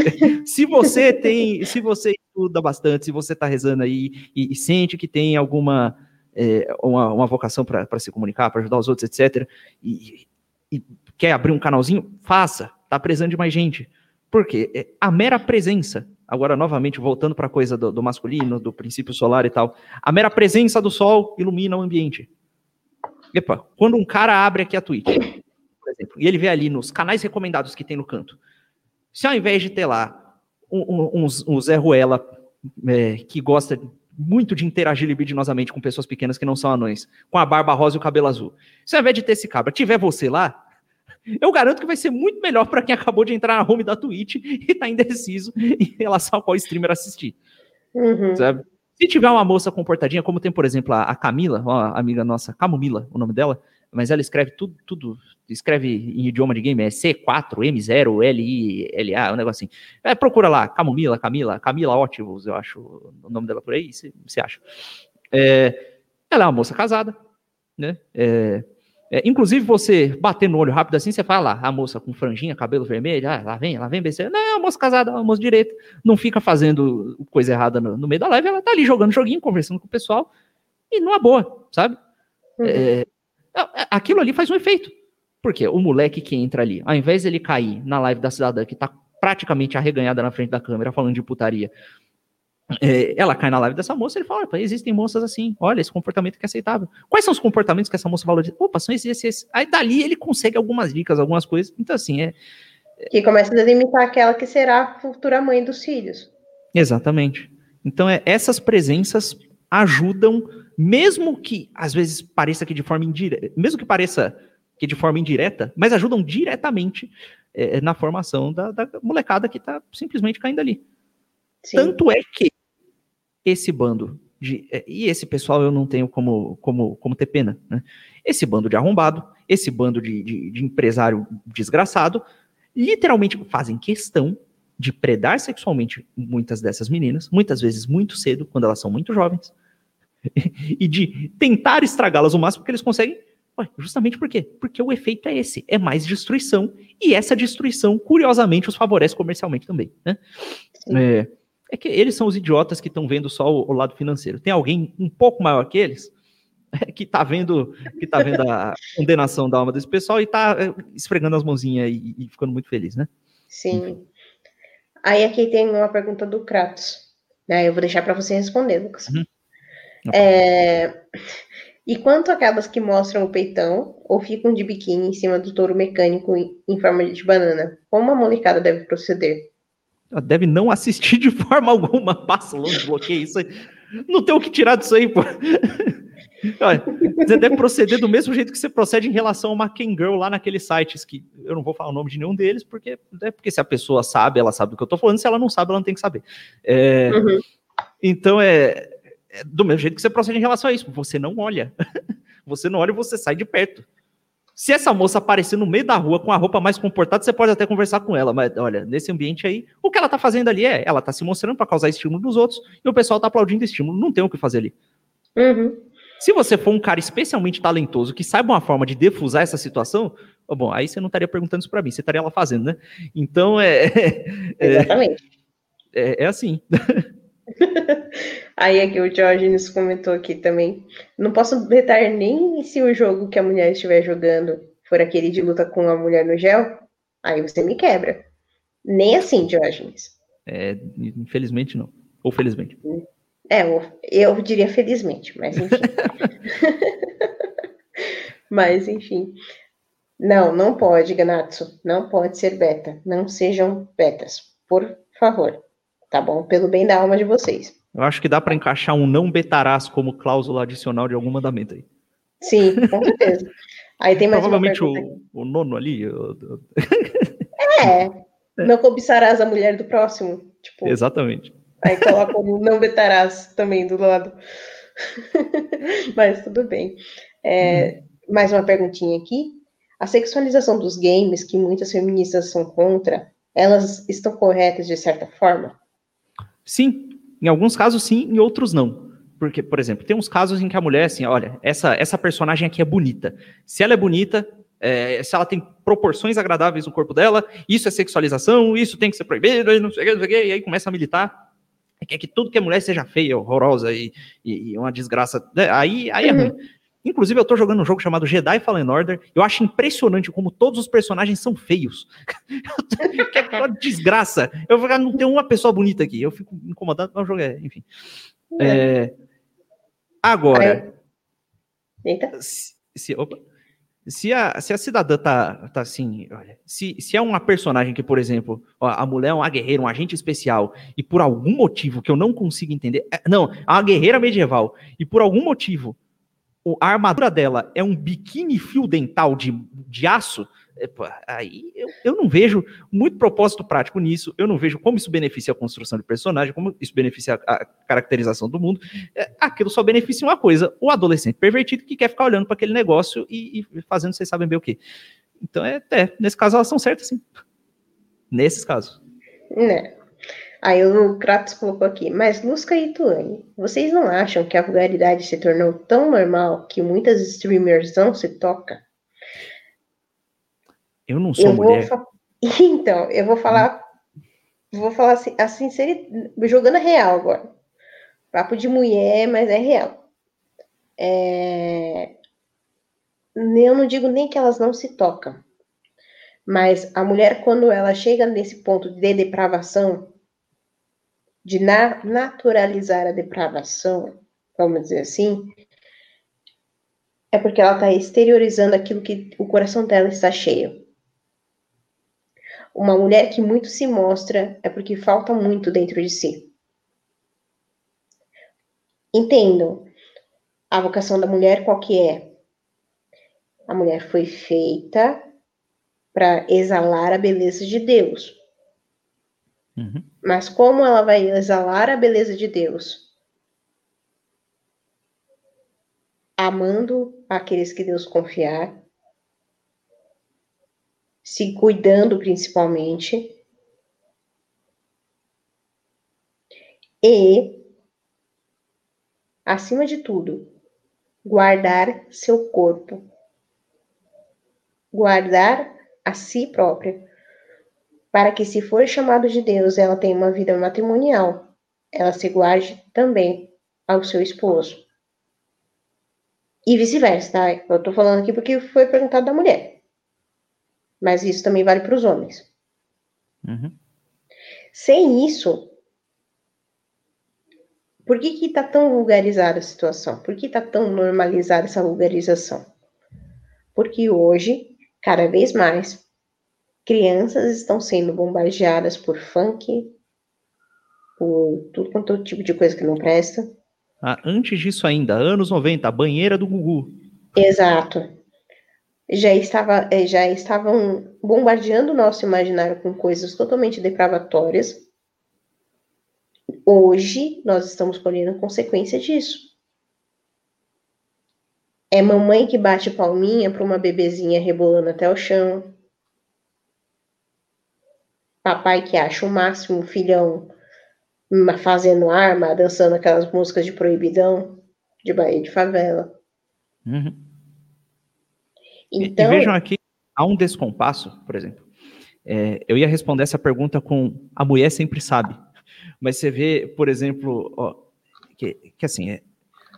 se você tem, se você estuda bastante, se você está rezando aí e, e, sente que tem alguma é, uma, uma vocação para se comunicar, para ajudar os outros, etc., e, e, quer abrir um canalzinho, faça, tá precisando de mais gente. Por quê? É, a mera presença, agora novamente voltando para a coisa do, do masculino, do princípio solar e tal, a mera presença do sol ilumina o ambiente. Epa, quando um cara abre aqui a Twitch, por exemplo, e ele vê ali nos canais recomendados que tem no canto, se ao invés de ter lá um, um, um Zé Ruela é, que gosta muito de interagir libidinosamente com pessoas pequenas que não são anões, com a barba rosa e o cabelo azul, se ao invés de ter esse cabra, tiver você lá, eu garanto que vai ser muito melhor para quem acabou de entrar na home da Twitch e tá indeciso em relação a qual streamer assistir. Uhum. Sabe? Se tiver uma moça comportadinha, como tem, por exemplo, a, Camila, uma amiga nossa, Camomila, o nome dela, mas ela escreve tudo, tudo, escreve em idioma de game, é C4, M0, LI, LA, um negócio assim. É, procura lá, Camomila, Camila, Camila Ótimos, eu acho o nome dela por aí, você acha. É, ela é uma moça casada, né? É, é, inclusive, você bater no olho rápido assim, você fala lá, a moça com franjinha, cabelo vermelho, ah, lá vem, lá vem BC. Não, é a moça casada, a moça direita, não fica fazendo coisa errada no, no, meio da live, ela tá ali jogando joguinho, conversando com o pessoal, e numa boa, sabe? Uhum. É, é aquilo ali faz um efeito. Porque o moleque que entra ali, ao invés de ele cair na live da cidadã, que tá praticamente arreganhada na frente da câmera, falando de putaria, é, ela cai na live dessa moça, ele fala, existem moças assim, olha, esse comportamento que é aceitável. Quais são os comportamentos que essa moça valoriza? Opa, são esses, esses. Aí dali ele consegue algumas dicas, algumas coisas. Então, assim, é. Que começa a delimitar aquela que será a futura mãe dos filhos. Exatamente. Então, é, essas presenças ajudam, mesmo que às vezes pareça que de forma indireta, mesmo que pareça que de forma indireta, mas ajudam diretamente é, na formação da, da molecada que está simplesmente caindo ali. Sim. Tanto é que esse bando de, é, e esse pessoal eu não tenho como, como, como ter pena, né? Esse bando de arrombado, esse bando de, de, de empresário desgraçado, literalmente fazem questão de predar sexualmente muitas dessas meninas, muitas vezes muito cedo, quando elas são muito jovens, [laughs] e de tentar estragá-las o máximo que eles conseguem, justamente por quê? Porque o efeito é esse, é mais destruição, e essa destruição, curiosamente, os favorece comercialmente também, né? É, é que eles são os idiotas que estão vendo só o, o, lado financeiro. Tem alguém um pouco maior que eles [laughs] que está vendo que tá vendo a condenação da alma desse pessoal e está é, esfregando as mãozinhas e, e, ficando muito feliz, né? Sim. Enfim. Aí aqui tem uma pergunta do Kratos. Né? Eu vou deixar para você responder, Lucas. Uhum. É... E quanto aquelas que mostram o peitão ou ficam de biquíni em cima do touro mecânico em forma de banana? Como a molecada deve proceder? Deve não assistir de [laughs] forma alguma. Passa longe, bloqueia isso aí. Não tem o que tirar disso aí, pô. [laughs] Olha, você deve proceder do mesmo jeito que você procede em relação ao Macken Girl lá naqueles sites que eu não vou falar o nome de nenhum deles, porque é porque se a pessoa sabe, ela sabe do que eu tô falando, se ela não sabe, ela não tem que saber. É, uhum. Então é, é, do mesmo jeito que você procede em relação a isso. Você não olha. [laughs] Você não olha e você sai de perto. Se essa moça aparecer no meio da rua com a roupa mais comportada, você pode até conversar com ela, mas olha, nesse ambiente aí, o que ela tá fazendo ali é, ela tá se mostrando para causar estímulo nos outros e o pessoal tá aplaudindo estímulo, não tem o que fazer ali. Uhum. Se você for um cara especialmente talentoso que saiba uma forma de defusar essa situação, bom, aí você não estaria perguntando isso para mim, você estaria lá fazendo, né? Então é. [laughs] é Exatamente. É, é assim. [laughs] [laughs] Aí aqui o Diógenes comentou aqui também. Não posso vetar nem se o jogo que a mulher estiver jogando for aquele de luta com a mulher no gel. Aí você me quebra. Nem assim, Diógenes. É, infelizmente não. Ou felizmente. É, eu diria felizmente, mas enfim. [laughs] mas enfim. Não, não pode, Ganatsu. Não pode ser beta. Não sejam betas. Por favor tá bom? Pelo bem da alma de vocês. Eu acho que dá para encaixar um não betarás como cláusula adicional de algum mandamento aí. Sim, com certeza. Aí tem mais Provavelmente o, o, nono ali. [laughs] É, não cobiçarás a mulher do próximo. Tipo, Exatamente. Aí coloca o não betarás também do lado. [laughs] Mas tudo bem. É, hum. Mais uma perguntinha aqui. A sexualização dos games, que muitas feministas são contra, elas estão corretas de certa forma? Sim, em alguns casos sim, em outros não. Porque, por exemplo, tem uns casos em que a mulher, assim, olha, essa, essa personagem aqui é bonita. Se ela é bonita, é, se ela tem proporções agradáveis no corpo dela, isso é sexualização, isso tem que ser proibido, e não sei o que, não sei o que, e aí começa a militar. quer que tudo que é mulher seja feia, horrorosa e, e, e uma desgraça. Né? Aí, aí é uhum. ruim. Inclusive, eu tô jogando um jogo chamado Jedi Fallen Order. Eu acho impressionante como todos os personagens são feios. [laughs] que é uma desgraça. Eu vou não tem uma pessoa bonita aqui. Eu fico incomodado, mas o jogo é, enfim. É. É, agora. Eita. Se, se, opa, se, a, se a cidadã tá, tá assim, olha, se, se é uma personagem que, por exemplo, ó, a mulher é uma guerreira, um agente especial, e por algum motivo que eu não consigo entender. É, não, é uma guerreira medieval, e por algum motivo a armadura dela é um biquíni fio dental de, de aço, é, aí eu, eu não vejo muito propósito prático nisso, eu não vejo como isso beneficia a construção de personagem, como isso beneficia a, a caracterização do mundo. É, aquilo só beneficia uma coisa: o adolescente pervertido que quer ficar olhando para aquele negócio e, e, fazendo vocês sabem bem o que. Então, é, é, nesse caso, elas são certas, sim. Nesses casos. Né. Aí o Kratos colocou aqui, mas Lusca e Tuane, vocês não acham que a vulgaridade se tornou tão normal que muitas streamers não se tocam? Eu não sou eu mulher. Fa... [laughs] Então, eu vou falar, vou falar assim, a sinceridade, jogando a real agora. Papo de mulher, mas é real. É... Eu não digo nem que elas não se tocam, mas a mulher, quando ela chega nesse ponto de depravação, de na naturalizar a depravação, vamos dizer assim, é porque ela está exteriorizando aquilo que o coração dela está cheio. Uma mulher que muito se mostra é porque falta muito dentro de si. Entendam, a vocação da mulher qual que é? A mulher foi feita para exalar a beleza de Deus. Uhum. Mas como ela vai exalar a beleza de Deus? Amando aqueles que Deus confiar, se cuidando principalmente, e, acima de tudo, guardar seu corpo, guardar a si própria para que, se for chamado de Deus, ela tenha uma vida matrimonial, ela se guarde também ao seu esposo. E vice-versa, tá? Eu tô falando aqui porque foi perguntado da mulher. Mas isso também vale para os homens. Uhum. Sem isso, por que que tá tão vulgarizada a situação? Por que tá tão normalizada essa vulgarização? Porque hoje, cada vez mais, crianças estão sendo bombardeadas por funk, por tudo quanto é tipo de coisa que não presta. Ah, antes disso ainda, anos 90, a banheira do Gugu. Exato. Já, estava, eh, já estavam bombardeando o nosso imaginário com coisas totalmente depravatórias. Hoje, nós estamos colhendo consequência disso. É mamãe que bate palminha para uma bebezinha rebolando até o chão papai que acha o máximo, filhão fazendo arma, dançando aquelas músicas de proibidão de Bahia de Favela. Uhum. Então, e, e, vejam aqui, há um descompasso, por exemplo. É, eu ia responder essa pergunta com a mulher sempre sabe. Mas você vê, por exemplo, ó, que, que assim, é,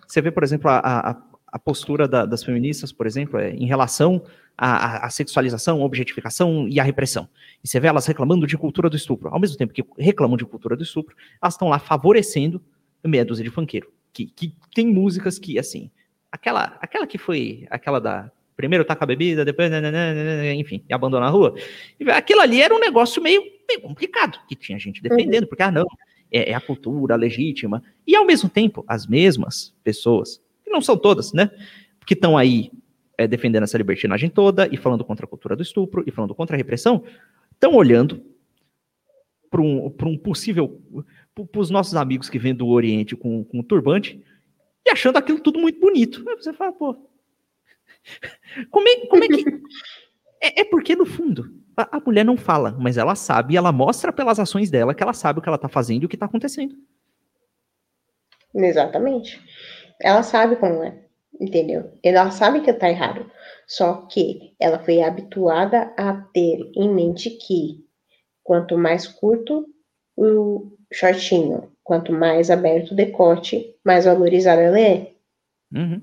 você vê, por exemplo, a, a, a postura da, das feministas, por exemplo, é, em relação à, à, sexualização, a objetificação e à repressão. E você vê elas reclamando de cultura do estupro. Ao mesmo tempo que reclamam de cultura do estupro, elas estão lá favorecendo meia dúzia de funkeiro. Que, que tem músicas que, assim, aquela, aquela que foi, aquela da primeiro taca a bebida, depois, enfim, e abandona a rua. Aquilo ali era um negócio meio, meio complicado, que tinha gente defendendo, uhum. porque, ah, não, é, é, a cultura legítima. E, ao mesmo tempo, as mesmas pessoas não são todas, né? Que estão aí é, defendendo essa libertinagem toda e falando contra a cultura do estupro e falando contra a repressão, estão olhando para um, um possível. para os nossos amigos que vêm do Oriente com, com turbante e achando aquilo tudo muito bonito. Aí você fala, pô. [laughs] Como é, como é que. [laughs] É, é porque, no fundo, a, a, mulher não fala, mas ela sabe, e ela mostra pelas ações dela que ela sabe o que ela está fazendo e o que está acontecendo. Exatamente. Ela sabe como é, entendeu? Ela sabe que tá errado. Só que ela foi habituada a ter em mente que quanto mais curto o shortinho, Quanto mais aberto o decote, mais valorizada ela é. Uhum.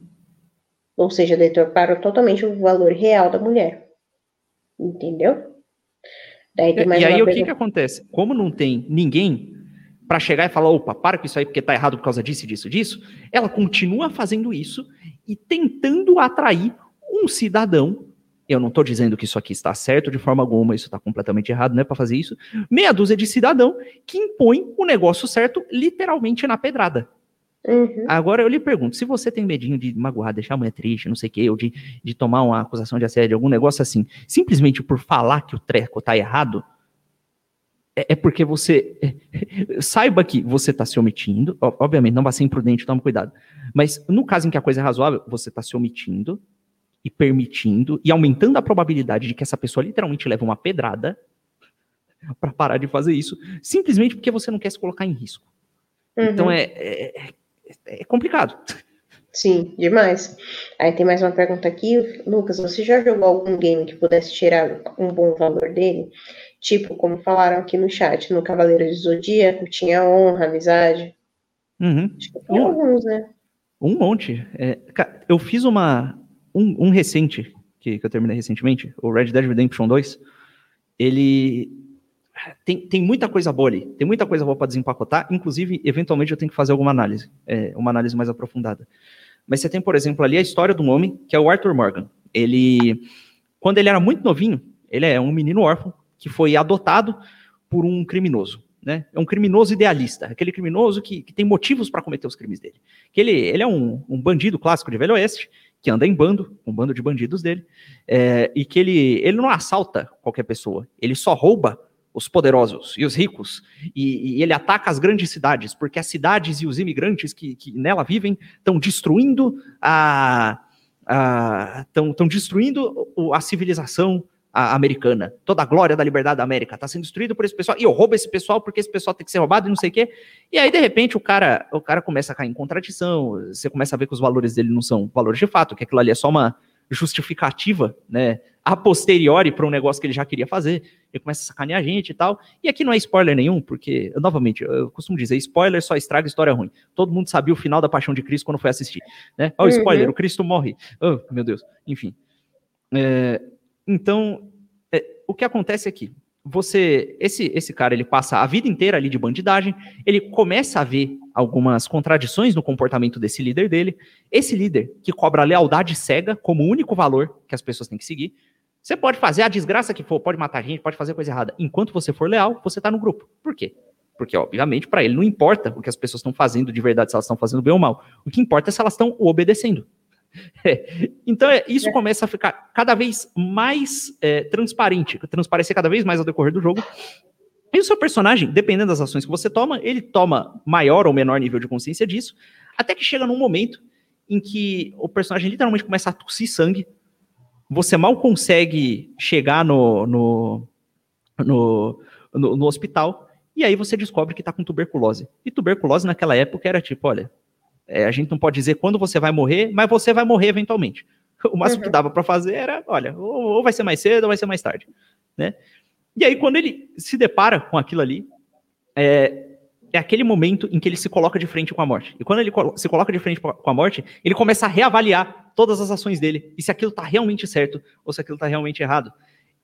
Ou seja, deturparam totalmente o valor real da mulher. Entendeu? Daí mais e aí o que, que acontece? Como não tem ninguém para chegar e falar, opa, para com isso aí porque tá errado por causa disso, disso, disso, ela continua fazendo isso e tentando atrair um cidadão. Eu não estou dizendo que isso aqui está certo de forma alguma, isso está completamente errado, não é para fazer isso. Meia dúzia de cidadão que impõe o negócio certo literalmente na pedrada. Uhum. Agora eu lhe pergunto, se você tem medinho de magoar, deixar a mulher triste, não sei o quê, ou de, de tomar uma acusação de assédio, algum negócio assim, simplesmente por falar que o treco tá errado, é, é porque você. É, [laughs] saiba que você está se omitindo, obviamente, não vai ser imprudente, toma cuidado. Mas no caso em que a coisa é razoável, você está se omitindo e permitindo e aumentando a probabilidade de que essa pessoa literalmente leve uma pedrada [laughs] para parar de fazer isso, simplesmente porque você não quer se colocar em risco. Então, uhum. Então é, é, é complicado. Sim, demais. Aí tem mais uma pergunta aqui. Lucas, você já jogou algum game que pudesse tirar um bom valor dele? Tipo, como falaram aqui no chat, no Cavaleiro de Zodíaco, tinha honra, amizade. Uhum. Acho que tem um, alguns, né? Um monte. É, eu fiz uma. Um, um recente, que, que, eu terminei recentemente, o Red Dead Redemption 2. Ele tem, tem muita coisa boa ali, tem muita coisa boa para desempacotar, inclusive, eventualmente eu tenho que fazer alguma análise, é, uma análise mais aprofundada. Mas você tem, por exemplo, ali a história de um homem, que é o Arthur Morgan. Ele, quando ele era muito novinho, ele é um menino órfão, que foi adotado por um criminoso. Né? É um criminoso idealista, aquele criminoso que, que tem motivos para cometer os crimes dele. Que ele, ele é um, um bandido clássico de Velho Oeste, que anda em bando, um bando de bandidos dele, é, e que ele, ele não assalta qualquer pessoa, ele só rouba os poderosos e os ricos, e, e, ele ataca as grandes cidades, porque as cidades e os imigrantes que, que nela vivem estão destruindo a estão destruindo a civilização americana. Toda a glória da liberdade da América está sendo destruída por esse pessoal. E eu roubo esse pessoal porque esse pessoal tem que ser roubado e não sei o quê. E aí, de repente, o cara, o cara começa a cair em contradição. Você começa a ver que os valores dele não são valores de fato, que aquilo ali é só uma justificativa, né? A posteriori para um negócio que ele já queria fazer. Ele começa a sacanear a gente e tal. E aqui não é spoiler nenhum, porque, novamente, eu costumo dizer, spoiler só estraga história ruim. Todo mundo sabia o final da Paixão de Cristo quando foi assistir, né? Olha o uhum. spoiler, o Cristo morre. Oh, meu Deus. Enfim. É, então, é, o que acontece aqui? Você, esse, esse cara, ele passa a vida inteira ali de bandidagem, ele começa a ver algumas contradições no comportamento desse líder dele. Esse líder que cobra lealdade cega como único valor que as pessoas têm que seguir. Você pode fazer a desgraça que for, pode matar gente, pode fazer coisa errada. Enquanto você for leal, você está no grupo. Por quê? Porque, obviamente, para ele não importa o que as pessoas estão fazendo de verdade, se elas estão fazendo bem ou mal. O que importa é se elas estão obedecendo. É. Então, é, isso é. começa a ficar cada vez mais é, transparente, transparecer cada vez mais ao decorrer do jogo. E o seu personagem, dependendo das ações que você toma, ele toma maior ou menor nível de consciência disso, até que chega num momento em que o personagem literalmente começa a tossir sangue, você mal consegue chegar no, no, no, no, no hospital, e aí você descobre que está com tuberculose. E tuberculose naquela época era tipo, olha, é, a gente não pode dizer quando você vai morrer, mas você vai morrer eventualmente. [laughs] O máximo uhum. que dava para fazer era, olha, ou, ou, vai ser mais cedo ou vai ser mais tarde, né? E aí quando ele se depara com aquilo ali, é, é aquele momento em que ele se coloca de frente com a morte. E quando ele se coloca de frente com a morte, ele começa a reavaliar todas as ações dele e se aquilo está realmente certo ou se aquilo está realmente errado.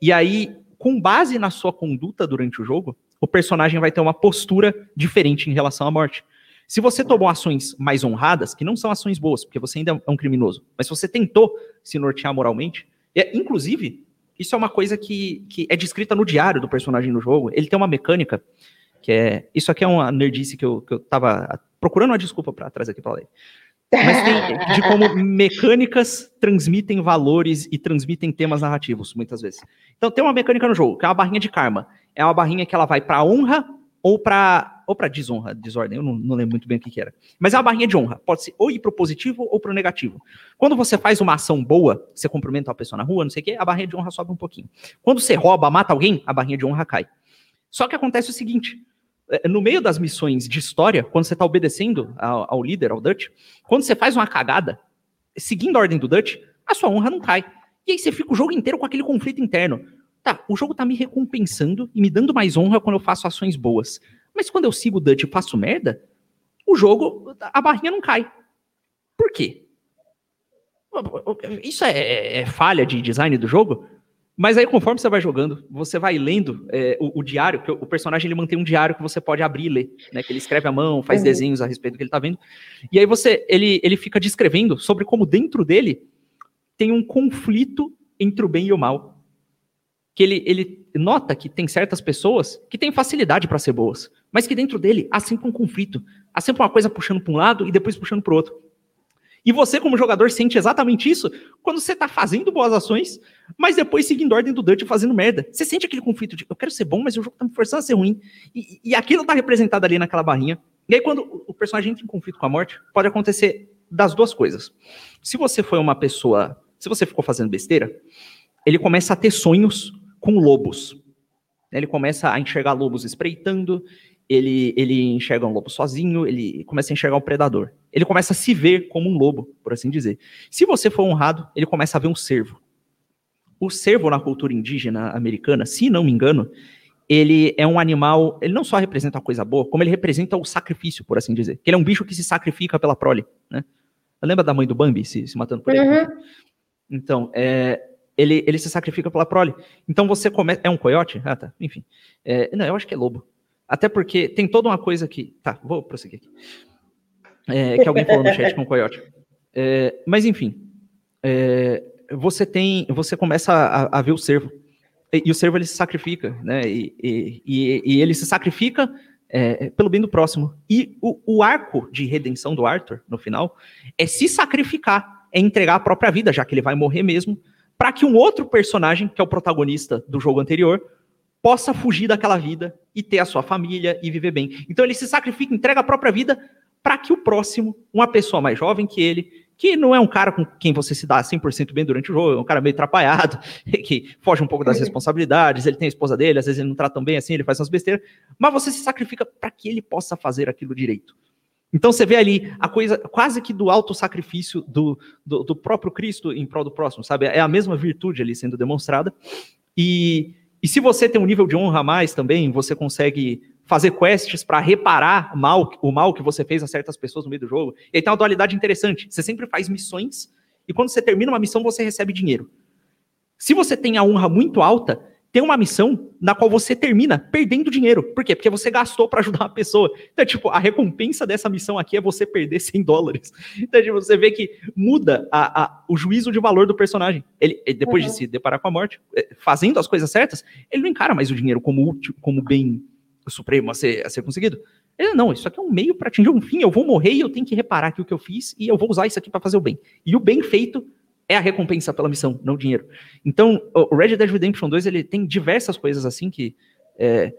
E aí, com base na sua conduta durante o jogo, o personagem vai ter uma postura diferente em relação à morte. Se você tomou ações mais honradas, que não são ações boas, porque você ainda é um criminoso, mas você tentou se nortear moralmente, é, inclusive, isso é uma coisa que, que é descrita no diário do personagem no jogo. Ele tem uma mecânica que é. Isso aqui é uma nerdice que eu, que eu tava procurando uma desculpa para trazer aqui para ler. Mas tem de como mecânicas transmitem valores e transmitem temas narrativos, muitas vezes. Então tem uma mecânica no jogo, que é uma barrinha de karma. É uma barrinha que ela vai para honra ou para ou para desonra, desordem, eu não, não, lembro muito bem o que, que, era. Mas é uma barrinha de honra, pode ser ou ir pro positivo ou pro negativo. Quando você faz uma ação boa, você cumprimenta uma pessoa na rua, não sei o quê, a barrinha de honra sobe um pouquinho. Quando você rouba, mata alguém, a barrinha de honra cai. Só que acontece o seguinte, é, no meio das missões de história, quando você está obedecendo ao, ao líder, ao Dutch, quando você faz uma cagada, seguindo a ordem do Dutch, a sua honra não cai. E aí você fica o jogo inteiro com aquele conflito interno. Tá, o jogo tá me recompensando e me dando mais honra quando eu faço ações boas. Mas quando eu sigo o Dutch e faço merda, o jogo, a barrinha não cai. Por quê? Isso é, é, é falha de design do jogo? Mas aí, conforme você vai jogando, você vai lendo é, o, o, diário, que o personagem ele mantém um diário que você pode abrir e ler, né? Que ele escreve à mão, faz uhum. desenhos a respeito do que ele tá vendo. E aí você, ele, ele fica descrevendo sobre como dentro dele tem um conflito entre o bem e o mal. Que ele, ele nota que tem certas pessoas que têm facilidade para ser boas, mas que dentro dele há sempre um conflito. Há sempre uma coisa puxando para um lado e depois puxando para o outro. E você, como jogador, sente exatamente isso quando você está fazendo boas ações, mas depois seguindo ordem do Dutch fazendo merda. Você sente aquele conflito de eu quero ser bom, mas o jogo está me forçando a ser ruim. E, e aquilo está representado ali naquela barrinha. E aí, quando o personagem entra em conflito com a morte, pode acontecer das duas coisas. Se você foi uma pessoa. Se você ficou fazendo besteira, ele começa a ter sonhos com lobos. Ele começa a enxergar lobos espreitando, ele, ele enxerga um lobo sozinho, ele começa a enxergar um predador. Ele começa a se ver como um lobo, por assim dizer. Se você for honrado, ele começa a ver um cervo. O cervo na cultura indígena americana, se não me engano, ele é um animal, ele não só representa uma coisa boa, como ele representa o sacrifício, por assim dizer. Ele é um bicho que se sacrifica pela prole, né? Lembra da mãe do Bambi se, se matando por ele? Uhum. Então, é, ele, ele se sacrifica pela prole. Então você começa. É um coiote? Ah, tá. Enfim. É, não, eu acho que é lobo. Até porque tem toda uma coisa que. Tá, vou prosseguir aqui. É, que alguém falou no chat com o Coyote. É, mas enfim. É, você tem. Você começa a, a, ver o servo. E, e, o servo ele se sacrifica, né? E, e, e ele se sacrifica é, pelo bem do próximo. E o, o, arco de redenção do Arthur, no final, é se sacrificar, é entregar a própria vida, já que ele vai morrer mesmo, para que um outro personagem, que é o protagonista do jogo anterior, possa fugir daquela vida e ter a sua família e viver bem. Então ele se sacrifica, entrega a própria vida para que o próximo, uma pessoa mais jovem que ele, que não é um cara com quem você se dá 100% bem durante o jogo, é um cara meio atrapalhado, [laughs] que foge um pouco das responsabilidades, ele tem a esposa dele, às vezes ele não trata tão bem assim, ele faz umas besteiras, mas você se sacrifica para que ele possa fazer aquilo direito. Então você vê ali a coisa quase que do auto-sacrifício do, do, do, próprio Cristo em prol do próximo, sabe? É a mesma virtude ali sendo demonstrada. E e se você tem um nível de honra a mais também, você consegue fazer quests para reparar mal, o mal que você fez a certas pessoas no meio do jogo. E aí tem uma dualidade interessante. Você sempre faz missões e quando você termina uma missão, você recebe dinheiro. Se você tem a honra muito alta, tem uma missão na qual você termina perdendo dinheiro. Por quê? Porque você gastou para ajudar uma pessoa. Então, tipo, a recompensa dessa missão aqui é você perder 100 dólares. [laughs] Então, tipo, você vê que muda a, a, o juízo de valor do personagem. Ele, depois uhum. de se deparar com a morte, é, fazendo as coisas certas, ele não encara mais o dinheiro como útil, como bem supremo a ser, a ser conseguido. Ele, não, isso aqui é um meio para atingir um fim. Eu vou morrer e eu tenho que reparar o que eu fiz e eu vou usar isso aqui para fazer o bem. E o bem feito é a recompensa pela missão, não o dinheiro. Então, o Red Dead Redemption 2 ele tem diversas coisas assim que, é,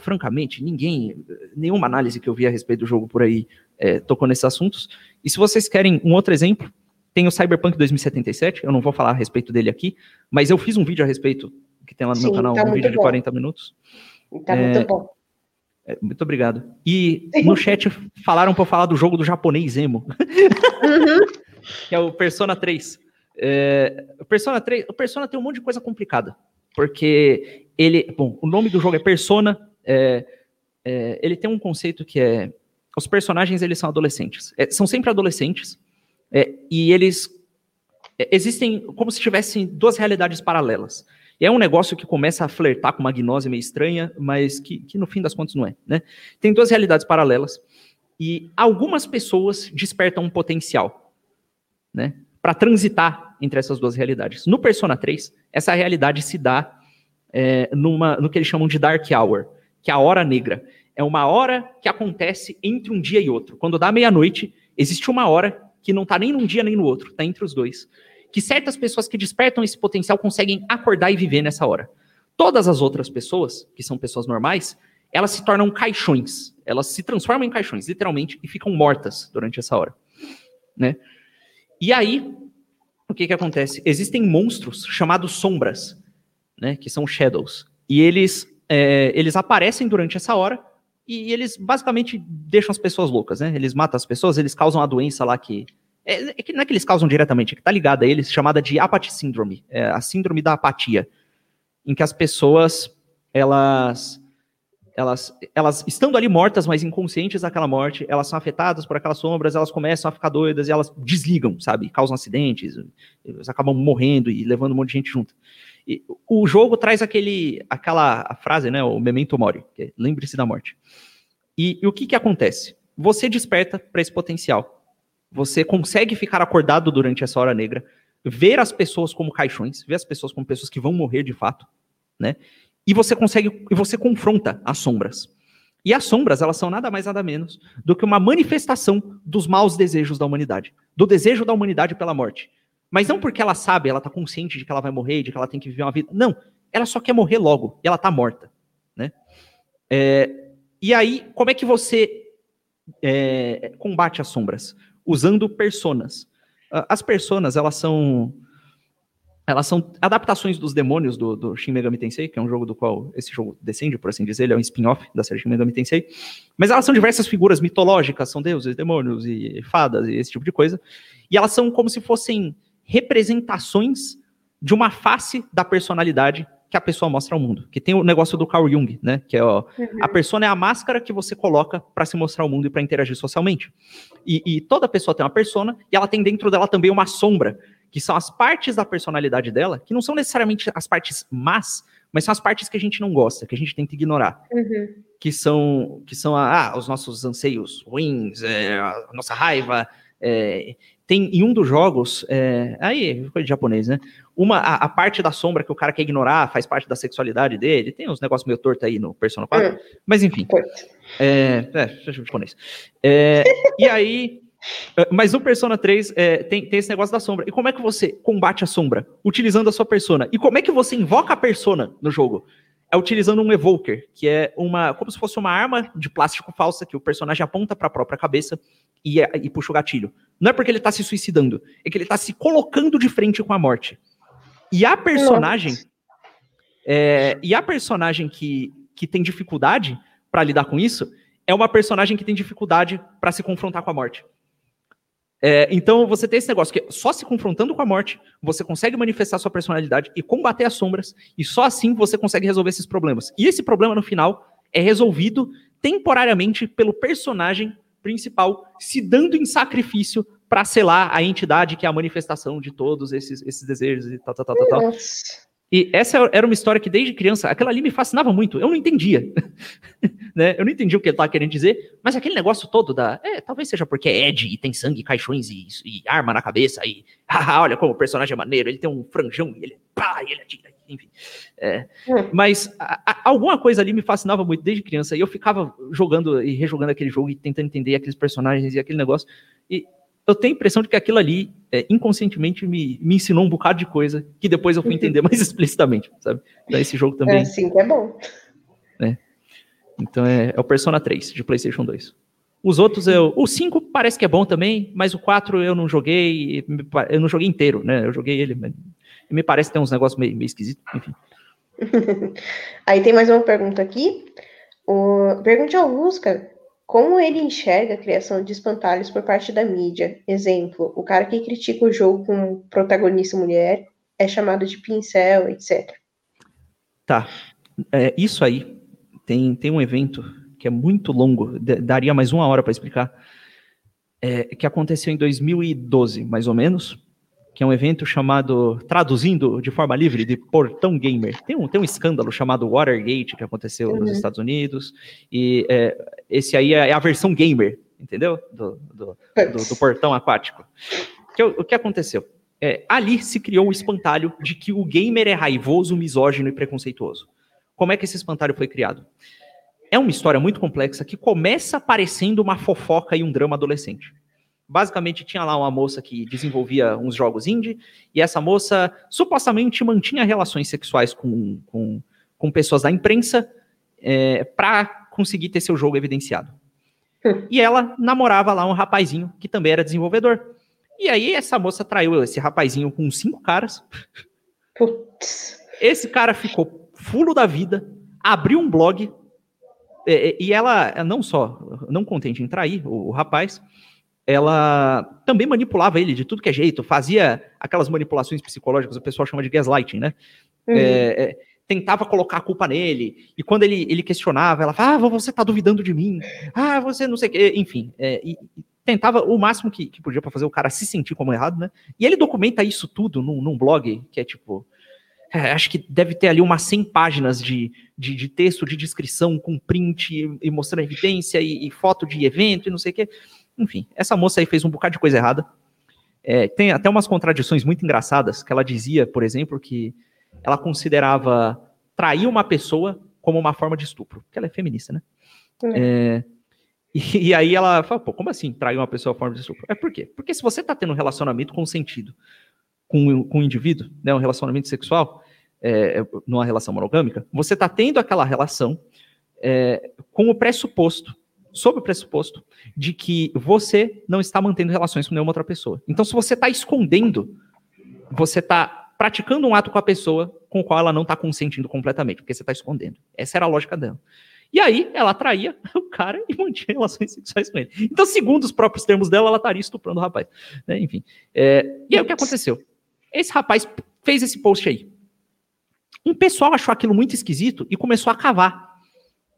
francamente, ninguém, nenhuma análise que eu vi a respeito do jogo por aí é, tocou nesses assuntos. E se vocês querem um outro exemplo, tem o Cyberpunk 2077, eu não vou falar a respeito dele aqui, mas eu fiz um vídeo a respeito, que tem lá no Sim, meu canal, tá um vídeo bom. de 40 minutos. Tá é, muito bom. É, muito obrigado. E no chat falaram para eu falar do jogo do japonês emo. Uhum. [laughs] que é o Persona 3. É, o Persona 3, o Persona tem um monte de coisa complicada, porque ele, bom, o nome do jogo é Persona, é, é, ele tem um conceito que é, os personagens eles são adolescentes, é, são sempre adolescentes, é, e eles é, existem como se tivessem duas realidades paralelas. E é um negócio que começa a flertar com uma gnose meio estranha, mas que, que no fim das contas não é, né? Tem duas realidades paralelas, e algumas pessoas despertam um potencial, né? Para transitar entre essas duas realidades. No Persona 3, essa realidade se dá é, numa, no que eles chamam de Dark Hour, que é a hora negra. É uma hora que acontece entre um dia e outro. Quando dá meia-noite, existe uma hora que não está nem num dia nem no outro, está entre os dois. Que certas pessoas que despertam esse potencial conseguem acordar e viver nessa hora. Todas as outras pessoas, que são pessoas normais, elas se tornam caixões. Elas se transformam em caixões, literalmente, e ficam mortas durante essa hora. Né? E aí, o que, que acontece? Existem monstros chamados sombras, né, que são shadows. E eles, é, eles aparecem durante essa hora e eles basicamente deixam as pessoas loucas, né? Eles matam as pessoas, eles causam a doença lá que. É, é que não é que eles causam diretamente, é que tá ligada a eles, chamada de apathy syndrome, é a síndrome da apatia, em que as pessoas elas elas, elas estando ali mortas, mas inconscientes daquela morte, elas são afetadas por aquelas sombras, elas começam a ficar doidas e elas desligam, sabe? Causam acidentes, elas acabam morrendo e levando um monte de gente junto. E o jogo traz aquele, aquela frase, né? O memento mori, é, lembre-se da morte. E, e o que que acontece? Você desperta para esse potencial. Você consegue ficar acordado durante essa hora negra, ver as pessoas como caixões, ver as pessoas como pessoas que vão morrer de fato, né? E você consegue, e você confronta as sombras. E as sombras, elas são nada mais nada menos do que uma manifestação dos maus desejos da humanidade, do desejo da humanidade pela morte. Mas não porque ela sabe, ela está consciente de que ela vai morrer, de que ela tem que viver uma vida. Não, ela só quer morrer logo, e ela está morta, né? É, e aí, como é que você é, combate as sombras? Usando personas. As personas, elas são elas são adaptações dos demônios do, do, Shin Megami Tensei, que é um jogo do qual esse jogo descende, por assim dizer, ele é um spin-off da série Shin Megami Tensei. Mas elas são diversas figuras mitológicas, são deuses, demônios e fadas e esse tipo de coisa. E elas são como se fossem representações de uma face da personalidade que a pessoa mostra ao mundo. Que tem o negócio do Carl Jung, né? Que é ó, uhum. a persona é a máscara que você coloca para se mostrar ao mundo e para interagir socialmente. E, e toda pessoa tem uma persona e ela tem dentro dela também uma sombra que são as partes da personalidade dela, que não são necessariamente as partes más, mas são as partes que a gente não gosta, que a gente tenta ignorar. Uhum. Que são, que são ah, os nossos anseios ruins, é, a nossa raiva. É, tem em um dos jogos, é, aí, coisa de japonês, né? Uma, a, a, parte da sombra que o cara quer ignorar faz parte da sexualidade dele. Tem uns negócios meio torto aí no Persona 4. Uhum. Mas enfim. É, é, japonês. É, e aí mas no Persona 3 é, tem, tem esse negócio da sombra. E como é que você combate a sombra? Utilizando a sua persona. E como é que você invoca a persona no jogo? É utilizando um evoker, que é uma como se fosse uma arma de plástico falsa que o personagem aponta para a própria cabeça e, é, e, puxa o gatilho. Não é porque ele está se suicidando, é que ele está se colocando de frente com a morte. E a personagem é, e a personagem que, que tem dificuldade para lidar com isso é uma personagem que tem dificuldade para se confrontar com a morte. É, então você tem esse negócio que só se confrontando com a morte você consegue manifestar sua personalidade e combater as sombras, e só assim você consegue resolver esses problemas. E esse problema no final é resolvido temporariamente pelo personagem principal se dando em sacrifício para selar a entidade que é a manifestação de todos esses, esses desejos e tal, tal, tal, tal. tal. E essa era uma história que desde criança, aquela ali me fascinava muito. Eu não entendia. [laughs] né? Eu não entendi o que ele estava querendo dizer, mas aquele negócio todo da. É, talvez seja porque é Ed e tem sangue, caixões e, e arma na cabeça. E [laughs] haha, olha como o personagem é maneiro, ele tem um franjão e ele. Pá, e ele atira. Enfim. É, hum. Mas a, a, alguma coisa ali me fascinava muito desde criança. E eu ficava jogando e rejogando aquele jogo e tentando entender aqueles personagens e aquele negócio. E eu tenho a impressão de que aquilo ali, é, inconscientemente, me, me ensinou um bocado de coisa que depois eu fui entender [laughs] mais explicitamente, sabe? Então, esse jogo também. É, sim, é bom. É. Então, é, é, o Persona 3, de PlayStation 2. Os outros, eu, o 5 parece que é bom também, mas o 4 eu não joguei, eu não joguei inteiro, né? Eu joguei ele, mas me parece que tem uns negócios meio, meio esquisitos, enfim. [laughs] Aí tem mais uma pergunta aqui. O... Pergunte ao Lusca como ele enxerga a criação de espantalhos por parte da mídia? Exemplo, o cara que critica o jogo com protagonista mulher é chamado de pincel, etc. Tá. É, isso aí tem, tem um evento que é muito longo, daria mais uma hora para explicar, é, que aconteceu em 2012, mais ou menos, que é um evento chamado, traduzindo de forma livre, de Portão Gamer. Tem um, tem um escândalo chamado Watergate que aconteceu uhum. nos Estados Unidos, e é, esse aí é a versão gamer, entendeu? Do, do, do, do Portão Aquático. Que, o que aconteceu? É, ali se criou o espantalho de que o gamer é raivoso, misógino e preconceituoso. Como é que esse espantalho foi criado? É uma história muito complexa que começa parecendo uma fofoca e um drama adolescente basicamente tinha lá uma moça que desenvolvia uns jogos indie, e essa moça supostamente mantinha relações sexuais com, com, com pessoas da imprensa é, para conseguir ter seu jogo evidenciado. [laughs] E ela namorava lá um rapazinho que também era desenvolvedor. E aí essa moça traiu esse rapazinho com cinco caras. Putz. Esse cara ficou fulo da vida, abriu um blog, e, e ela, não só, não contente em trair o, o rapaz, ela também manipulava ele de tudo que é jeito, fazia aquelas manipulações psicológicas, o pessoal chama de gaslighting, né? Uhum. É, é, tentava colocar a culpa nele, e quando ele, ele questionava, ela falava, ah, você tá duvidando de mim, ah, você não sei o quê, enfim, é, e, e tentava o máximo que, que podia para fazer o cara se sentir como errado, né? E ele documenta isso tudo num, num blog que é tipo, é, acho que deve ter ali umas 100 páginas de, de, de texto, de descrição, com print e, e mostrando evidência e, e, foto de evento e não sei o quê. Enfim, essa moça aí fez um bocado de coisa errada. É, tem até umas contradições muito engraçadas, que ela dizia, por exemplo, que ela considerava trair uma pessoa como uma forma de estupro, porque ela é feminista, né? É, e, [laughs] e, aí ela fala, pô, como assim trair uma pessoa como forma de estupro? É por quê? Porque se você tá tendo um relacionamento consentido com, com um indivíduo, né, um relacionamento sexual, é, numa relação monogâmica, você tá tendo aquela relação é, com o pressuposto, sob o pressuposto, de que você não está mantendo relações com nenhuma outra pessoa. Então, se você está escondendo, você está praticando um ato com a pessoa com o qual ela não está consentindo completamente, porque você está escondendo. Essa era a lógica dela. E aí, ela traía [laughs] o cara e mantinha relações sexuais com ele. Então, segundo os próprios termos dela, ela estaria estuprando o rapaz. Né? Enfim. É, e aí, o que aconteceu? Esse rapaz fez esse post aí. Um pessoal achou aquilo muito esquisito e começou a cavar.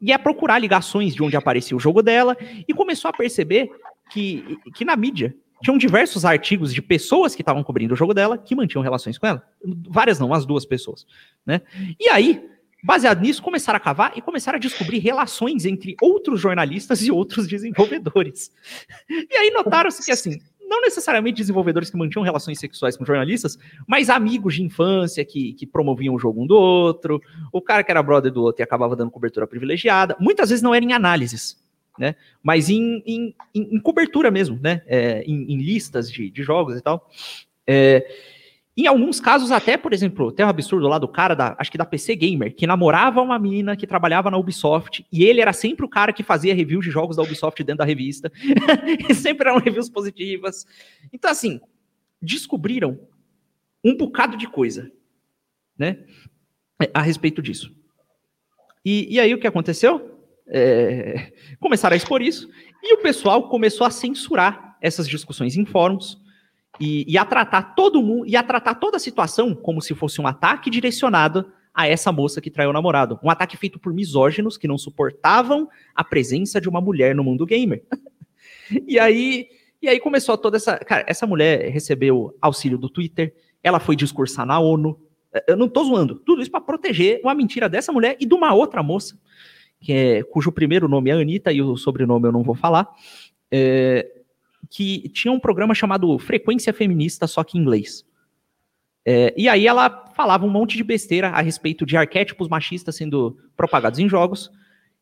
E a procurar ligações de onde aparecia o jogo dela e começou a perceber que, que na mídia tinham diversos artigos de pessoas que estavam cobrindo o jogo dela que mantinham relações com ela. Várias não, as duas pessoas. Né? E aí, baseado nisso, começaram a cavar e começaram a descobrir relações entre outros jornalistas e outros desenvolvedores. [laughs] E aí notaram-se que, assim, não necessariamente desenvolvedores que mantinham relações sexuais com jornalistas, mas amigos de infância que, que promoviam o jogo um do outro, o cara que era brother do outro e acabava dando cobertura privilegiada. Muitas vezes não era em análises, né? Mas em, em, em, cobertura mesmo, né? É, em, em, listas de, de, jogos e tal. É, em alguns casos, até, por exemplo, tem um absurdo lá do cara, da, acho que da PC Gamer, que namorava uma menina que trabalhava na Ubisoft, e ele era sempre o cara que fazia reviews de jogos da Ubisoft dentro da revista, [laughs] e sempre eram reviews positivas. Então, assim, descobriram um bocado de coisa, né, a respeito disso. E, e aí o que aconteceu? é, começaram a expor isso, e o pessoal começou a censurar essas discussões em fóruns e, e, a tratar todo mundo, e a tratar toda a situação como se fosse um ataque direcionado a essa moça que traiu o namorado. Um ataque feito por misóginos que não suportavam a presença de uma mulher no mundo gamer. [laughs] e aí, e aí começou toda essa. Cara, essa mulher recebeu auxílio do Twitter, ela foi discursar na ONU. Eu não tô zoando. Tudo isso para proteger uma mentira dessa mulher e de uma outra moça que é, cujo primeiro nome é Anitta e o sobrenome eu não vou falar, é, que tinha um programa chamado Frequência Feminista, só que em inglês. É, e aí ela falava um monte de besteira a respeito de arquétipos machistas sendo propagados em jogos.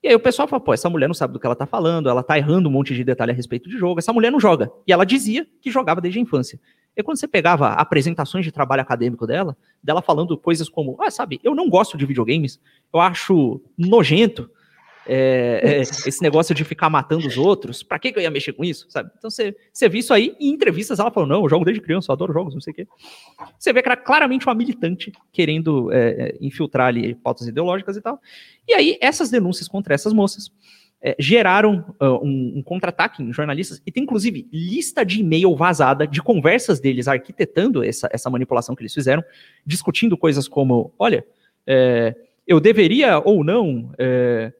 E aí o pessoal fala, pô, essa mulher não sabe do que ela tá falando, ela tá errando um monte de detalhe a respeito de jogo, essa mulher não joga. E ela dizia que jogava desde a infância. E quando você pegava apresentações de trabalho acadêmico dela, dela falando coisas como, ah, sabe, eu não gosto de videogames, eu acho nojento, é, é, esse negócio de ficar matando os outros, pra que, que eu ia mexer com isso, sabe? Então você, você viu isso aí, em entrevistas ela falou, não, eu jogo desde criança, eu adoro jogos, não sei o quê. Você vê que era claramente uma militante querendo é, é, infiltrar ali pautas ideológicas e tal. E aí, essas denúncias contra essas moças é, geraram uh, um, um contra-ataque em jornalistas, e tem inclusive lista de e-mail vazada de conversas deles arquitetando essa, essa manipulação que eles fizeram, discutindo coisas como, olha, é, eu deveria ou não é,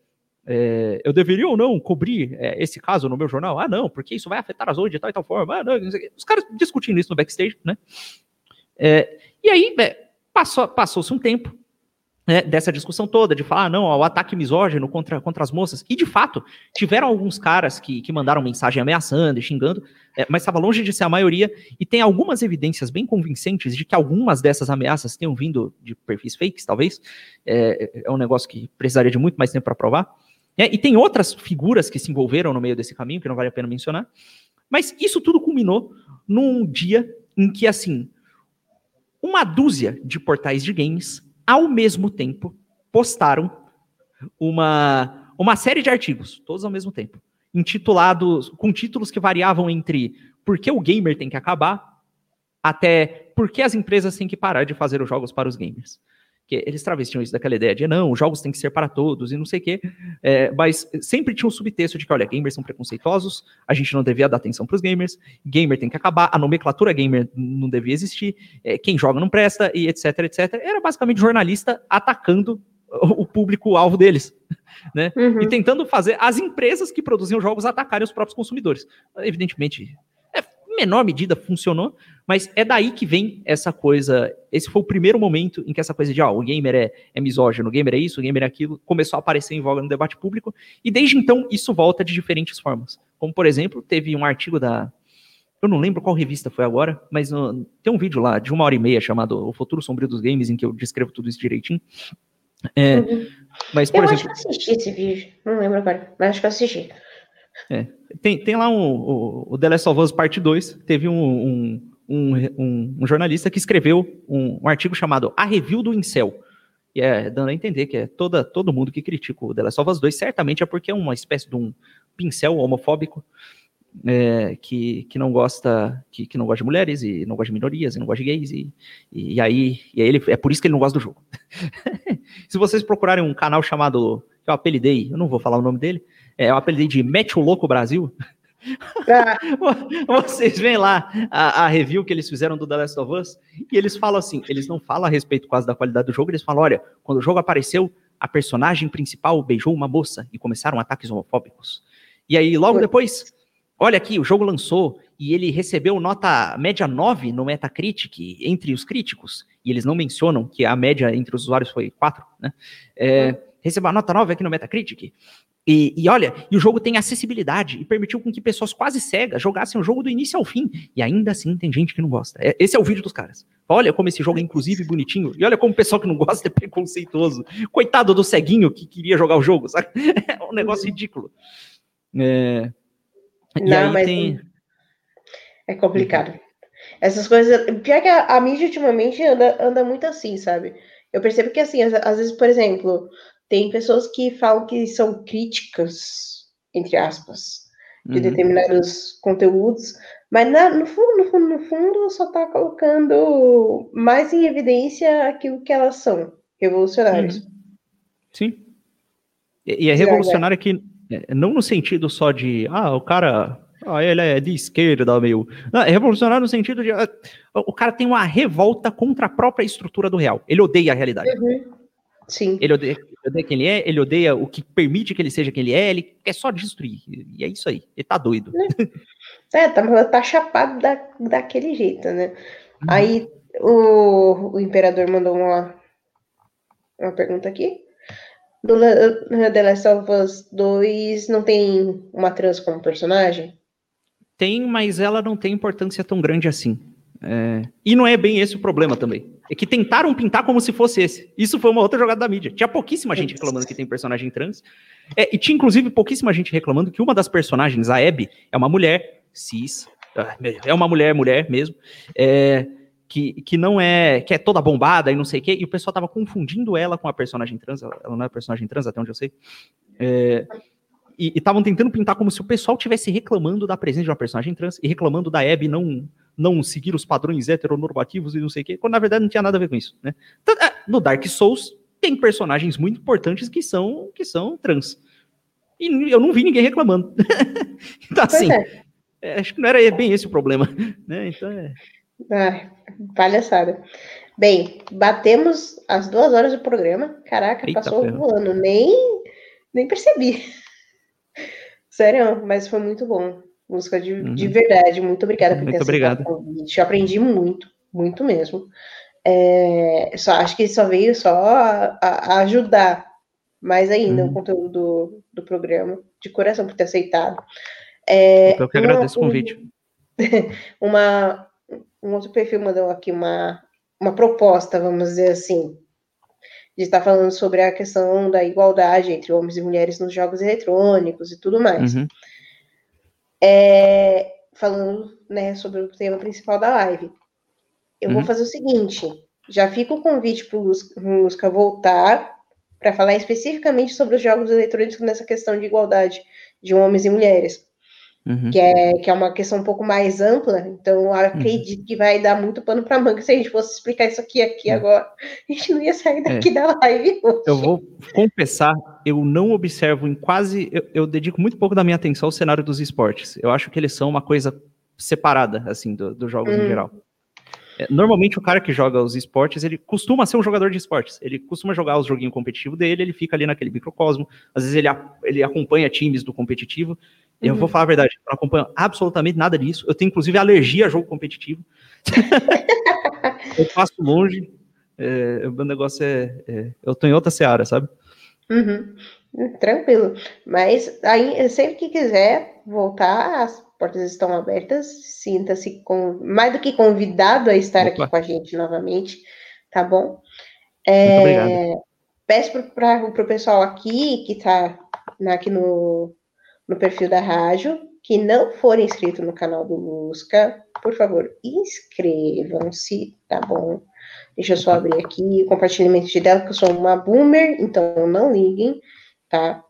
eu deveria ou não cobrir é, esse caso no meu jornal? Ah, não, porque isso vai afetar as ONG de tal e tal forma. Ah, não, os caras discutindo isso no backstage, né? É, e aí, é, passou, passou-se um tempo né, dessa discussão toda, de falar, ah, não, o ataque misógino contra, contra as moças. E, de fato, tiveram alguns caras que, que mandaram mensagem ameaçando e xingando, é, mas estava longe de ser a maioria, e tem algumas evidências bem convincentes de que algumas dessas ameaças tenham vindo de perfis fakes, talvez. É, é um negócio que precisaria de muito mais tempo para provar. É, e tem outras figuras que se envolveram no meio desse caminho, que não vale a pena mencionar. Mas isso tudo culminou num dia em que, assim, uma dúzia de portais de games, ao mesmo tempo, postaram uma, uma série de artigos, todos ao mesmo tempo, intitulados, com títulos que variavam entre por que o gamer tem que acabar, até por que as empresas têm que parar de fazer os jogos para os gamers. Que eles travestiam isso daquela ideia de não, os jogos têm que ser para todos e não sei o quê, é, mas sempre tinha um subtexto de que, olha, gamers são preconceituosos, a gente não devia dar atenção para os gamers, gamer tem que acabar, a nomenclatura gamer não devia existir, é, quem joga não presta, e etc, etc. Era basicamente jornalista atacando o público-alvo deles, [laughs] né? Uhum. E tentando fazer as empresas que produziam jogos atacarem os próprios consumidores. Evidentemente, menor medida funcionou, mas é daí que vem essa coisa. Esse foi o primeiro momento em que essa coisa de, ó, oh, o gamer é, é misógino, o gamer é isso, o gamer é aquilo, começou a aparecer em voga no debate público, e desde então isso volta de diferentes formas. Como, por exemplo, teve um artigo da. Eu não lembro qual revista foi agora, mas no, tem um vídeo lá de uma hora e meia chamado O Futuro Sombrio dos Games, em que eu descrevo tudo isso direitinho. É, uhum. Mas, por eu exemplo, acho que eu assisti esse vídeo, não lembro agora, mas acho que eu assisti. É. Tem, tem lá um, o, o The Last of Us Parte 2, teve um, um, um, um jornalista que escreveu um, artigo chamado A Review do Incel. E é dando a entender que é toda, todo mundo que critica o The Last of Us 2 certamente é porque é uma espécie de um pincel homofóbico é, que, que não gosta que, que não gosta de mulheres e não gosta de minorias e não gosta de gays e, e, e aí, e aí ele, é por isso que ele não gosta do jogo. [laughs] Se vocês procurarem um canal chamado que eu apelidei, eu não vou falar o nome dele, é, eu apelidei de Mete o Louco Brasil. Ah. [laughs] Vocês veem lá a, a, review que eles fizeram do The Last of Us e eles falam assim: eles não falam a respeito quase da qualidade do jogo, eles falam: olha, quando o jogo apareceu, a personagem principal beijou uma moça e começaram ataques homofóbicos. E aí, logo depois, olha aqui, o jogo lançou e ele recebeu nota média 9 no Metacritic entre os críticos, e eles não mencionam que a média entre os usuários foi 4, né? É, recebeu a nota 9 aqui no Metacritic. E, e, olha, e o jogo tem acessibilidade e permitiu com que pessoas quase cegas jogassem o jogo do início ao fim. E ainda assim tem gente que não gosta. É, esse é o vídeo dos caras. Olha como esse jogo é inclusive bonitinho. E olha como o pessoal que não gosta é preconceituoso. Coitado do ceguinho que queria jogar o jogo, sabe? [laughs] É um negócio ridículo. É... E não, mas tem... é complicado. Essas coisas. Pior que a, a mídia ultimamente anda, anda muito assim, sabe? Eu percebo que assim, às, às vezes, por exemplo, tem pessoas que falam que são críticas, entre aspas, de uhum. determinados conteúdos, mas na, no, fundo, no fundo, no fundo, só está colocando mais em evidência aquilo que elas são, revolucionários. Uhum. Sim. E, e é revolucionário que é, não no sentido só de, ah, o cara, ah, ele é de esquerda, meio. Não, é revolucionário no sentido de, ah, o cara tem uma revolta contra a própria estrutura do real. Ele odeia a realidade. Uhum. Sim. Ele odeia, odeia quem ele é, ele odeia o que permite que ele seja quem ele é, ele quer só destruir. E é isso aí. Ele tá doido. É, tá, tá chapado da, daquele jeito, né? Uhum. Aí o, o imperador mandou uma, uma pergunta aqui. Do The Last of Us 2 não tem uma trans como personagem? Tem, mas ela não tem importância tão grande assim. É... E não é bem esse o problema também. É que tentaram pintar como se fosse esse. Isso foi uma outra jogada da mídia. Tinha pouquíssima gente reclamando que tem personagem trans. É, e tinha, inclusive, pouquíssima gente reclamando que uma das personagens, a Abby, é uma mulher cis. Ah, é uma mulher, mulher mesmo. É, que, que não é. que é toda bombada e não sei o quê. E o pessoal tava confundindo ela com a personagem trans. Ela, não é personagem trans, até onde eu sei. É, e estavam tentando pintar como se o pessoal tivesse reclamando da presença de uma personagem trans e reclamando da Abby não não seguir os padrões heteronormativos e não sei o quê, quando na verdade não tinha nada a ver com isso, né? Então, é, no Dark Souls tem personagens muito importantes que são que são trans. E eu não vi ninguém reclamando. [laughs] então, assim, é. É, acho que não era bem esse o problema, [laughs] né? Então é. Ah, palhaçada. Bem, batemos as duas horas do programa. Caraca, Eita, passou um voando. Nem, nem percebi. Sério, mas foi muito bom. Música de, uhum. de verdade. Muito obrigada por muito ter obrigado. convite. Eu aprendi muito, muito mesmo. É, só, acho que só veio só a, a ajudar mais ainda uhum. o conteúdo do, do programa. De coração por ter aceitado. É, eu que agradeço uma, o convite. [laughs] Uma, um outro perfil mandou aqui uma, uma proposta, vamos dizer assim, de estar falando sobre a questão da igualdade entre homens e mulheres nos jogos eletrônicos e tudo mais. Uhum. É, falando né, sobre o tema principal da live. Eu uhum. vou fazer o seguinte: já fica o convite para o Lusca voltar para falar especificamente sobre os jogos eletrônicos nessa questão de igualdade de homens e mulheres. Uhum. Que, é, que é uma questão um pouco mais ampla, então eu acredito uhum. que vai dar muito pano para manga se a gente fosse explicar isso aqui aqui é. agora. A gente não ia sair daqui é. da live. Hoje. Eu vou confessar, eu não observo em quase. Eu, eu, dedico muito pouco da minha atenção ao cenário dos esportes. Eu acho que eles são uma coisa separada, assim, dos do jogos em hum. geral. É, normalmente o cara que joga os esportes, ele costuma ser um jogador de esportes. Ele costuma jogar os joguinhos competitivos dele, ele fica ali naquele microcosmo. Às vezes ele, ele acompanha times do competitivo. Uhum. Eu vou uhum. falar a verdade, eu não acompanho absolutamente nada disso. Eu tenho, inclusive, alergia a jogo competitivo. [laughs] eu passo longe. É, o meu negócio é, é, Eu tô em outra seara, sabe? Uhum. Tranquilo. Mas aí, sempre que quiser voltar, as portas estão abertas. Sinta-se com... mais do que convidado a estar Opa. aqui com a gente novamente, tá bom? É... Muito obrigado. Peço para o pessoal aqui que está aqui no, no perfil da rádio, que não for inscrito no canal do Lusca, por favor, inscrevam-se, tá bom? Deixa eu só abrir aqui o compartilhamento de dela, que eu sou uma boomer, então não liguem, tá?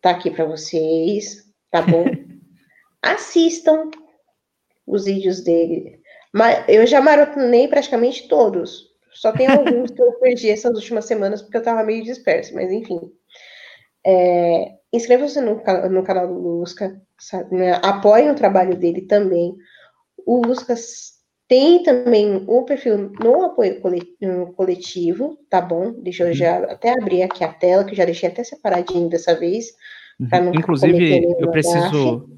Tá aqui para vocês, tá bom? [laughs] Assistam os vídeos dele. Mas eu já maratonei praticamente todos. Só tem alguns que eu perdi essas últimas semanas porque eu tava meio disperso, mas enfim. É, Inscreva-se no, no, canal do Lusca, né? apoiem o trabalho dele também. O Luscas tem também o perfil no apoio coletivo, tá bom? Deixa eu uhum. já até abrir aqui a tela, que eu já deixei até separadinho dessa vez. Uhum. Inclusive, eu preciso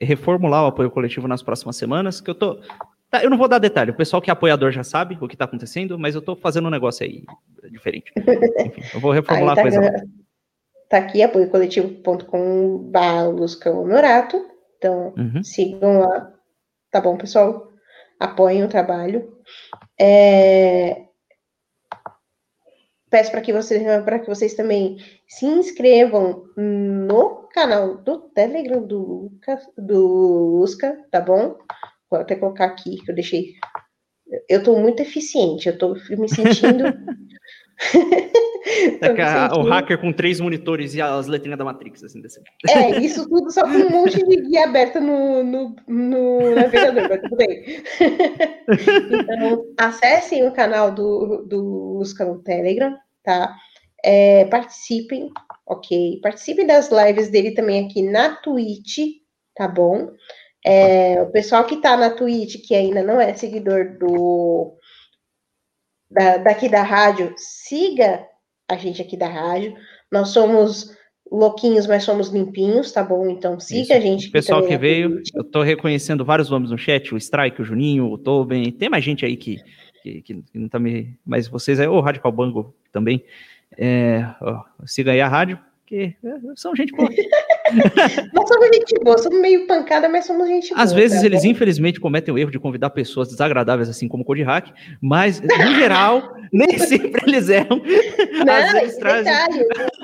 reformular o apoio coletivo nas próximas semanas, que eu tô. Tá, eu não vou dar detalhe, o pessoal que é apoiador já sabe o que está acontecendo, mas eu estou fazendo um negócio aí diferente. [laughs] Enfim, eu vou reformular tá a coisa tá aqui, apoiocoletivo.com.br Luscão Honorato. Então, uhum. sigam lá. Tá bom, pessoal? Apoiem o trabalho. É... Peço para que, vocês, que vocês também se inscrevam no canal do Telegram do, Lucas, do Lusca, tá bom? Vou até colocar aqui, que eu deixei. Eu estou muito eficiente, eu estou me sentindo [laughs] É a, o hacker com três monitores e as letrinhas da Matrix, assim, desse. É, isso tudo só com um monte de guia aberta no, no, no navegador, mas tudo bem. então, acessem o canal do, do no Telegram, tá? É, participem, ok? Participem das lives dele também aqui na Twitch, tá bom? É, o pessoal que tá na Twitch, que ainda não é seguidor do da, daqui da rádio, siga a gente aqui da rádio. Nós somos louquinhos, mas somos limpinhos, tá bom? Então siga Isso. a gente. O pessoal que veio, eu tô reconhecendo vários nomes no chat, o Strike, o Juninho, o Toben, tem mais gente aí que, que, que não tá me... Mas vocês aí, o Radical Bango também, é, ó, siga aí a rádio, porque é, são gente boa. [laughs] Nós somos gente boa, somos meio pancada, mas somos gente boa. Às vezes tá eles, bom? infelizmente, cometem o erro de convidar pessoas desagradáveis, assim como o Code Hack, mas, no geral, [laughs] nem sempre eles erram. Não, Às vezes trazem...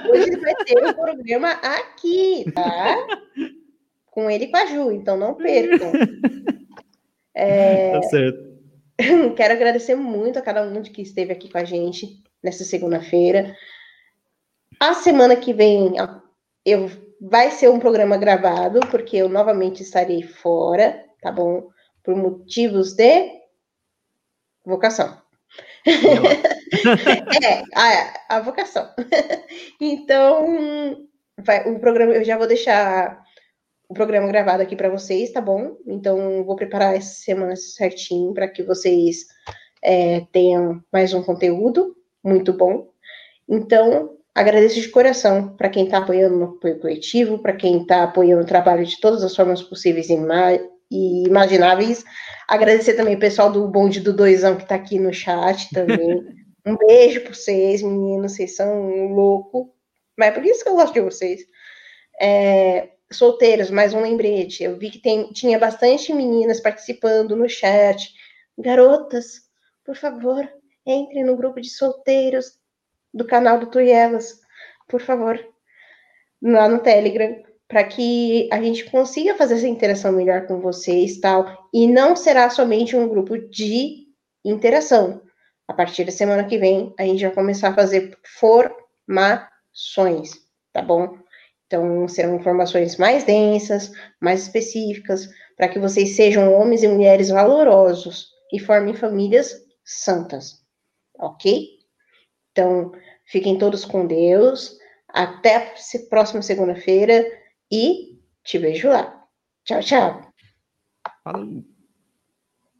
hoje vai ter um programa aqui, tá? Com ele e com a Ju, então não percam. É... Tá certo. [laughs] Quero agradecer muito a cada um que esteve aqui com a gente nessa segunda-feira. A semana que vem eu vai ser um programa gravado, porque eu novamente estarei fora, tá bom? Por motivos de vocação. [laughs] é, a, a vocação. [laughs] então, vai, o programa, eu já vou deixar o programa gravado aqui para vocês, tá bom? Então, vou preparar essa semana certinho para que vocês é, tenham mais um conteúdo muito bom. Então, Agradeço de coração para quem está apoiando no apoio coletivo, para quem está apoiando o trabalho de todas as formas possíveis e imagináveis. Agradecer também o pessoal do Bonde do Doisão que está aqui no chat [laughs] também. um beijo para vocês, meninos, vocês são louco. Mas é por isso que eu gosto de vocês. É, solteiros, mais um lembrete. Eu vi que tem, tinha bastante meninas participando no chat. Garotas, por favor, entre no grupo de solteiros do canal do Tuielas, por favor, lá no Telegram, para que a gente consiga fazer essa interação melhor com vocês, tal, e não será somente um grupo de interação. A partir da semana que vem, a gente vai começar a fazer formações, tá bom? Então, serão informações mais densas, mais específicas, para que vocês sejam homens e mulheres valorosos e formem famílias santas. Ok? Então, fiquem todos com Deus. Até a próxima segunda-feira e te vejo lá. Tchau, tchau. Falou.